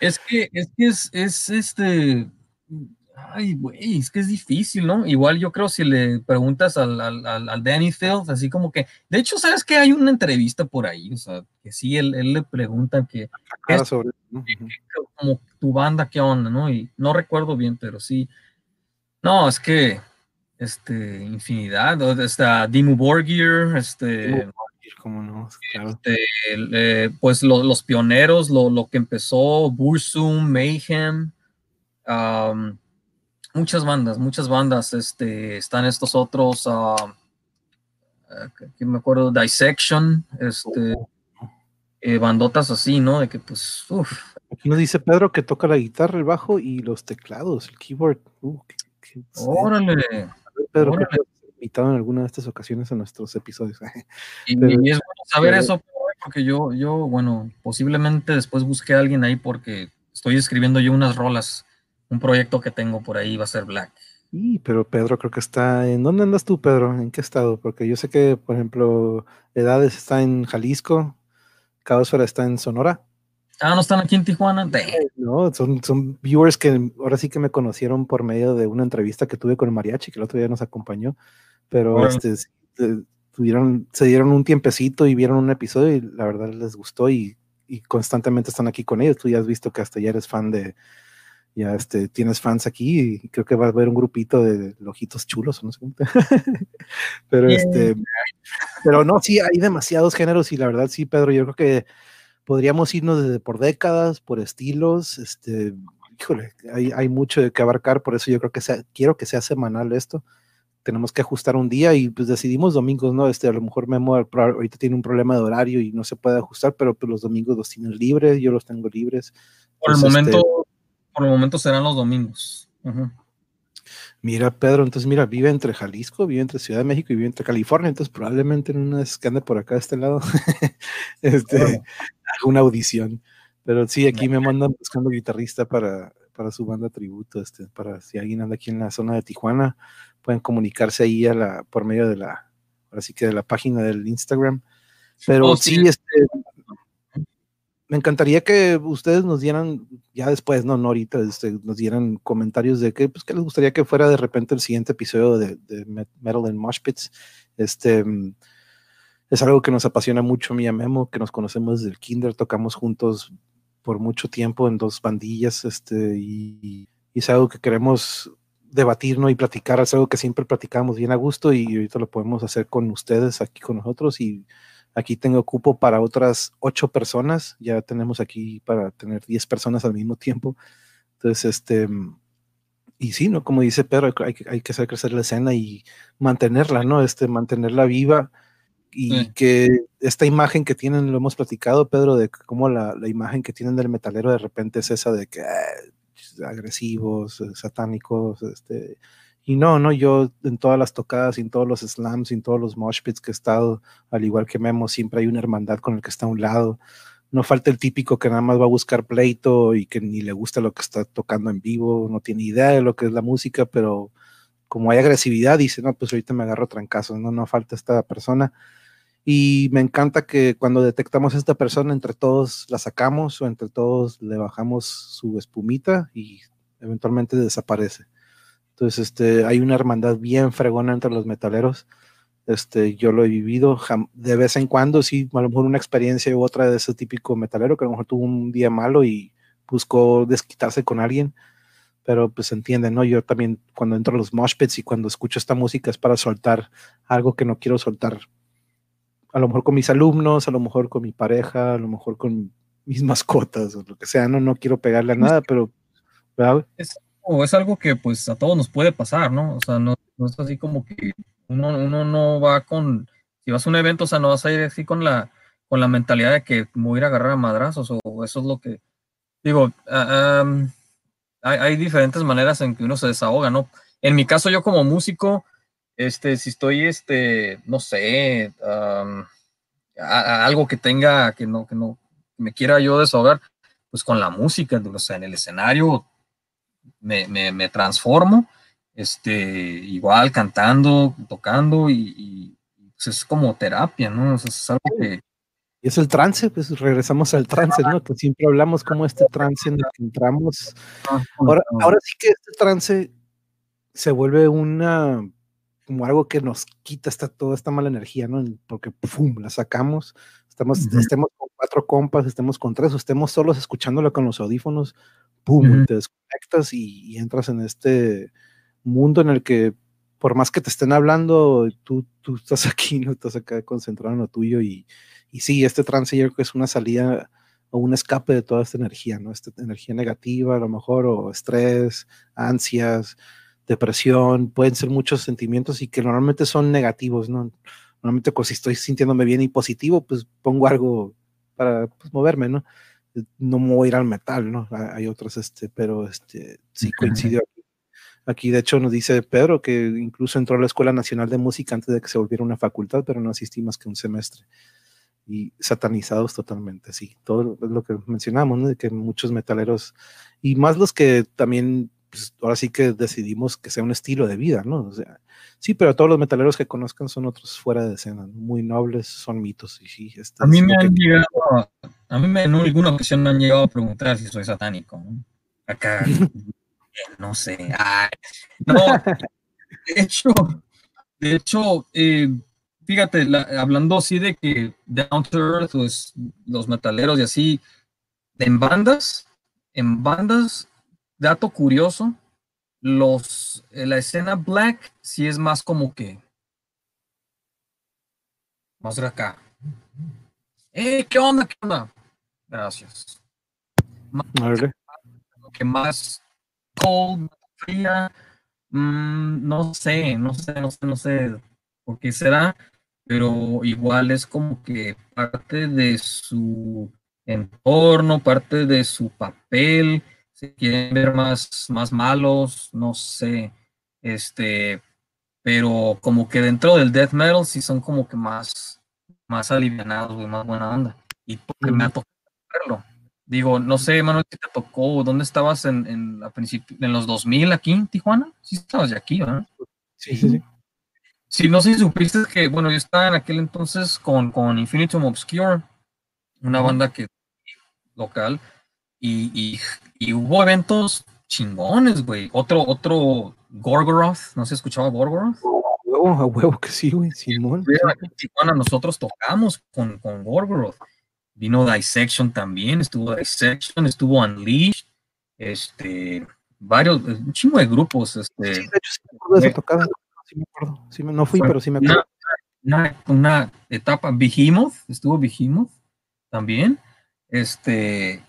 Speaker 2: es que es que es, es este. Ay, güey, es que es difícil, ¿no? Igual yo creo si le preguntas al, al, al Danny Fields, así como que, de hecho, ¿sabes que Hay una entrevista por ahí, o sea, que sí, él, él le pregunta que, es, sobre, como tu banda, ¿qué onda, no? Y no recuerdo bien, pero sí. No, es que, este, infinidad, está Dimmu Borgir, este...
Speaker 1: ¿Cómo no?
Speaker 2: Este, eh, pues los pioneros, lo, lo, que empezó, Bursum, Mayhem, um, muchas bandas, muchas bandas. Este, están estos otros, uh, que me acuerdo, Dissection, este, eh, bandotas así, ¿no? De que pues, uff.
Speaker 1: Aquí nos dice Pedro que toca la guitarra, el bajo y los teclados, el keyboard. Uh,
Speaker 2: Órale.
Speaker 1: Pedro, Órale. invitado en alguna de estas ocasiones a nuestros episodios. [LAUGHS]
Speaker 2: y, es bueno saber eso, porque yo, yo, bueno, posiblemente después busqué a alguien ahí porque estoy escribiendo yo unas rolas un proyecto que tengo por ahí va a ser Black.
Speaker 1: Sí, pero Pedro creo que está. ¿En dónde andas tú, Pedro? ¿En qué estado? Porque yo sé que, por ejemplo, Edades está en Jalisco, Caosfera está en Sonora.
Speaker 2: Ah, no están aquí en Tijuana.
Speaker 1: No, son, son viewers que ahora sí que me conocieron por medio de una entrevista que tuve con el mariachi, que el otro día nos acompañó. Pero este, tuvieron, se dieron un tiempecito y vieron un episodio y la verdad les gustó y, y constantemente están aquí con ellos. Tú ya has visto que hasta ya eres fan de, ya este, tienes fans aquí y creo que va a haber un grupito de lojitos chulos, no sé [LAUGHS] pero este, pero no, sí, hay demasiados géneros y la verdad sí, Pedro, yo creo que podríamos irnos desde por décadas, por estilos, este, híjole, hay, hay mucho de que abarcar, por eso yo creo que sea, quiero que sea semanal esto. Tenemos que ajustar un día y pues decidimos domingos, ¿no? Este, a lo mejor Memo ahorita tiene un problema de horario y no se puede ajustar, pero pues los domingos los tienes libres, yo los tengo libres.
Speaker 2: Por el momento, este, por el momento serán los domingos.
Speaker 1: Mira, Pedro, entonces mira, vive entre Jalisco, vive entre Ciudad de México y vive entre California, entonces probablemente en una vez que ande por acá de este lado, [LAUGHS] este, una audición. Pero sí, aquí me mandan buscando guitarrista para, para su banda tributo, este, para si alguien anda aquí en la zona de Tijuana, pueden comunicarse ahí a la, por medio de la, así que de la página del Instagram. Pero oh, sí, este, me encantaría que ustedes nos dieran, ya después, no, no ahorita, este, nos dieran comentarios de que, pues, les gustaría que fuera de repente el siguiente episodio de, Metal and Mosh. Este, mm, es algo que nos apasiona mucho, mi Memo, que nos conocemos desde el kinder, tocamos juntos por mucho tiempo en dos bandillas, este, y, es algo que queremos debatir, ¿no? Y platicar, es algo que siempre platicamos bien a gusto y ahorita lo podemos hacer con ustedes aquí con nosotros y Aquí tengo cupo para otras ocho personas. Ya tenemos aquí para tener diez personas al mismo tiempo. Entonces, este, y sí, ¿no? Como dice Pedro, hay, hay que hacer crecer la escena y mantenerla, ¿no? Este, mantenerla viva y que esta imagen que tienen, lo hemos platicado, Pedro, de cómo la, la imagen que tienen del metalero de repente es esa de que ah, agresivos, satánicos, este, y no, no, yo en todas las tocadas, en todos los slams, en todos los mosh pits que he estado, al igual que Memo, siempre hay una hermandad con el que está a un lado. No falta el típico que nada más va a buscar pleito y que ni le gusta lo que está tocando en vivo, no tiene idea de lo que es la música, pero como hay agresividad, dice, no, pues ahorita me agarro trancazos, no, no falta esta persona. Y me encanta que cuando detectamos a esta persona, entre todos la sacamos o entre todos le bajamos su espumita y eventualmente desaparece. Entonces, este, hay una hermandad bien fregona entre los metaleros. Este, yo lo he vivido de vez en cuando, sí, a lo mejor una experiencia u otra de ese típico metalero que a lo mejor tuvo un día malo y buscó desquitarse con alguien, pero pues entiende, ¿no? Yo también cuando entro a los mosh pits y cuando escucho esta música es para soltar algo que no quiero soltar. A lo mejor con mis alumnos, a lo mejor con mi pareja, a lo mejor con mis mascotas o lo que sea, no, no quiero pegarle a nada, pero
Speaker 2: ¿verdad? es algo que pues a todos nos puede pasar, ¿no? O sea, no, es así como que uno, uno, no va con, si vas a un evento, o sea, no vas a ir así con la, con la mentalidad de que me voy a ir a agarrar a madrazos, o eso es lo que, digo, ah, hay, diferentes maneras en que uno se desahoga, ¿no? En mi caso, yo como músico, este, si estoy, este, no sé, algo que tenga, que no, que no, me quiera yo desahogar, pues con la música, o sea, en el escenario me, me, transformo, este, igual cantando, tocando y, pues, es como terapia, ¿no? es algo que,
Speaker 1: Y es el trance, pues regresamos al trance, ¿no? Que siempre hablamos como este trance en el que entramos. Ahora, ahora sí que este trance se vuelve una como algo que nos quita esta, toda esta mala energía, ¿no? Porque ¡pum! la sacamos, estamos, estemos con cuatro compas, estemos con tres, o estemos solos escuchándolo con los audífonos, ¡pum! Te desconectas y, entras en este mundo en el que por más que te estén hablando, tú, tú estás [LAUGHS] aquí, no estás acá concentrado en lo tuyo y, y sí, este trance yo creo que es una salida o un escape de toda esta energía, ¿no? Esta energía negativa a lo mejor, o estrés, ansias, depresión, pueden ser muchos sentimientos y que normalmente son negativos, ¿no? Normalmente pues, si estoy sintiéndome bien y positivo, pues pongo algo para pues, moverme, ¿no? No me voy a ir al metal, ¿no? Hay otros, este, pero este, sí coincidió aquí. Aquí, de hecho, nos dice Pedro que incluso entró a la Escuela Nacional de Música antes de que se volviera una facultad, pero no asistí más que un semestre. Y satanizados totalmente, sí. Todo lo que mencionamos, ¿no? De que muchos metaleros, y más los que también pues ahora sí que decidimos que sea un estilo de vida, ¿no? O sea, sí, pero todos los metaleros que conozcan son otros fuera de escena, muy nobles, son mitos. Y sí,
Speaker 2: a mí me han llegado, a mí me, en alguna ocasión me han llegado a preguntar si soy satánico. ¿no? Acá, [LAUGHS] no sé. no, de hecho, de hecho, eh, fíjate, hablando así de que Down to Earth, pues, los metaleros y así, en bandas, en bandas dato curioso, los, eh, la escena black sí es más como que... Vamos a ver acá. ¡Eh, qué onda, qué onda! Gracias. Más, que más cold, fría, mm, no sé, no sé, no sé, no sé por qué será, pero igual es como que parte de su entorno, parte de su papel, si quieren ver más, más malos, no sé, este, pero como que dentro del death metal sí son como que más, más alivianados, más buena onda. Y porque me ha tocado Digo, no sé, Manuel, si te tocó, ¿dónde estabas en, en, a en los 2000 aquí en Tijuana? Sí estabas de aquí, ¿verdad?
Speaker 1: Sí, sí, sí.
Speaker 2: Sí, no sé si supiste que, bueno, yo estaba en aquel entonces con, con Infinitum Obscure, una banda que local, y, y, hubo eventos chingones, güey. Otro, otro Gorgoroth, ¿no se escuchaba Gorgoroth?
Speaker 1: a huevo que sí, güey, Simón.
Speaker 2: nosotros tocamos con, con Gorgoroth. Vino Dissection también, estuvo Dissection, estuvo Unleashed, este, varios, un chingo de grupos. Este, sí, de hecho, sí me acuerdo de esa tocada,
Speaker 1: sí me acuerdo. Sí, no fui, pero sí me acuerdo.
Speaker 2: Una, una, etapa, Behemoth, estuvo Behemoth también. Este,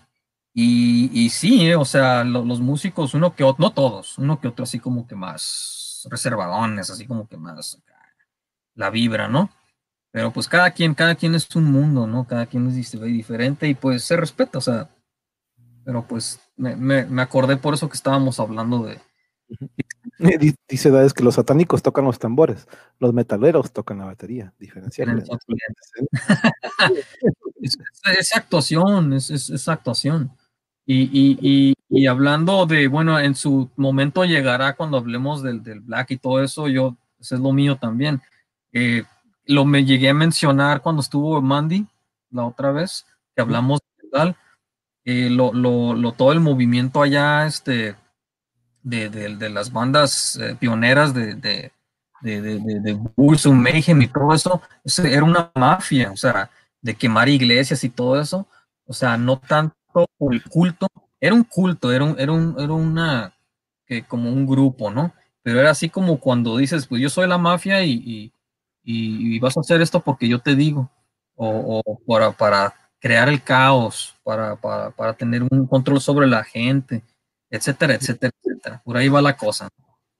Speaker 2: y, y sí, eh, o sea, los músicos, uno que otro, no todos, uno que otro así como que más reservadones, así como que más la vibra, ¿no? Pero pues cada quien, cada quien es un mundo, ¿no? Cada quien es diferente y pues se respeta, o sea, pero pues me, me, acordé por eso que estábamos hablando de... [LAUGHS]
Speaker 1: Dice Dades que los satánicos tocan los tambores, los metaleros tocan la batería, diferencial.
Speaker 2: es, es, actuación, es, es, actuación. Y, y, hablando de, bueno, en su momento llegará cuando hablemos del, del Black y todo eso, yo, eso es lo mío también. Eh, lo me llegué a mencionar cuando estuvo Mandy la otra vez, que hablamos de tal, eh, lo, lo, lo, todo el movimiento allá, este, de, de, de las bandas eh, pioneras de, de, de, de, de Mayhem y todo eso, eso, era una mafia, o sea, de quemar iglesias y todo eso, o sea, no tanto el culto, era un culto, era, un, era, un, era una, que como un grupo, ¿no? Pero era así como cuando dices, pues yo soy la mafia y, y, vas a hacer esto porque yo te digo, o, o para, para crear el caos, para, para, para, tener un control sobre la gente, etcétera, etcétera, etcétera. Por ahí va la cosa.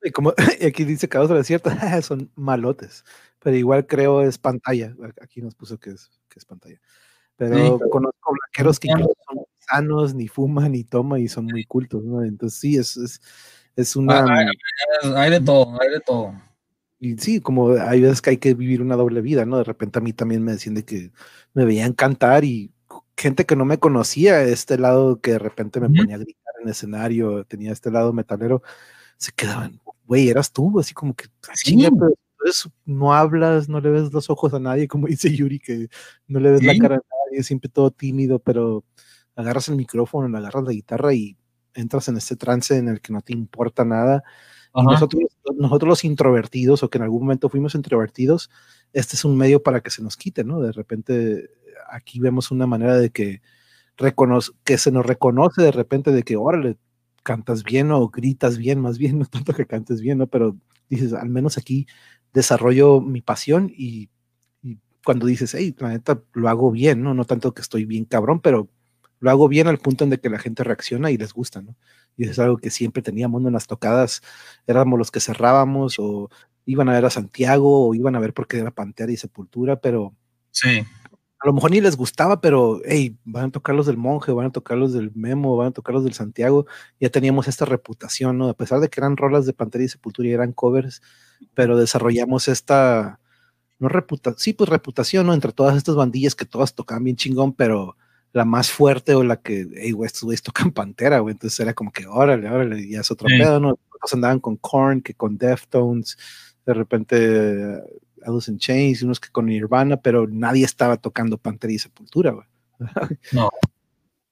Speaker 1: Y como [LAUGHS] aquí dice Caos del Desierto, [LAUGHS] son malotes, pero igual creo es pantalla. Aquí nos puso que es, que es pantalla. Pero conozco blanqueros que no son sanos, ni fuman, ni toman y son muy cultos, ¿no? Entonces sí, es, es, es una...
Speaker 2: Hay, de todo, hay de todo.
Speaker 1: Y sí, como hay veces que hay que vivir una doble vida, ¿no? De repente a mí también me decían de que me veían cantar y gente que no me conocía, este lado que de repente me ponía a gritar en el escenario, tenía este lado metalero, se quedaban, güey, eras tú, así como que, sí. no hablas, no le ves los ojos a nadie, como [LAUGHS] dice Yuri, que no le ves la cara a nadie siempre todo tímido, pero agarras el micrófono, agarras la guitarra y entras en este trance en el que no te importa nada. Nosotros, nosotros los introvertidos, o que en algún momento fuimos introvertidos, este es un medio para que se nos quite, ¿no? De repente aquí vemos una manera de que, que se nos reconoce de repente de que, órale, cantas bien o gritas bien, más bien, [LAUGHS] no tanto que cantes bien, ¿no? Pero dices, al menos aquí desarrollo mi pasión y, y cuando dices, hey, la neta, lo hago bien, ¿no? No tanto que estoy bien cabrón, pero lo hago bien al punto en de que la gente reacciona y les gusta, ¿no? Y es algo que siempre teníamos en las tocadas, éramos los que cerrábamos o iban a ver a Santiago o iban a ver porque era Pantera y Sepultura, pero
Speaker 2: sí.
Speaker 1: a lo mejor ni les gustaba, pero hey, van a tocar los del Monje, van a tocar los del Memo, van a tocar los del Santiago, ya teníamos esta reputación, ¿no? A pesar de que eran rolas de Pantera y Sepultura y eran covers, pero desarrollamos esta, no reputación, sí, pues reputación, ¿no? Entre todas estas bandillas que todas tocaban bien chingón, pero la más fuerte o la que, hey, güey, estos güeyes tocan Pantera, güey. Entonces era como que, órale, órale, ya es otro pedo, ¿no? Otros andaban con Korn, que con Deftones, de repente Alice in Chains, unos que con Nirvana, pero nadie estaba tocando Pantera y Sepultura, güey. [LAUGHS]
Speaker 2: no.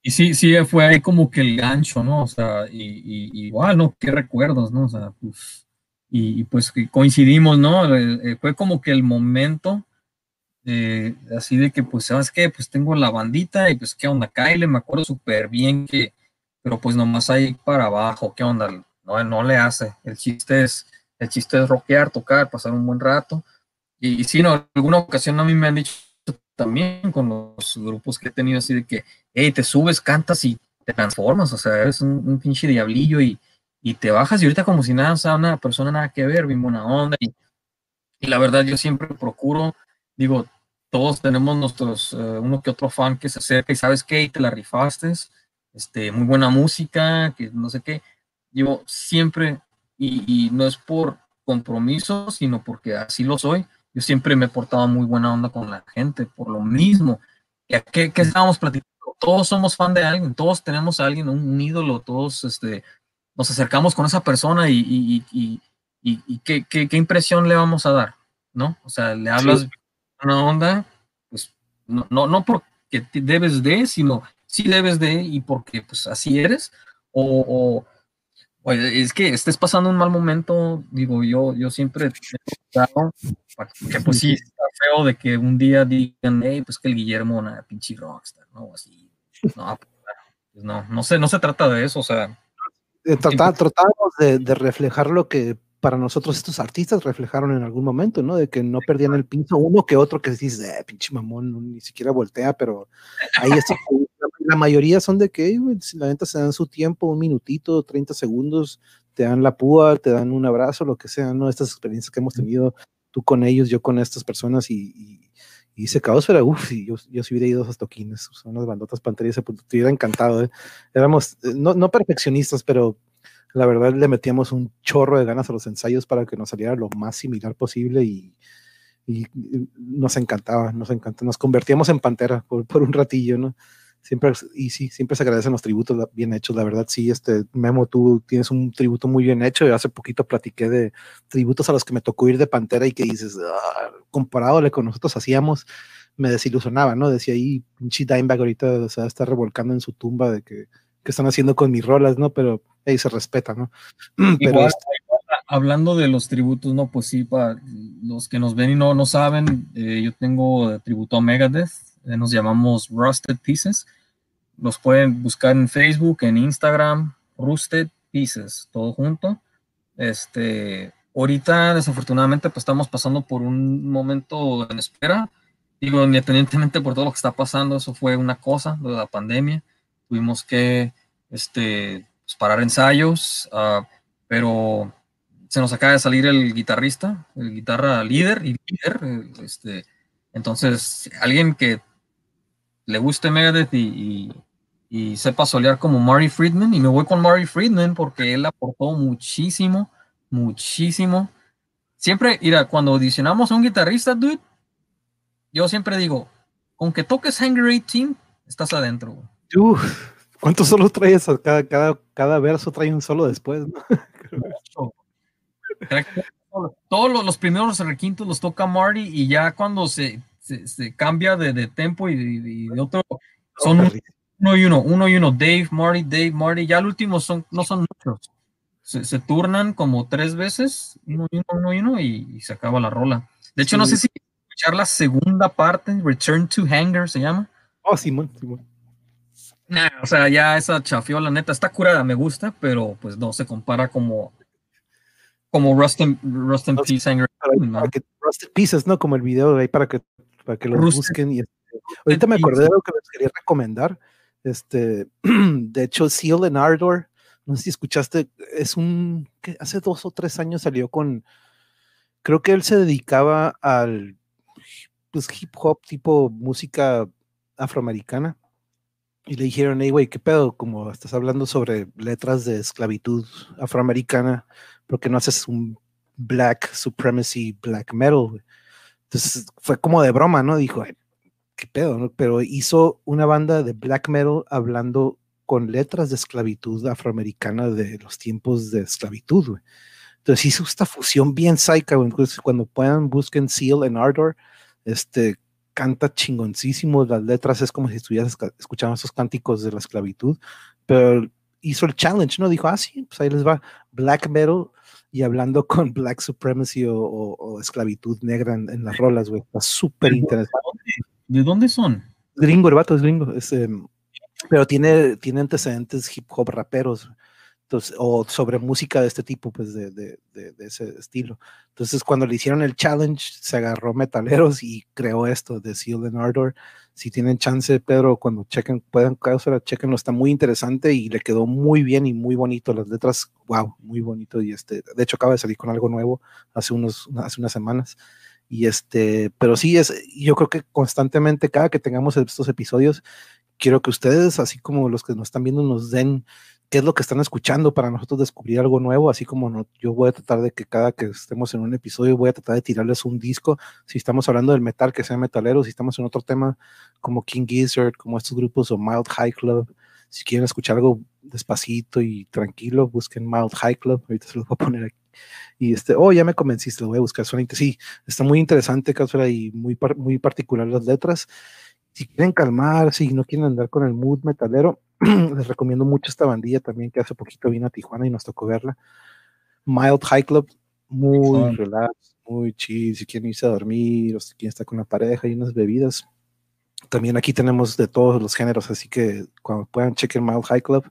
Speaker 2: Y sí, sí, fue ahí como que el gancho, ¿no? O sea, y, igual, ¿no? Qué recuerdos, ¿no? O sea, pues, y, pues coincidimos, ¿no? Eh, fue como que el momento eh, así de que, pues, ¿sabes qué? Pues tengo la bandita y pues, ¿qué onda? Kyle, me acuerdo súper bien que, pero pues nomás ahí para abajo, ¿qué onda? No, no le hace. El chiste es, el chiste es rockear, tocar, pasar un buen rato. Y, si no, alguna ocasión a mí me han dicho también con los grupos que he tenido así de que, hey, te subes, cantas y te transformas, o sea, eres un, pinche diablillo y, y, te bajas y ahorita como si nada, o sea, una persona nada que ver, bien buena onda. Y, y la verdad yo siempre procuro digo, todos tenemos nuestros, eh, uno que otro fan que se acerca y sabes qué, y te la rifaste, este, muy buena música, que no sé qué. Digo, siempre, y, no es por compromiso, sino porque así lo soy, yo siempre me he portado muy buena onda con la gente, por lo mismo. ¿Qué, qué estábamos platicando? Todos somos fan de alguien, todos tenemos a alguien, un, ídolo, todos este, nos acercamos con esa persona y, y, y, y ¿qué, qué, qué, impresión le vamos a dar, ¿no? O sea, le hablas una onda, pues no, no, no porque debes de, sino sí debes de y porque pues así eres, o, o, es que estés pasando un mal momento, digo, yo, yo siempre he que pues sí, está feo de que un día digan, hey, pues que el Guillermo una pinche rockstar, ¿no? Así, no, pues no, no sé, no se trata de eso, o sea.
Speaker 1: Eh, tratamos de, de reflejar lo que para nosotros estos artistas reflejaron en algún momento, ¿no? De que no perdían el pinzo uno que otro que dices, eh, pinche mamón, ni siquiera voltea, pero ahí está. [LAUGHS] la mayoría son de que la neta se dan su tiempo, un minutito, 30 segundos, te dan la púa, te dan un abrazo, lo que sea, ¿no? Estas experiencias que hemos tenido tú con ellos, yo con estas personas y, y, y ese caos era, uff, yo, yo si hubiera ido a esos toquines, son unas bandotas panteras, te hubiera encantado, ¿eh? Éramos, eh, no, no perfeccionistas, pero la verdad le metíamos un chorro de ganas a los ensayos para que nos saliera lo más similar posible y, nos encantaba, nos encantaba, nos convertíamos en pantera por, un ratillo, ¿no? Siempre, y sí, siempre se agradecen los tributos bien hechos, la verdad, sí, este, Memo, tú tienes un tributo muy bien hecho, y hace poquito platiqué de tributos a los que me tocó ir de Pantera y que dices, ah, comparado a lo nosotros hacíamos, me desilusionaba, ¿no? Decía ahí, pinche Dimebag ahorita, o sea, está revolcando en su tumba de que, que están haciendo con mis rolas, ¿no? Pero ahí se respeta, ¿no? [CLEARS THROAT]
Speaker 2: Pero este hablando de los tributos, no, pues sí, para los que nos ven y no, no saben, eh, yo tengo tributo a Megadeth, eh, nos llamamos Rusted Pieces. Los pueden buscar en Facebook, en Instagram, Rusted Pieces, todo junto. Este, ahorita, desafortunadamente, pues estamos pasando por un momento en espera. Digo, independientemente por todo lo que está pasando, eso fue una cosa, de la pandemia. Tuvimos que este, pues, parar ensayos, uh, pero se nos acaba de salir el guitarrista, el guitarra líder y líder, este, entonces alguien que le guste Megadeth y, y, sepa solear como Murray Friedman, y me voy con Murray Friedman porque él aportó muchísimo, muchísimo. Siempre, mira, cuando audicionamos a un guitarrista, dude, yo siempre digo, aunque toques Hungry 18, estás adentro.
Speaker 1: ¿Cuántos solos traes? Cada, cada, cada verso trae un solo después,
Speaker 2: Todos los, primeros requintos los toca Marty y ya cuando se se, cambia de, de tempo y, de otro. Son uno y uno, uno y uno. Dave, Marty, Dave, Marty. Ya el último son, no son muchos. Se, turnan como tres veces, uno y uno, uno y uno, y, se acaba la rola. De hecho, no sé si escuchar la segunda parte, Return to Hanger se llama.
Speaker 1: Oh, Simón, Simón.
Speaker 2: O sea, ya esa chafiola neta está curada, me gusta, pero pues no se compara como como Rust and, Rust Peace.
Speaker 1: Rust Pieces, ¿no? Como el video ahí para que, para que lo busquen. Y, este, ahorita me acordé de lo que les quería recomendar. Este, [CLEARS THROAT] de hecho, Seal and Ardor, no sé si escuchaste, es un, que hace dos o tres años salió con, creo que él se dedicaba al pues, hip hop tipo música afroamericana. Y le dijeron, hey, güey, ¿qué pedo? Como estás hablando sobre letras de esclavitud afroamericana, porque no haces un black supremacy, black metal? Entonces fue como de broma, ¿no? Dijo, qué pedo, Pero hizo una banda de black metal hablando con letras de esclavitud afroamericana de los tiempos de esclavitud, güey. Entonces hizo esta fusión bien psycha, güey. Entonces, cuando puedan, busquen Seal and Ardor. Este, canta chingoncísimo, las letras es como si estuvieras escuchando esos cánticos de la esclavitud, pero hizo el challenge, ¿no? Dijo, ah, sí, pues ahí les va black metal y hablando con [LAUGHS] black supremacy o, esclavitud negra en, las rolas, güey. Está súper interesante.
Speaker 2: ¿De dónde son?
Speaker 1: Gringo, el vato es gringo. Em, pero tiene, tiene antecedentes hip hop raperos o sobre música de este tipo, pues de, de, de, ese estilo. Entonces, cuando le hicieron el challenge, se agarró metaleros y creó esto de Seal and Ardor. Si tienen chance, Pedro, cuando chequen, puedan chequen chequenlo, está muy interesante y le quedó muy bien y muy bonito. Las letras, wow, muy bonito. Y este, de hecho, acaba de salir con algo nuevo hace, unos, hace unas semanas. Y este, pero sí, es, yo creo que constantemente, cada que tengamos estos episodios, quiero que ustedes, así como los que nos están viendo, nos den qué es lo que están escuchando para nosotros descubrir algo nuevo, así como no, yo voy a tratar de que cada que estemos en un episodio voy a tratar de tirarles un disco, si estamos hablando del metal, que sea metalero, si estamos en otro tema como King Gizzard, como estos grupos o Mild High Club, si quieren escuchar algo despacito y tranquilo, busquen Mild High Club, ahorita se los voy a poner aquí. Y este, oh, ya me convenciste, lo voy a buscar, solamente. Sí, está muy interesante, Cáusula, y muy, muy particular las letras. Si quieren calmar, si no quieren andar con el mood metalero, [CLEARS THROAT] les recomiendo mucho esta bandilla también que hace poquito vino a Tijuana y nos tocó verla. Mild High Club, muy relax, muy chill, si quieren irse a dormir o si quieren estar con la pareja y unas bebidas. También aquí tenemos de todos los géneros, así que cuando puedan chequen Mild High Club.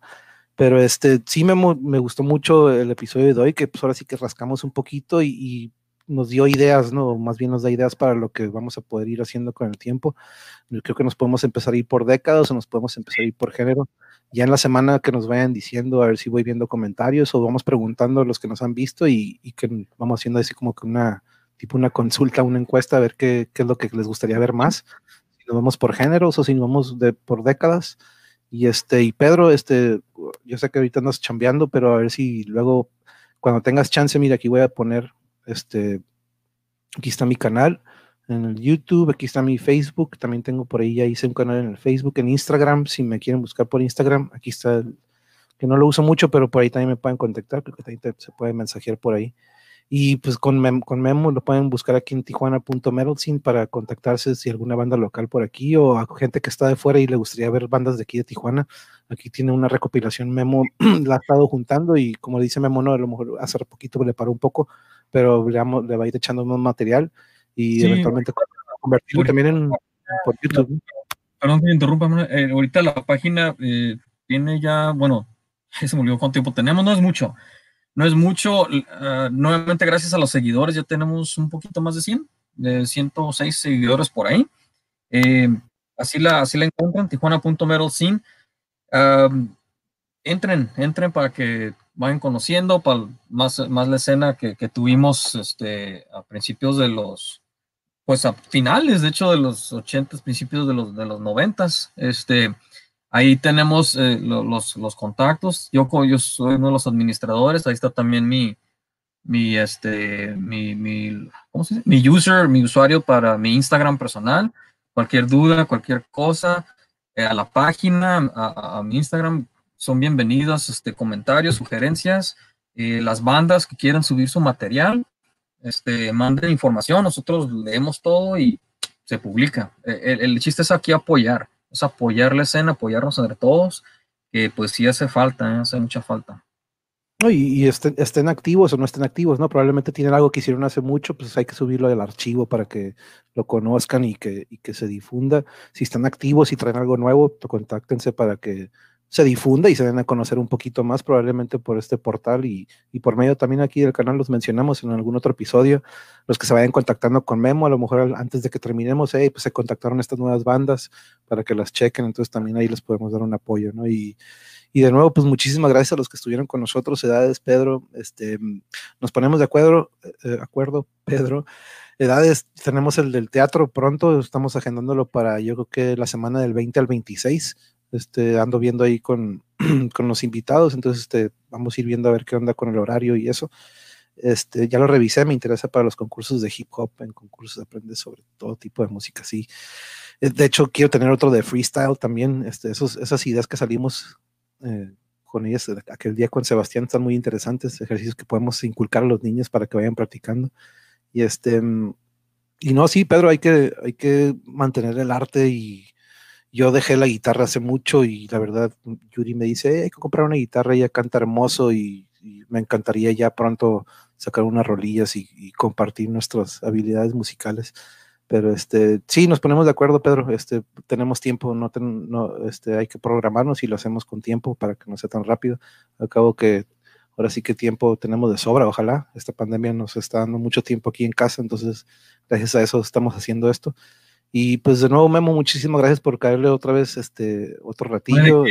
Speaker 1: Pero este sí me, me gustó mucho el episodio de hoy, que pues ahora sí que rascamos un poquito y, y nos dio ideas, ¿no? Más bien nos da ideas para lo que vamos a poder ir haciendo con el tiempo. Yo creo que nos podemos empezar a ir por décadas o nos podemos empezar a ir por género. Ya en la semana que nos vayan diciendo, a ver si voy viendo comentarios o vamos preguntando a los que nos han visto y, que vamos haciendo así como que una, tipo una consulta, una encuesta, a ver qué, es lo que les gustaría ver más. Si nos vamos por géneros o si nos vamos por décadas. Y este, y Pedro, este, yo sé que ahorita andas chambeando, pero a ver si luego, cuando tengas chance, mira, aquí voy a poner este, aquí está mi canal en el YouTube, aquí está mi Facebook, también tengo por ahí, ya hice un canal en el Facebook, en Instagram, si me quieren buscar por Instagram, aquí está, que no lo uso mucho, pero por ahí también me pueden contactar, creo que también se puede mensajear por ahí. Y pues con, con Memo lo pueden buscar aquí en tijuana.metalscene para contactarse si alguna banda local por aquí o a gente que está de fuera y le gustaría ver bandas de aquí de Tijuana. Aquí tiene una recopilación Memo, [CLEARS THROAT] la ha estado juntando y como dice Memo, no, a lo mejor hace poquito le paró un poco, pero le, le va a ir echando más material y eventualmente convertirlo también en por YouTube.
Speaker 2: Perdón que me interrumpa, eh, ahorita la página eh, tiene ya, bueno, [LAUGHS] se me olvidó cuánto tiempo tenemos, no es mucho no es mucho. Uh, nuevamente, gracias a los seguidores, ya tenemos un poquito más de 100, de 106 seguidores por ahí. Eh, así, la, así la encuentran, tijuana.metalscene. Um, entren, entren para que vayan conociendo para más, más la escena que, que, tuvimos este, a principios de los, pues a finales, de hecho, de los 80, principios de los, de los 90. Este, Ahí tenemos eh, los, los, contactos. Yo, soy uno de los administradores. Ahí está también mi, mi, este, mi, mi, mi user, mi usuario para mi Instagram personal. Cualquier duda, cualquier cosa, eh, a la página, a, mi Instagram, son bienvenidos este, comentarios, sugerencias. Eh, las bandas que quieran subir su material, este, manden información. Nosotros leemos todo y se publica. E, el, el, chiste es aquí apoyar, es apoyar la escena, apoyarnos entre todos, que pues sí hace falta, ¿eh? hace mucha falta.
Speaker 1: No, y, estén, estén, activos o no estén activos, ¿no? Probablemente tienen algo que hicieron hace mucho, pues hay que subirlo al archivo para que lo conozcan y que, y que se difunda. Si están activos y traen algo nuevo, contáctense para que se difunda y se den a conocer un poquito más, probablemente por este portal y, y, por medio también aquí del canal los mencionamos en algún otro episodio, los que se vayan contactando con Memo, a lo mejor antes de que terminemos, hey, pues se contactaron estas nuevas bandas para que las chequen, entonces también ahí les podemos dar un apoyo, ¿no? Y, y de nuevo, pues muchísimas gracias a los que estuvieron con nosotros, Edades, Pedro, este, nos ponemos de acuerdo, eh, acuerdo, [LAUGHS] Pedro, Edades, tenemos el del teatro pronto, estamos agendándolo para yo creo que la semana del 20 al 26, este, ando viendo ahí con, [CLEARS THROAT] con los invitados, entonces este, vamos a ir viendo a ver qué onda con el horario y eso. Este, ya lo revisé, me interesa para los concursos de hip hop, en concursos aprende sobre todo tipo de música, sí. Eh, de hecho, quiero tener otro de freestyle también, este, esas ideas que salimos eh, con ellas aquel día con Sebastián están muy interesantes, ejercicios que podemos inculcar a los niños para que vayan practicando. Y este, y no, sí, Pedro, hay que, hay que mantener el arte y, yo dejé la guitarra hace mucho y la verdad, Yuri me dice, hay que comprar una guitarra, ella canta hermoso y, me encantaría ya pronto sacar unas rolillas y, compartir nuestras habilidades musicales. Pero este, sí, nos ponemos de acuerdo, Pedro. Este, tenemos tiempo, no, no este, hay que programarnos y lo hacemos con tiempo para que no sea tan rápido. Acabo que ahora sí que tiempo tenemos de sobra, ojalá. Esta pandemia nos está dando mucho tiempo aquí en casa, entonces gracias a eso estamos haciendo esto. Y pues de nuevo, Memo, muchísimas gracias por caerle otra vez este otro ratillo.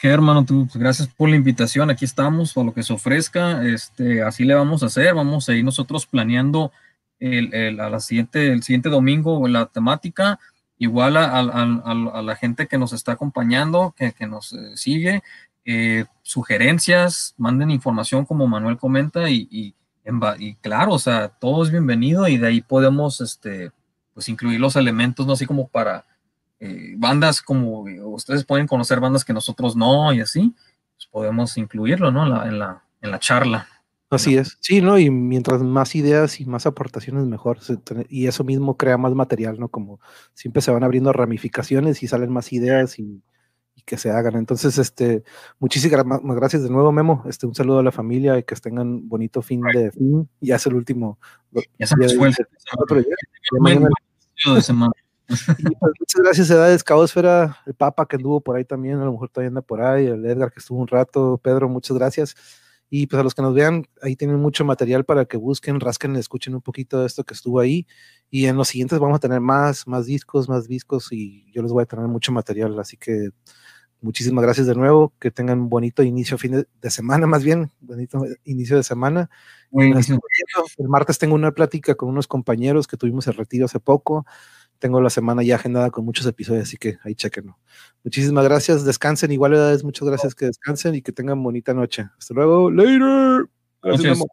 Speaker 2: qué, hermano, tú, pues, gracias por la invitación. Aquí estamos, por lo que se ofrezca. Este, así le vamos a hacer. Vamos a ir nosotros planeando el, el, a la siguiente, el siguiente domingo la temática. Igual a, a, la gente que nos está acompañando, que, que nos eh, sigue, eh, sugerencias, manden información como Manuel comenta y, y, y, claro, o sea, todo es bienvenido y de ahí podemos, este, pues incluir los elementos, ¿no? Así como para eh, bandas como ustedes pueden conocer bandas que nosotros no y así, pues podemos incluirlo, ¿no? en, la, en la charla.
Speaker 1: Así es, sí, ¿no? Y mientras más ideas y más aportaciones, mejor. Y eso mismo crea más material, ¿no? Como siempre se van abriendo ramificaciones y salen más ideas y, que se hagan. Entonces, este, muchísimas gracias de nuevo, Memo. Este, un saludo a la familia y que tengan bonito fin de fin. Ya es el último.
Speaker 2: Ya se fue.
Speaker 1: Pues, muchas gracias, Edades, Caosfera, el Papa que anduvo por ahí también, a lo mejor todavía anda por ahí, el Edgar que estuvo un rato, Pedro, muchas gracias. Y pues a los que nos vean, ahí tienen mucho material para que busquen, rasquen, escuchen un poquito de esto que estuvo ahí. Y en los siguientes vamos a tener más, más discos, más discos y yo les voy a tener mucho material. Así que muchísimas gracias de nuevo. Que tengan un bonito inicio, fin de, semana, más bien, bonito inicio de semana. El martes tengo una plática con unos compañeros que tuvimos el retiro hace poco. Tengo la semana ya agendada con muchos episodios, así que ahí chequenlo. Muchísimas gracias, descansen, igualidades, muchas gracias que descansen y que tengan bonita noche. Hasta luego, later. Gracias,